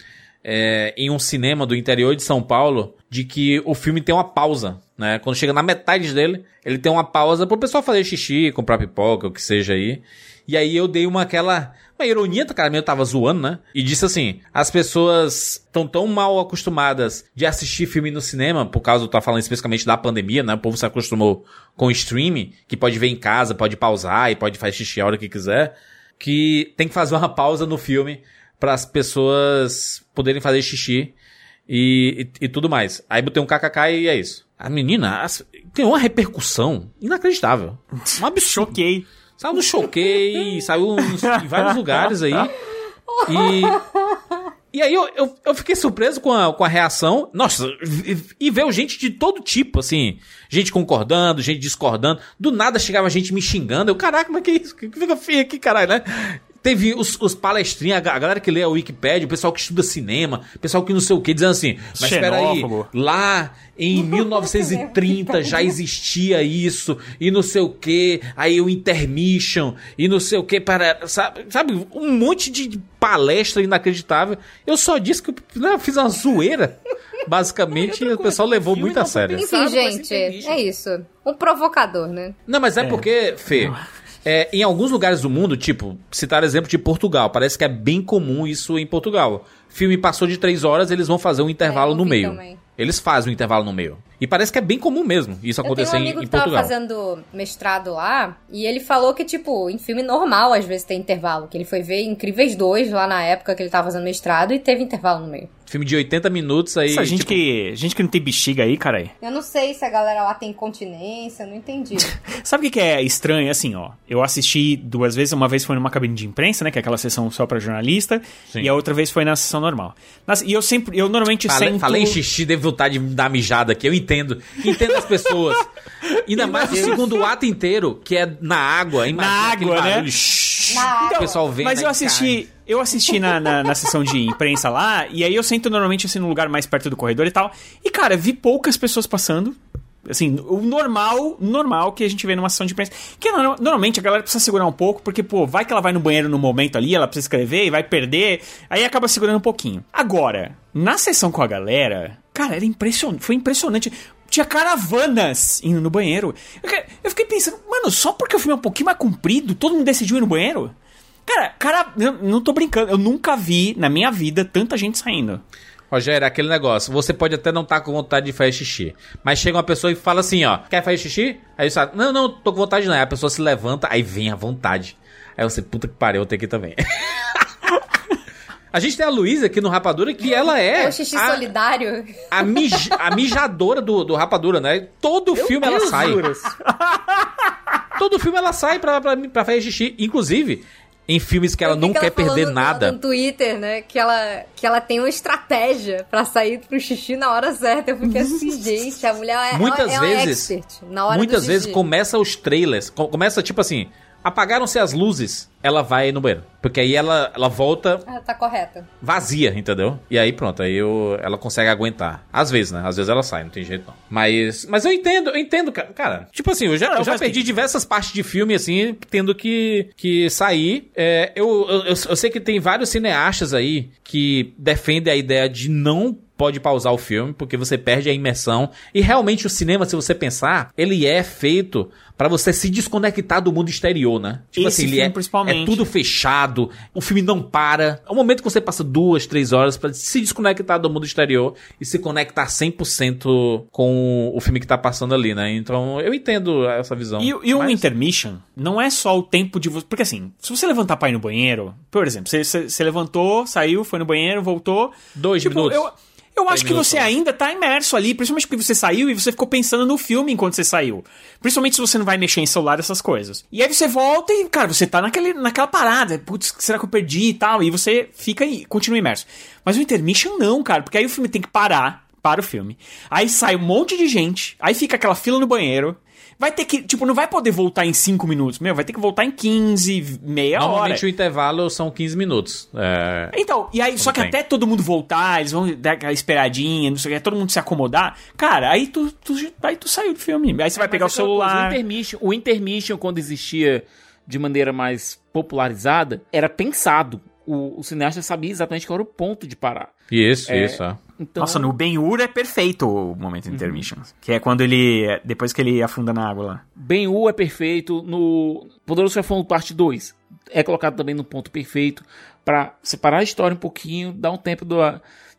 é, em um cinema do interior de São Paulo, de que o filme tem uma pausa, né? Quando chega na metade dele, ele tem uma pausa pro pessoal fazer xixi, comprar pipoca, o que seja aí. E aí eu dei uma aquela. Uma ironia, cara, eu tava zoando, né? E disse assim: as pessoas estão tão mal acostumadas de assistir filme no cinema, por causa, eu tô falando especificamente da pandemia, né? O povo se acostumou com o streaming, que pode ver em casa, pode pausar e pode fazer xixi a hora que quiser, que tem que fazer uma pausa no filme para as pessoas poderem fazer xixi e, e, e tudo mais. Aí botei um kkk e é isso. A menina as- tem uma repercussão inacreditável. Um absurdo. Choquei. Saiu no Choquei, saiu em vários lugares aí. E. E aí eu, eu, eu fiquei surpreso com a, com a reação. Nossa, e, e veio gente de todo tipo, assim. Gente concordando, gente discordando. Do nada chegava gente me xingando. Eu, caraca, mas que isso? Que fica feio aqui, caralho, né? Teve os, os palestrinhos, a ga- a galera que lê a Wikipédia, o pessoal que estuda cinema, o pessoal que não sei o que, dizendo assim, mas espera aí, Xenófobo. lá em 1930 já existia isso, e não sei o que, aí o intermission, e não sei o que, para, sabe, sabe, um monte de palestra inacreditável. Eu só disse que né, eu fiz uma zoeira, basicamente, e o pessoal levou muito a não sério. Enfim, gente, é isso. Um provocador, né? Não, mas é, porque, Fê, é, em alguns lugares do mundo, tipo, citar exemplo de Portugal, parece que é bem comum isso em Portugal. filme passou de três horas, eles vão fazer um intervalo É, no meio. também. Eles fazem um intervalo no meio. E parece que é bem comum mesmo isso Eu tenho acontecer um em, amigo em que tava Portugal. fazendo mestrado lá, e ele falou que, tipo, em filme normal às vezes tem intervalo. Que ele foi ver Incríveis 2 lá na época que ele tava fazendo mestrado e teve intervalo no meio. Filme de 80 minutos aí. Essa gente, tipo, que, gente que não tem bexiga aí, cara. Eu não sei se a galera lá tem continência, eu não entendi. Sabe o que que é estranho? Assim, ó. Eu assisti duas vezes. Uma vez foi numa cabine de imprensa, né? Que é aquela sessão só pra jornalista. Sim. E a outra vez foi na sessão normal. Nas- e eu sempre. Eu normalmente Falei, sento. falei em xixi, deve vontade de dar mijada aqui. Eu entendo. Entendo as pessoas. Ainda mais o segundo ato inteiro, que é na água. Imagina Na aquele água, né? shhh, Na que o pessoal vê. Mas né, eu assisti, eu assisti na, na, na sessão de imprensa lá, e aí eu sento normalmente assim no lugar mais perto do corredor e tal. E, cara, vi poucas pessoas passando. Assim, o normal, normal que a gente vê numa sessão de imprensa. Que no- normalmente a galera precisa segurar um pouco, porque, pô, vai que ela vai no banheiro no momento ali, ela precisa escrever e vai perder. Aí acaba segurando um pouquinho. Agora, na sessão com a galera, cara, era impressionante. Foi impressionante. Tinha caravanas indo no banheiro. Eu, que- eu fiquei pensando, mano, só porque o filme é um pouquinho mais comprido, todo mundo decidiu ir no banheiro? Cara, cara, eu não tô brincando. Eu nunca vi na minha vida tanta gente saindo. Rogério, aquele negócio. Você pode até não estar com vontade de fazer xixi. Mas chega uma pessoa e fala assim, ó. Quer fazer xixi? Aí você fala, não, não, tô com vontade não. Aí a pessoa se levanta, aí vem a vontade. Aí você, puta que pariu, eu tenho que ir também. a gente tem a Luísa aqui no Rapadura, que ela é... É o xixi a, solidário. a, mij- a mijadora do, do Rapadura, né? Todo filme ela sai. Todo filme ela sai pra, pra, pra fazer xixi. Inclusive, em filmes que ela não quer falando perder no- nada. No Twitter, né? Que ela, que ela tem uma estratégia pra sair pro xixi na hora certa. Eu fiquei assim, gente, a mulher é, muitas é uma vezes, expert na hora muitas do vezes xixi. começa os trailers, co- começa tipo assim, apagaram-se as luzes, ela vai no banheiro, porque aí ela, ela volta Ah, tá correta. vazia, entendeu? E aí pronto, aí eu, ela consegue aguentar. Às vezes, né? Às vezes ela sai, não tem jeito não. Mas, mas eu entendo, eu entendo, ca- cara. Tipo assim, eu já, Não, eu já perdi diversas partes de filme assim, tendo que, que sair. É, eu, eu, eu, eu sei que tem vários cineastas aí que defendem a ideia de não pode pausar o filme, porque você perde a imersão. E realmente o cinema, se você pensar, ele é feito pra você se desconectar do mundo exterior, né? Tipo Esse assim, ele filme, é, principalmente. é tudo fechado, o filme não para. É o momento que você passa duas, três horas pra se desconectar do mundo exterior e se conectar 100% com o filme que tá passando ali, né? Então, eu entendo essa visão. E, e um Mas- intermission não é só o tempo de você. Porque assim, se você levantar pra ir no banheiro, por exemplo, você, você- você levantou, saiu, foi no banheiro, voltou. Dois tipo, minutos. Eu, eu acho que você né? ainda tá imerso ali, principalmente porque você saiu e você ficou pensando no filme enquanto você saiu. Principalmente se você não vai mexer em celular, essas coisas. E aí você volta e, cara, você tá naquele, naquela parada. Putz, será que eu perdi e tal? E você fica e continua imerso. Mas o intermission não, cara, porque aí o filme tem que parar. Para o filme. Aí sai um monte de gente. Aí fica aquela fila no banheiro. Vai ter que, tipo, não vai poder voltar em 5 minutos. Meu, vai ter que voltar em 15, meia hora. Normalmente o intervalo são 15 minutos. É, Então, e aí, só que tem. até todo mundo voltar, eles vão dar aquela esperadinha, não sei o que, todo mundo se acomodar. Cara, aí tu, tu, aí tu saiu do filme. Aí você vai pegar o aquela coisa, celular. O intermission, o intermission, quando existia de maneira mais popularizada, era pensado. O, o cineasta sabia exatamente qual era o ponto de parar. Isso, É. isso. é. Então, Nossa, no Ben-Hur é perfeito o momento de intermission. Que é quando ele. Depois que ele afunda na água lá. Ben-Hur é perfeito. No Poderoso Chefão parte 2 é colocado também no ponto perfeito pra separar a história um pouquinho, dar um tempo do,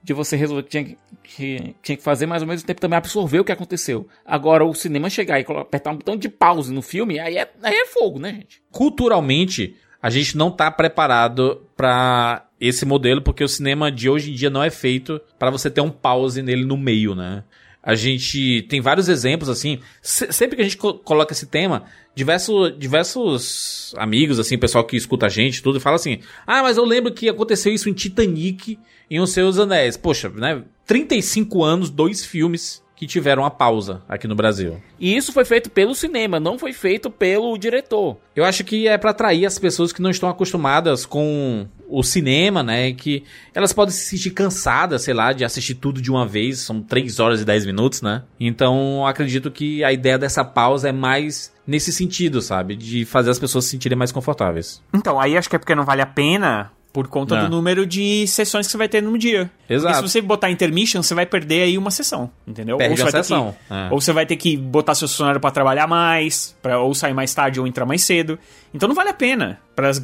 de você resolver o que tinha que, tinha que fazer, mas ao mesmo tempo também absorver o que aconteceu. Agora, o cinema chegar e apertar um botão de pause no filme, aí é, aí é fogo, né, gente? culturalmente, a gente não tá preparado pra esse modelo, porque o cinema de hoje em dia não é feito pra você ter um pause nele no meio, né? A gente tem vários exemplos, assim. se- sempre que a gente co- coloca esse tema, diverso, diversos amigos, assim, pessoal que escuta a gente, tudo, fala assim: Ah, mas eu lembro que aconteceu isso em Titanic em Os Seus Anéis. Poxa, né? 35 anos, dois filmes que tiveram a pausa aqui no Brasil. E isso foi feito pelo cinema, não foi feito pelo diretor. Eu acho que é pra atrair as pessoas que não estão acostumadas com o cinema, né? Que elas podem se sentir cansadas, sei lá, de assistir tudo de uma vez. São 3 horas e 10 minutos, né? Então, eu acredito que a ideia dessa pausa é mais nesse sentido, sabe? De fazer as pessoas se sentirem mais confortáveis. Então, aí acho que é porque não vale a pena Por conta É. do número de sessões que você vai ter no dia. Exato. Porque se você botar intermission, você vai perder aí uma sessão, entendeu? Perde ou você a vai ter sessão, Que, é. Ou você vai ter que botar seu funcionário pra trabalhar mais, pra ou sair mais tarde ou entrar mais cedo. Então não vale a pena. Para as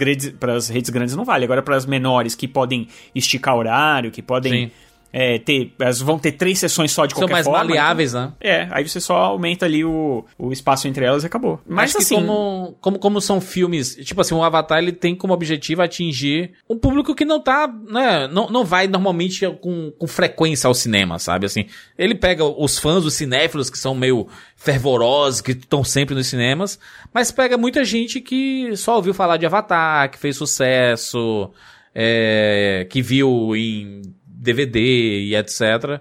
redes grandes não vale. Agora para as menores que podem esticar horário, que podem Sim. É, ter, elas vão ter três sessões só de São qualquer mais forma. maleáveis, né? então- é, aí você só aumenta ali o, o espaço entre elas e acabou. Mas assim, como, como, como são filmes, tipo assim, o Avatar ele tem como objetivo atingir um público que não tá, né, não, não vai normalmente com, com frequência ao cinema, sabe, assim. Ele pega os fãs, os cinéfilos que são meio fervorosos, que estão sempre nos cinemas, mas pega muita gente que só ouviu falar de Avatar, que fez sucesso, é, que viu em DVD e etc.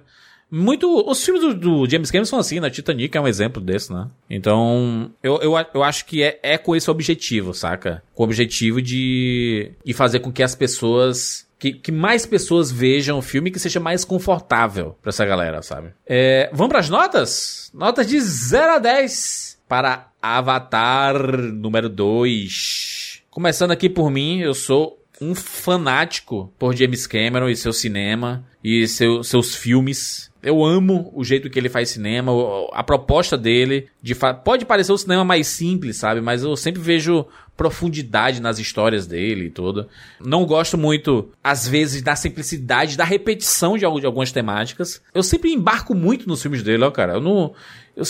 Muito. Os filmes do, do James Cameron são assim, né? Titanic é um exemplo desse, né? Então, eu, eu, eu acho que é, é com esse objetivo, saca? Com o objetivo de, de fazer com que as pessoas. Que, que mais pessoas vejam o filme que seja mais confortável pra essa galera, sabe? É, vamos pras notas? Notas de 0 a 10 para Avatar número 2. Começando aqui por mim, eu sou um fanático por James Cameron e seu cinema e seu, seus filmes. Eu amo o jeito que ele faz cinema, a proposta dele. De Pode parecer o cinema mais simples, sabe? Mas eu sempre vejo profundidade nas histórias dele e tudo. Não gosto muito, às vezes, da simplicidade, da repetição de, de algumas temáticas. Eu sempre embarco muito nos filmes dele, ó, cara. Eu não.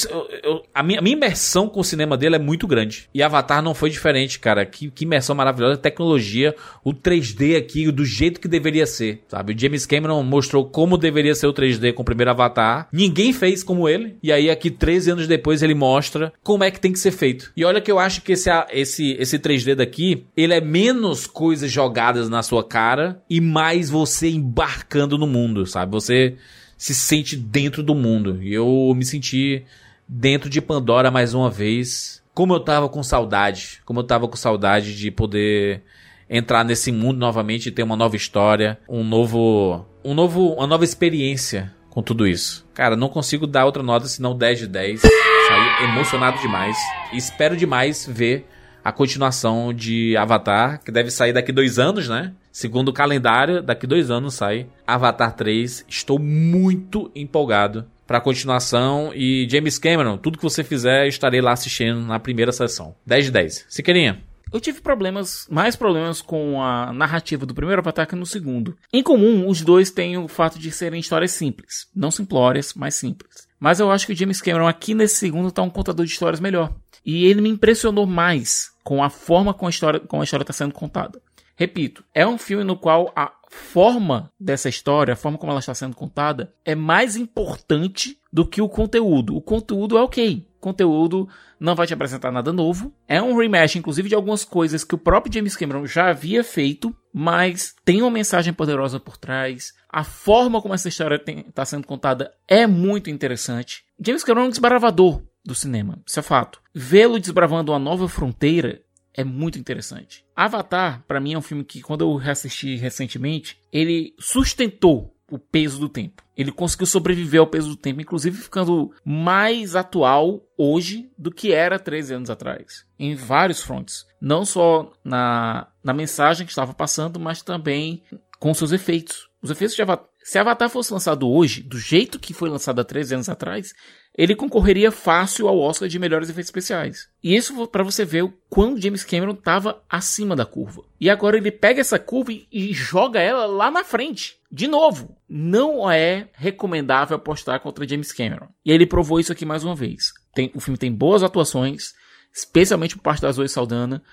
Eu- eu- a, minha, a minha imersão com o cinema dele é muito grande. E Avatar não foi diferente, cara. Que, que imersão maravilhosa, tecnologia, o 3D aqui, do jeito que deveria ser, sabe? O James Cameron mostrou como deveria ser o 3D com o primeiro Avatar. Ninguém fez como ele. E aí, aqui, 13 anos depois, ele mostra como é que tem que ser feito. E olha que eu acho que esse, esse, esse 3D daqui, ele é menos coisas jogadas na sua cara e mais você embarcando no mundo, sabe? Você se sente dentro do mundo. E eu me senti dentro de Pandora mais uma vez. Como eu tava com saudade. Como eu tava com saudade de poder entrar nesse mundo novamente e ter uma nova história, um novo, um novo, uma nova experiência com tudo isso. Cara, não consigo dar outra nota senão 10 de 10. Saí emocionado demais. Espero demais ver a continuação de Avatar, que deve sair daqui dois anos, né? Segundo o calendário, daqui dois anos sai Avatar 3. Estou muito empolgado para a continuação. E James Cameron, tudo que você fizer, estarei lá assistindo na primeira sessão. 10 de 10. Siqueirinha. Eu tive problemas, mais problemas com a narrativa do primeiro Avatar que no segundo. Em comum, os dois têm o fato de serem histórias simples. Não simplórias, mas simples. Mas eu acho que o James Cameron aqui nesse segundo tá um contador de histórias melhor. E ele me impressionou mais com a forma como a história, como a história está sendo contada. Repito, é um filme no qual a forma dessa história, a forma como ela está sendo contada, é mais importante do que o conteúdo. O conteúdo é ok. O conteúdo não vai te apresentar nada novo. É um rematch, inclusive, de algumas coisas que o próprio James Cameron já havia feito, mas tem uma mensagem poderosa por trás. A forma como essa história está sendo contada é muito interessante. James Cameron é um desbravador do cinema, isso é fato. Vê-lo desbravando uma nova fronteira é muito interessante. Avatar, pra mim, é um filme que, quando eu reassisti recentemente, ele sustentou o peso do tempo. Ele conseguiu sobreviver ao peso do tempo, inclusive ficando mais atual hoje do que era 13 anos atrás. Em vários fronts. Não só na, na mensagem que estava passando, mas também com seus efeitos. Os efeitos de Avatar. Se Avatar fosse lançado hoje, do jeito que foi lançado há 13 anos atrás, ele concorreria fácil ao Oscar de melhores efeitos especiais. E isso para você ver o quão James Cameron estava acima da curva. E agora ele pega essa curva e, joga ela lá na frente. De novo, não é recomendável apostar contra James Cameron. E ele provou isso aqui mais uma vez. Tem, o filme tem boas atuações, especialmente por parte da Zoe Saldana.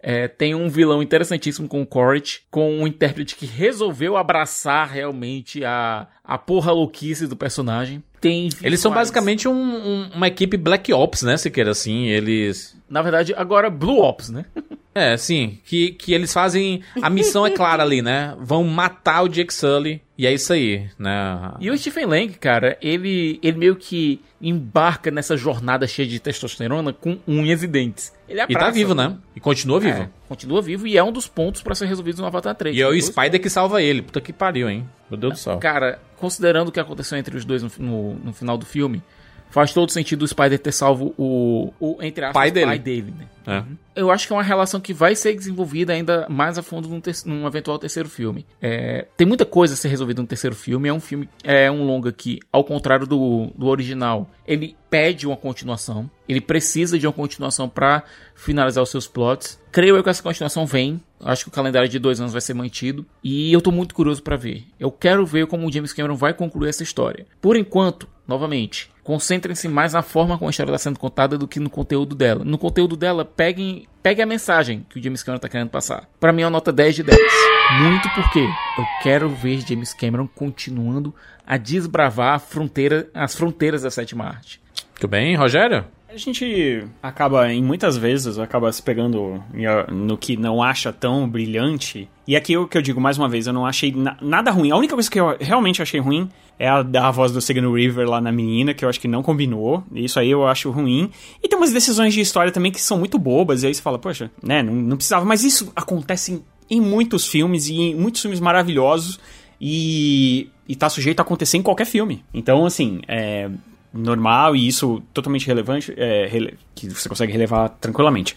É, tem um vilão interessantíssimo com o Corrit, com um intérprete que resolveu abraçar realmente a, a porra louquice do personagem. Tem Eles são basicamente um- um- uma equipe Black Ops, né, Siqueira? Assim, eles. Na verdade, agora Blue Ops, né? É, sim. Que, que eles fazem. A missão é clara ali, né? Vão matar o Jake Sully. E é isso aí, né? E o Stephen Lang, cara, ele, ele meio que embarca nessa jornada cheia de testosterona com unhas e dentes. Ele E tá abraça, vivo, né? E continua vivo. É, continua vivo e é um dos pontos pra ser resolvido no Avatar 3. E é o Spider que salva ele. Puta que pariu, hein? Meu Deus do céu. Cara, considerando o que aconteceu entre os dois no, no- no final do filme, faz todo sentido o Spider ter salvo o, o entre aspas, Pai dele. pai dele né? É. eu acho que é uma relação que vai ser desenvolvida ainda mais a fundo num, num eventual terceiro filme. É, tem muita coisa a ser resolvida no terceiro filme. É um filme, é um longa que, ao contrário do, do original, ele pede uma continuação. Ele precisa de uma continuação pra finalizar os seus plots. Creio eu que essa continuação vem. Acho que o calendário de dois anos vai ser mantido. E eu tô muito curioso pra ver. Eu quero ver como o James Cameron vai concluir essa história. Por enquanto, novamente, concentrem-se mais na forma como a história está sendo contada do que no conteúdo dela. No conteúdo dela, peguem, peguem a mensagem que o James Cameron tá querendo passar. Pra mim é uma nota 10 de 10. Muito porque eu quero ver James Cameron continuando a desbravar a fronteira, as fronteiras da sétima arte. Tudo bem, Rogério? A gente acaba, em muitas vezes, acaba se pegando ah, no que não acha tão brilhante. E aqui o que eu digo mais uma vez, eu não achei na- nada ruim. A única coisa que eu realmente achei ruim é a da voz do Sigourney River lá na menina, que eu acho que não combinou. Isso aí eu acho ruim. E tem umas decisões de história também que são muito bobas. E aí você fala, poxa, né, não, não precisava. Mas isso acontece em, em muitos filmes e em muitos filmes maravilhosos. E, e tá sujeito a acontecer em qualquer filme. Então, assim, é normal e isso totalmente relevante, é, rele- que você consegue relevar tranquilamente.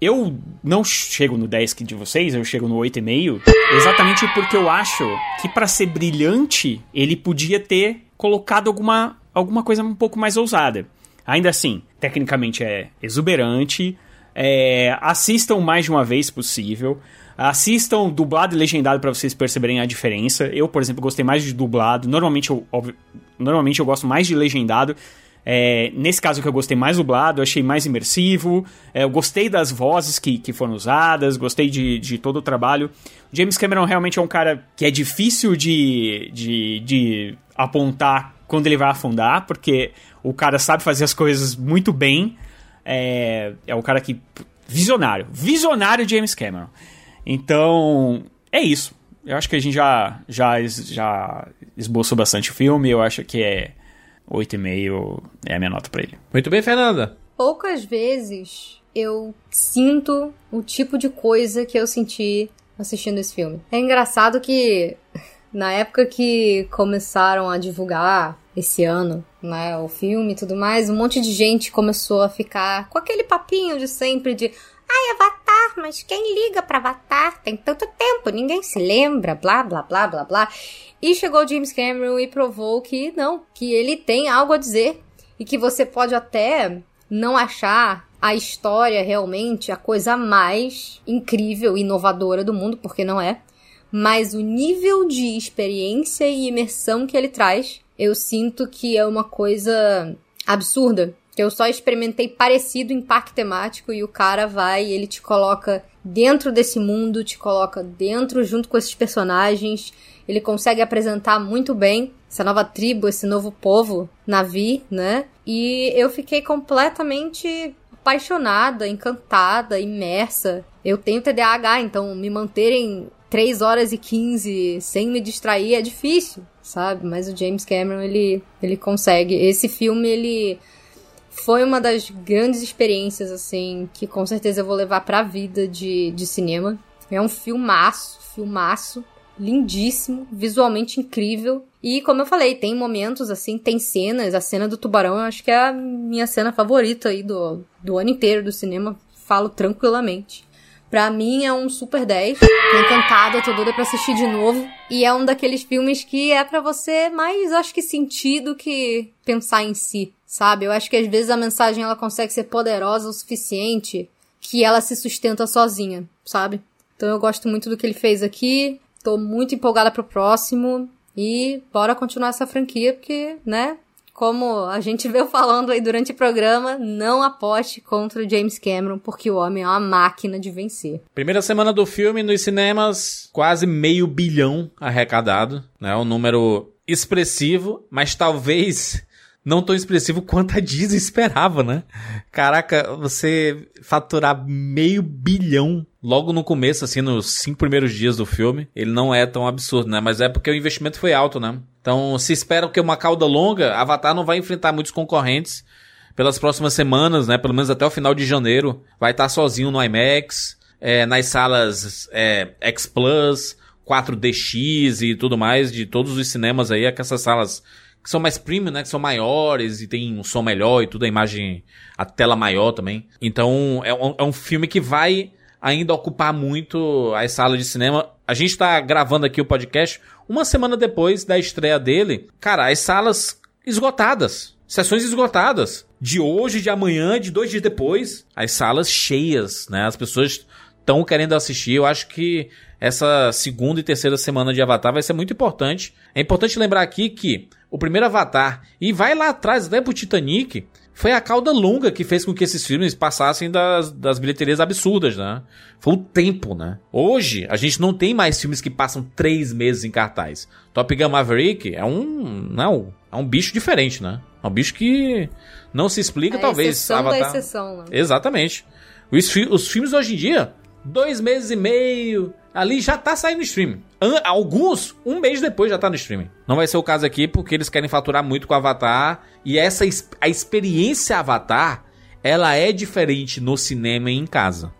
Eu não chego no 10 que de vocês, eu chego no 8,5, exatamente porque eu acho que pra ser brilhante, ele podia ter colocado alguma, alguma coisa um pouco mais ousada. Ainda assim, tecnicamente é exuberante, é, assistam mais de uma vez possível. Assistam dublado e legendado pra vocês perceberem a diferença. Eu, por exemplo, gostei mais de dublado. Normalmente eu, óbvio- normalmente eu gosto mais de legendado. É, nesse caso que eu gostei mais dublado, achei mais imersivo. É, eu gostei das vozes que, que foram usadas, gostei de, de todo o trabalho. O James Cameron realmente é um cara que é difícil de, de, de apontar quando ele vai afundar, porque o cara sabe fazer as coisas muito bem. É, é um cara que. Visionário. Visionário James Cameron. Então, é isso. Eu acho que a gente já, já, es- já esboçou bastante o filme. Eu acho que é 8,5 é a minha nota pra ele. Muito bem, Fernanda. Poucas vezes eu sinto o tipo de coisa que eu senti assistindo esse filme. É engraçado que na época que começaram a divulgar esse ano, né, o filme e tudo mais, um monte de gente começou a ficar com aquele papinho de sempre de Ai, Avatar, mas quem liga pra Avatar? Tem tanto tempo, ninguém se lembra, blá, blá, blá, blá, blá. E chegou James Cameron e provou que não, que ele tem algo a dizer e que você pode até não achar a história realmente a coisa mais incrível e inovadora do mundo, porque não é. Mas o nível de experiência e imersão que ele traz, eu sinto que é uma coisa absurda. Eu só experimentei parecido em parque temático e o cara vai, ele te coloca dentro desse mundo, te coloca dentro junto com esses personagens. Ele consegue apresentar muito bem essa nova tribo, esse novo povo, Navi, né? E eu fiquei completamente apaixonada, encantada, imersa. Eu tenho TDAH, então me manterem 3 horas e 15 sem me distrair é difícil, sabe? Mas o James Cameron, ele, ele consegue. Esse filme, ele foi uma das grandes experiências, assim, que com certeza eu vou levar pra vida de, de cinema. É um filmaço, filmaço, lindíssimo, visualmente incrível. E como eu falei, tem momentos, assim, tem cenas. A cena do tubarão eu acho que é a minha cena favorita aí do, do ano inteiro do cinema. Falo tranquilamente. Pra mim é um super 10. Tô encantada, tô doida pra assistir de novo. E é um daqueles filmes que é pra você mais, acho que, sentir do que pensar em si, sabe? Eu acho que às vezes a mensagem ela consegue ser poderosa o suficiente que ela se sustenta sozinha, sabe? Então eu gosto muito do que ele fez aqui. Tô muito empolgada pro próximo. E bora continuar essa franquia, porque, né? Como a gente veio falando aí durante o programa, não aposte contra o James Cameron, porque o homem é uma máquina de vencer. Primeira semana do filme nos cinemas, quase meio bilhão arrecadado, né? Um número expressivo, mas talvez não tão expressivo quanto a Disney esperava, né? Caraca, você faturar meio bilhão logo no começo, assim, nos cinco primeiros dias do filme, ele não é tão absurdo, né? Mas é porque o investimento foi alto, né? Então, se espera que uma cauda longa, Avatar não vai enfrentar muitos concorrentes pelas próximas semanas, né? Pelo menos até o final de janeiro. Vai estar sozinho no IMAX, é, nas salas é, X Plus, 4DX e tudo mais, de todos os cinemas aí, é que essas salas que são mais premium, né? Que são maiores e tem um som melhor e tudo, a imagem, a tela maior também. Então, é um, é um filme que vai ainda ocupar muito as salas de cinema. A gente tá gravando aqui o podcast uma semana depois da estreia dele. Cara, as salas esgotadas. Sessões esgotadas. De hoje, de amanhã, de dois dias depois. As salas cheias, né? As pessoas estão querendo assistir. Eu acho que essa segunda e terceira semana de Avatar vai ser muito importante. É importante lembrar aqui que o primeiro Avatar, e vai lá atrás, até pro Titanic, foi a cauda longa que fez com que esses filmes passassem das, das bilheterias absurdas, né? Foi o tempo, né? Hoje, a gente não tem mais filmes que passam três meses em cartaz. Top Gun Maverick é um. Não, é um bicho diferente, né? É um bicho que não se explica, É a talvez. exceção da exceção, né? Exatamente. Os, os filmes hoje em dia, dois meses e meio, ali já tá saindo streaming. Alguns, um mês depois já tá no streaming. Não vai ser o caso aqui porque eles querem faturar muito com o Avatar. E essa es- a experiência Avatar, ela é diferente no cinema e em casa.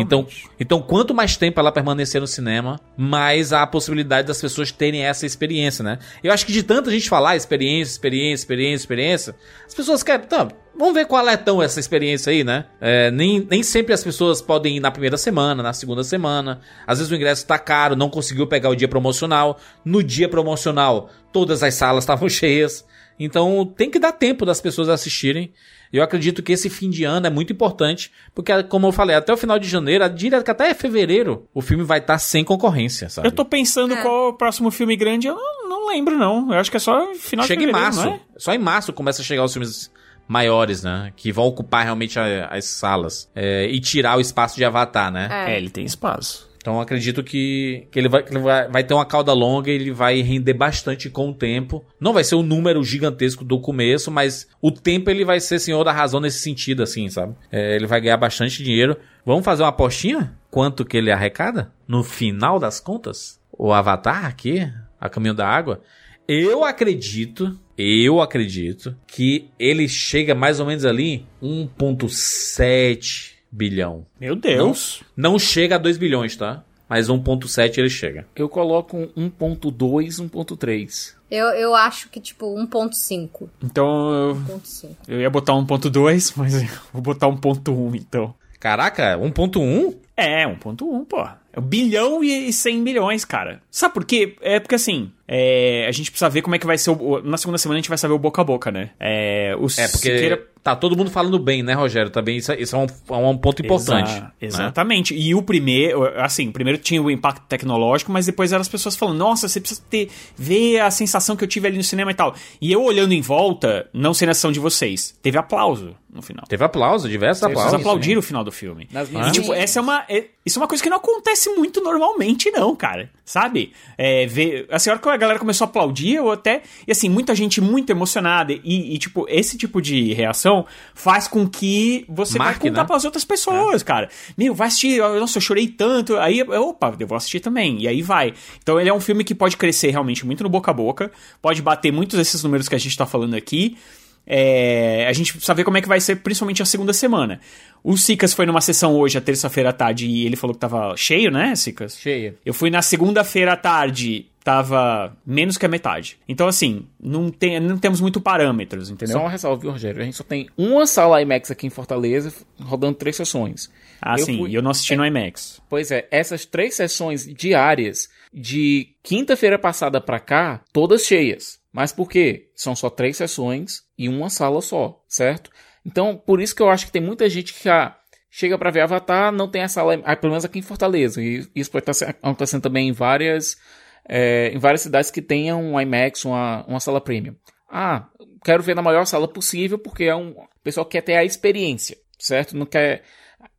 Então, então, quanto mais tempo ela permanecer no cinema, mais há a possibilidade das pessoas terem essa experiência, né? Eu acho que de tanta gente falar experiência, experiência, experiência, experiência, as pessoas querem. Tá, vamos ver qual é tão essa experiência aí, né? É, nem, nem sempre as pessoas podem ir na primeira semana, na segunda semana. Às vezes o ingresso tá caro, não conseguiu pegar o dia promocional. No dia promocional, todas as salas estavam cheias. Então tem que dar tempo das pessoas assistirem. Eu acredito que esse fim de ano é muito importante, porque, como eu falei, até o final de janeiro, direto que até fevereiro, o filme vai estar sem concorrência, sabe? Eu tô pensando É. qual é o próximo filme grande, eu não, não lembro, não. Eu acho que é só final Chega de em fevereiro, março. não é? Só em março começa a chegar os filmes maiores, né? Que vão ocupar realmente a- as salas. É, e tirar o espaço de Avatar, né? É. É, ele tem espaço. Então acredito que, que ele, vai, que ele vai, vai ter uma cauda longa e ele vai render bastante com o tempo. Não vai ser um número gigantesco do começo, mas o tempo ele vai ser senhor da razão nesse sentido, assim, sabe? É, ele vai ganhar bastante dinheiro. Vamos fazer uma apostinha? Quanto que ele arrecada? No final das contas? O Avatar aqui, a Caminho da Água. Eu acredito, eu acredito que ele chega mais ou menos ali 1.7 bilhão. Meu Deus. Não chega a 2 bilhões, tá? Mas 1.7 ele chega. Eu coloco um 1.2, 1.3. Eu, eu acho que, tipo, 1.5. Então eu, 1.5. eu ia botar 1.2, mas eu vou botar 1.1 então. Caraca, 1.1? É, 1.1, pô. É um bilhão e 100 milhões, cara. Sabe por quê? É porque assim, é, a gente precisa ver como é que vai ser o, Na segunda semana a gente vai saber o boca a boca, né? É, o É, porque Siqueira- tá todo mundo falando bem, né, Rogério? Também isso, isso é, um, é um ponto importante. Exa- né? Exatamente. E o primeiro, assim, o primeiro tinha o impacto tecnológico, mas depois eram as pessoas falando, nossa, você precisa ter, ver a sensação que eu tive ali no cinema e tal. E eu olhando em volta, não sei na ação de vocês, teve aplauso no final. Teve aplauso, diversos Teve aplausos. Vocês aplaudiram o final do filme. Nas E, tipo, essa é uma. é- isso é uma coisa que não acontece muito normalmente, não, cara. Sabe? É, ver, assim, a hora que a galera começou a aplaudir, eu até. E assim, muita gente muito emocionada. E, e, tipo, esse tipo de reação faz com que você Marque, vai contar né? pras outras pessoas, cara. Meu, vai assistir. Nossa, eu chorei tanto. Aí, opa, eu vou assistir também. E aí vai. Então ele é um filme que pode crescer realmente muito no boca a boca. Pode bater muitos desses números que a gente tá falando aqui. É, a gente precisa ver como é que vai ser, principalmente a segunda semana. O Sicas foi numa sessão hoje, a terça-feira à tarde, e ele falou que tava cheio, né, Sicas? Cheia. Eu fui na segunda-feira à tarde, tava menos que a metade. Então, assim, não, tem, não temos muito parâmetros, entendeu? Só uma ressalva, viu, Rogério? A gente só tem uma sala IMAX aqui em Fortaleza, rodando três sessões. Ah, Eu sim, fui- e eu não assisti no IMAX. Pois é, essas três sessões diárias de quinta-feira passada pra cá, todas cheias. Mas por quê? São só três sessões e uma sala só, certo? Então, por isso que eu acho que tem muita gente que ah, chega pra ver Avatar, não tem a sala, ah, pelo menos aqui em Fortaleza. E isso pode estar acontecendo também em várias, é, em várias cidades que tenham um IMAX, uma, uma sala premium. Ah, quero ver na maior sala possível porque é um, o pessoal quer ter a experiência, certo? Não quer,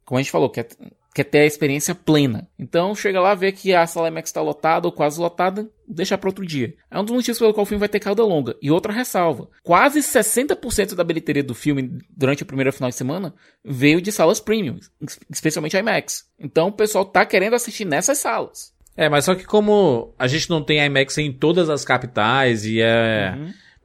como a gente falou, quer, quer ter a experiência plena. Então chega lá, vê que a sala IMAX está lotada ou quase lotada, deixa para outro dia. É um dos motivos pelo qual o filme vai ter cauda longa. E outra ressalva: quase 60% da bilheteria do filme durante o primeiro final de semana veio de salas premium, especialmente IMAX. Então o pessoal tá querendo assistir nessas salas. É, mas só que como a gente não tem IMAX em todas as capitais e é.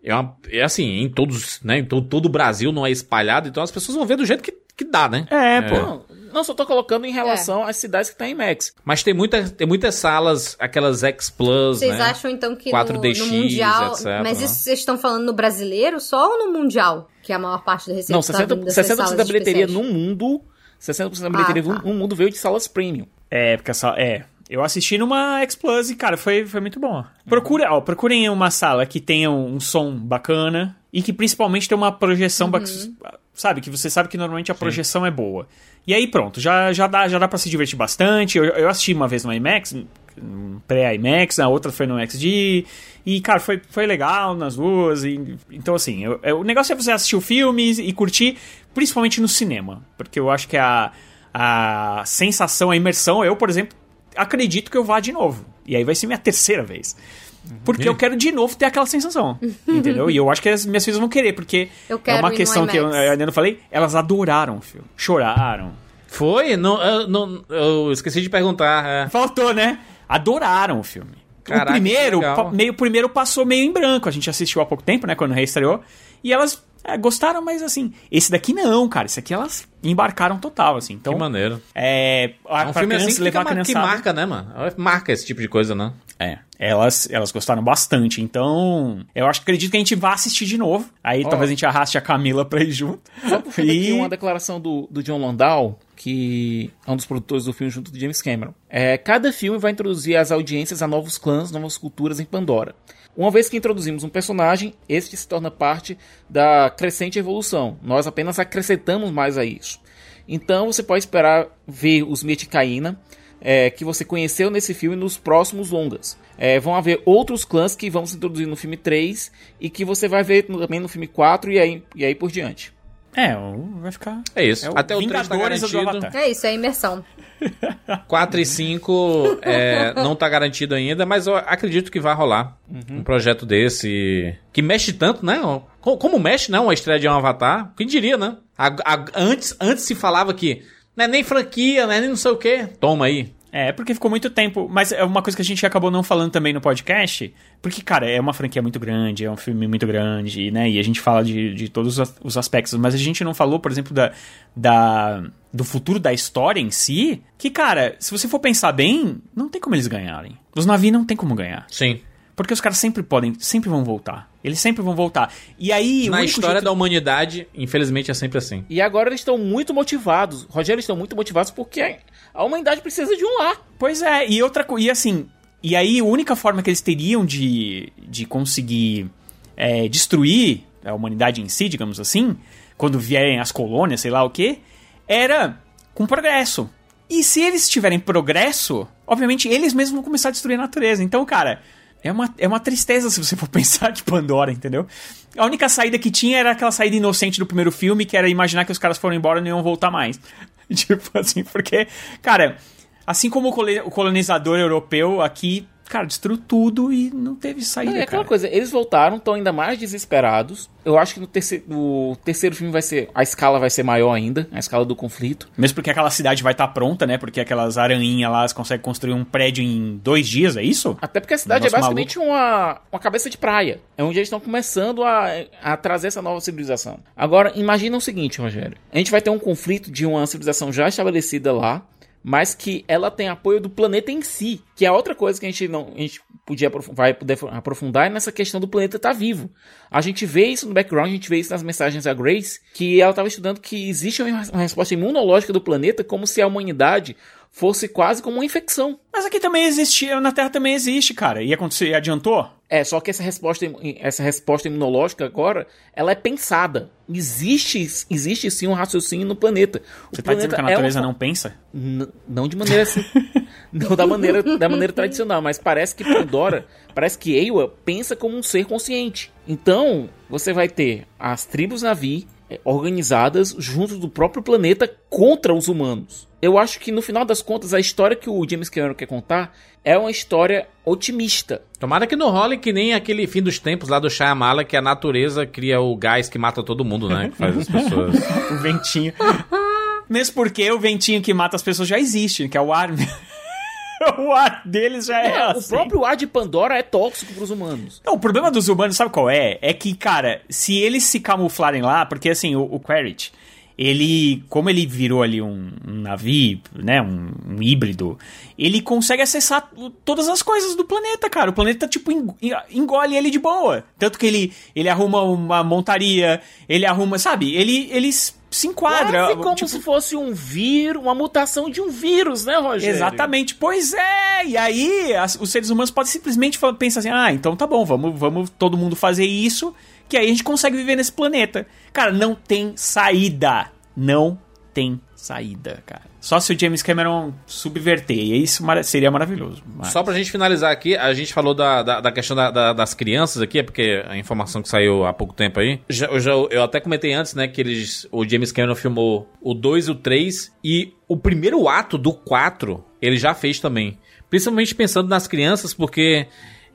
É, uma- é assim, em todos, né? Em todo, todo o Brasil não é espalhado, então as pessoas vão ver do jeito que, que dá, né? É, pô. Não, não, só tô colocando em relação às cidades que estão em IMAX. Mas tem, muita, tem muitas salas, aquelas X Plus, Vocês né? acham então que 4DX, no, no Mundial. etc, mas né? isso vocês estão falando no brasileiro só ou no Mundial? Que é a maior parte da receita Não, tá 60%, vindo dessas 60 salas da bilheteria especiais? no mundo. 60% da bilheteria Ah, tá. no mundo veio de salas premium. É, porque essa. É. Eu assisti numa X Plus e, cara, foi, foi muito bom. Procura, ó, procurem uma sala que tenha um, um som bacana e que principalmente tenha uma projeção. ba- Sabe? Que você sabe que normalmente a projeção é boa. E aí pronto, já, já dá, já dá pra se divertir bastante. Eu, eu assisti uma vez no IMAX, pré-IMAX, a outra foi no XD. E, cara, foi, foi legal nas duas. E, então, assim, eu- eu- o negócio é você assistir o filme e curtir, principalmente no cinema. Porque eu acho que a, a sensação, a imersão, eu, por exemplo, acredito que eu vá de novo. E aí vai ser minha terceira vez. Porque eu quero de novo ter aquela sensação. entendeu? E eu acho que as minhas filhas vão querer, porque Eu é quero uma questão que eu ainda não falei. Elas adoraram o filme. Choraram. Foi? Não, eu, não, eu esqueci de perguntar. é. Faltou, né? Adoraram o filme. Caraca, o primeiro, meio, o primeiro passou meio em branco. A gente assistiu há pouco tempo, né? Quando reestreou. E elas é, gostaram, mas assim, esse daqui não, cara. Esse aqui elas embarcaram total, assim. Então, Que maneiro. é, É um filme criança assim que, levar fica a que marca, né, mano? Marca esse tipo de coisa, né? É, elas, elas gostaram bastante. Então, eu acho acredito que a gente vai assistir de novo. Aí Ó. talvez a gente arraste a Camila pra ir junto. Só aqui E- uma declaração do, do John Landau, que é um dos produtores do filme junto do James Cameron. É, cada filme vai introduzir as audiências a novos clãs, novas culturas em Pandora. Uma vez que introduzimos um personagem, este se torna parte da crescente evolução. Nós apenas acrescentamos mais a isso. Então você pode esperar ver os Meticaína, é, que você conheceu nesse filme nos próximos longas. É, vão haver outros clãs que vão se introduzir no filme 3 e que você vai ver também no filme 4 e aí, e aí por diante. É, vai ficar. É isso. É o Até o 3 tá Vingadores do garantido. É isso, é imersão. 4 e 5 é, não tá garantido ainda, mas eu acredito que vai rolar um projeto desse. Que mexe tanto, né? Como, como mexe, né? Uma estreia de um Avatar. Quem diria, né? A- a- antes, antes se falava que não é nem franquia, não é nem não sei o quê. Toma aí. É, porque ficou muito tempo. Mas é uma coisa que a gente acabou não falando também no podcast. Porque, cara, é uma franquia muito grande, é um filme muito grande, né? E a gente fala de, de todos os- os aspectos. Mas a gente não falou, por exemplo, da, da, do futuro da história em si. Que, cara, se você for pensar bem, não tem como eles ganharem. Os navios não tem como ganhar. Sim. Porque os caras sempre podem, sempre vão voltar. Eles sempre vão voltar. E aí. Na história jeito- da humanidade, infelizmente é sempre assim. E agora eles estão muito motivados. Rogério, eles estão muito motivados porque a humanidade precisa de um lar. Pois é, e outra coisa, e assim, e aí a única forma que eles teriam de, de conseguir é, destruir a humanidade em si, digamos assim, quando vierem as colônias, sei lá o que, era com progresso. E se eles tiverem progresso, obviamente eles mesmos vão começar a destruir a natureza. Então, cara, é uma, é uma tristeza se você for pensar de Pandora, entendeu? A única saída que tinha era aquela saída inocente do primeiro filme, que era imaginar que os caras foram embora e não iam voltar mais. tipo assim, porque, cara, assim como o colonizador europeu aqui, cara, destruiu tudo e não teve saída, Não, é aquela cara. coisa, eles voltaram, estão ainda mais desesperados. Eu acho que no terceiro, no terceiro filme vai ser. A escala vai ser maior ainda, a escala do conflito. Mesmo porque aquela cidade vai estar pronta, né? Porque aquelas aranhinhas lá elas conseguem construir um prédio em dois dias, é isso? Até porque a cidade é Negócio basicamente uma, uma cabeça de praia. É onde eles estão começando a, a trazer essa nova civilização. Agora, imagina o seguinte, Rogério. A gente vai ter um conflito de uma civilização já estabelecida lá, mas que ela tem apoio do planeta em si. Que é outra coisa que a gente não a gente podia vai poder aprofundar é nessa questão do planeta estar vivo. A gente vê isso no background, a gente vê isso nas mensagens da Grace, que ela estava estudando que existe uma resposta imunológica do planeta como se a humanidade fosse quase como uma infecção. Mas aqui também existia, na Terra também existe, cara. E aconteceu, e adiantou? É, só que essa resposta, essa resposta imunológica agora, ela é pensada. Existe, existe sim um raciocínio no planeta. O Você tá dizendo que a planeta é natureza uma- não pensa? N- não de maneira assim. não da maneira, da maneira tradicional, mas parece que Pandora, parece que Ewa pensa como um ser consciente. Então, você vai ter as tribos Navi organizadas junto do próprio planeta contra os humanos. Eu acho que no final das contas a história que o James Cameron quer contar é uma história otimista. Tomara que não role que nem aquele fim dos tempos lá do Shyamala, que a natureza cria o gás que mata todo mundo, né? Que faz as pessoas... O ventinho. Mesmo porque o ventinho que mata as pessoas já existe, que é o ar. o ar deles já é, o assim. próprio ar de Pandora é tóxico para os humanos. Não, o problema dos humanos, sabe qual é? É que, cara, se eles se camuflarem lá, porque assim, o, o Quaritch, ele, como ele virou ali um, um navio, né, um, um, híbrido, ele consegue acessar todas as coisas do planeta, cara. O planeta, tipo, engole ele de boa. Tanto que ele, ele arruma uma montaria, ele arruma, sabe? Ele, eles se enquadra. Quase como tipo... se fosse um vírus, uma mutação de um vírus, né, Rogério? Exatamente. Pois é. E aí, as, os seres humanos podem simplesmente pensar assim: ah, então tá bom, vamos, vamos todo mundo fazer isso, que aí a gente consegue viver nesse planeta. Cara, não tem saída. Não tem saída, cara. Só se o James Cameron subverter, e isso seria maravilhoso. Mas... Só pra gente finalizar aqui, a gente falou da, da, da questão da, da, das crianças aqui, é porque a informação que saiu há pouco tempo aí. Já, eu, já, eu até comentei antes, né, que eles, o James Cameron filmou o 2 e o 3, e o primeiro ato do 4 ele já fez também. Principalmente pensando nas crianças, porque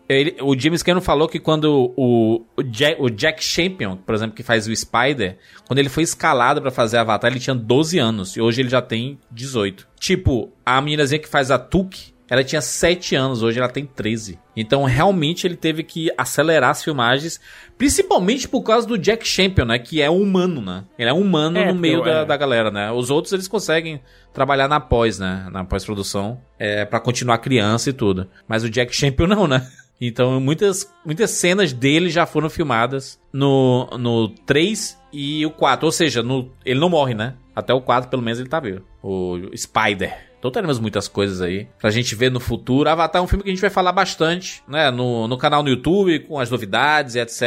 ele, o James Cameron falou que quando o, o, Jack, o Jack Champion, por exemplo, que faz o Spider, quando ele foi escalado para fazer Avatar, ele tinha 12 anos e hoje ele já tem 18. Tipo, a meninazinha que faz a Tuk, ela tinha 7 anos, hoje ela tem 13. Então, realmente, ele teve que acelerar as filmagens, principalmente por causa do Jack Champion, né? Que é humano, né? Ele é humano é, no meio da, é. da galera, né? Os outros, eles conseguem trabalhar na pós, né? Na pós-produção, é, para continuar criança e tudo. Mas o Jack Champion não, né? Então, muitas, muitas cenas dele já foram filmadas no, no 3 e o 4. Ou seja, no, ele não morre, né? Até o 4, pelo menos, ele tá vivo. O Spider. Então teremos muitas coisas aí pra gente ver no futuro. Avatar é um filme que a gente vai falar bastante, né? No, no canal no YouTube, com as novidades e etc.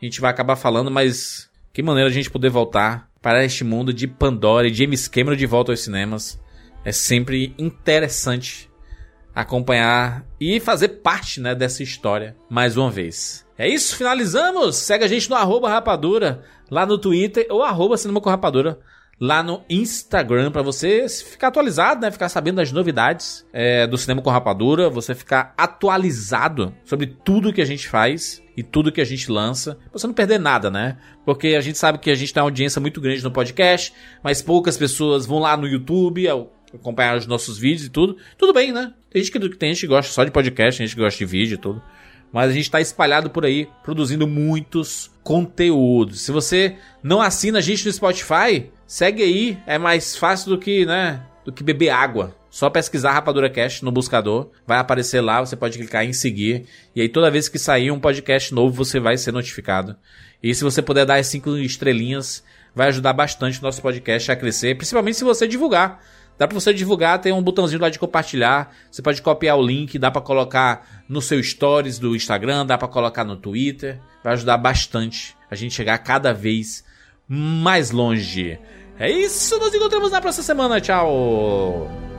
A gente vai acabar falando, mas que maneira a gente poder voltar para este mundo de Pandora e James Cameron de volta aos cinemas. É sempre interessante acompanhar e fazer parte né, dessa história mais uma vez. É isso, finalizamos. Segue a gente no arroba rapadura lá no Twitter ou arroba cinema com rapadura lá no Instagram para você ficar atualizado, né? Ficar sabendo das novidades é, do Cinema com Rapadura, você ficar atualizado sobre tudo que a gente faz e tudo que a gente lança, pra você não perder nada, né? Porque a gente sabe que a gente tem uma audiência muito grande no podcast, mas poucas pessoas vão lá no YouTube acompanhar os nossos vídeos e tudo. Tudo bem, né? Tem gente que, tem gente que gosta só de podcast, tem gente que gosta de vídeo e tudo. Mas a gente está espalhado por aí, produzindo muitos conteúdos. Se você não assina a gente no Spotify, segue aí. É mais fácil do que, né? Do que beber água. Só pesquisar Rapadura Cast no buscador, vai aparecer lá, você pode clicar em seguir. E aí toda vez que sair um podcast novo, você vai ser notificado. E se você puder dar as cinco estrelinhas, vai ajudar bastante o nosso podcast a crescer, principalmente se você divulgar. Dá para você divulgar, tem um botãozinho lá de compartilhar. Você pode copiar o link, dá para colocar no seu stories do Instagram, dá para colocar no Twitter. Vai ajudar bastante a gente chegar cada vez mais longe. É isso, nos encontramos na próxima semana. Tchau.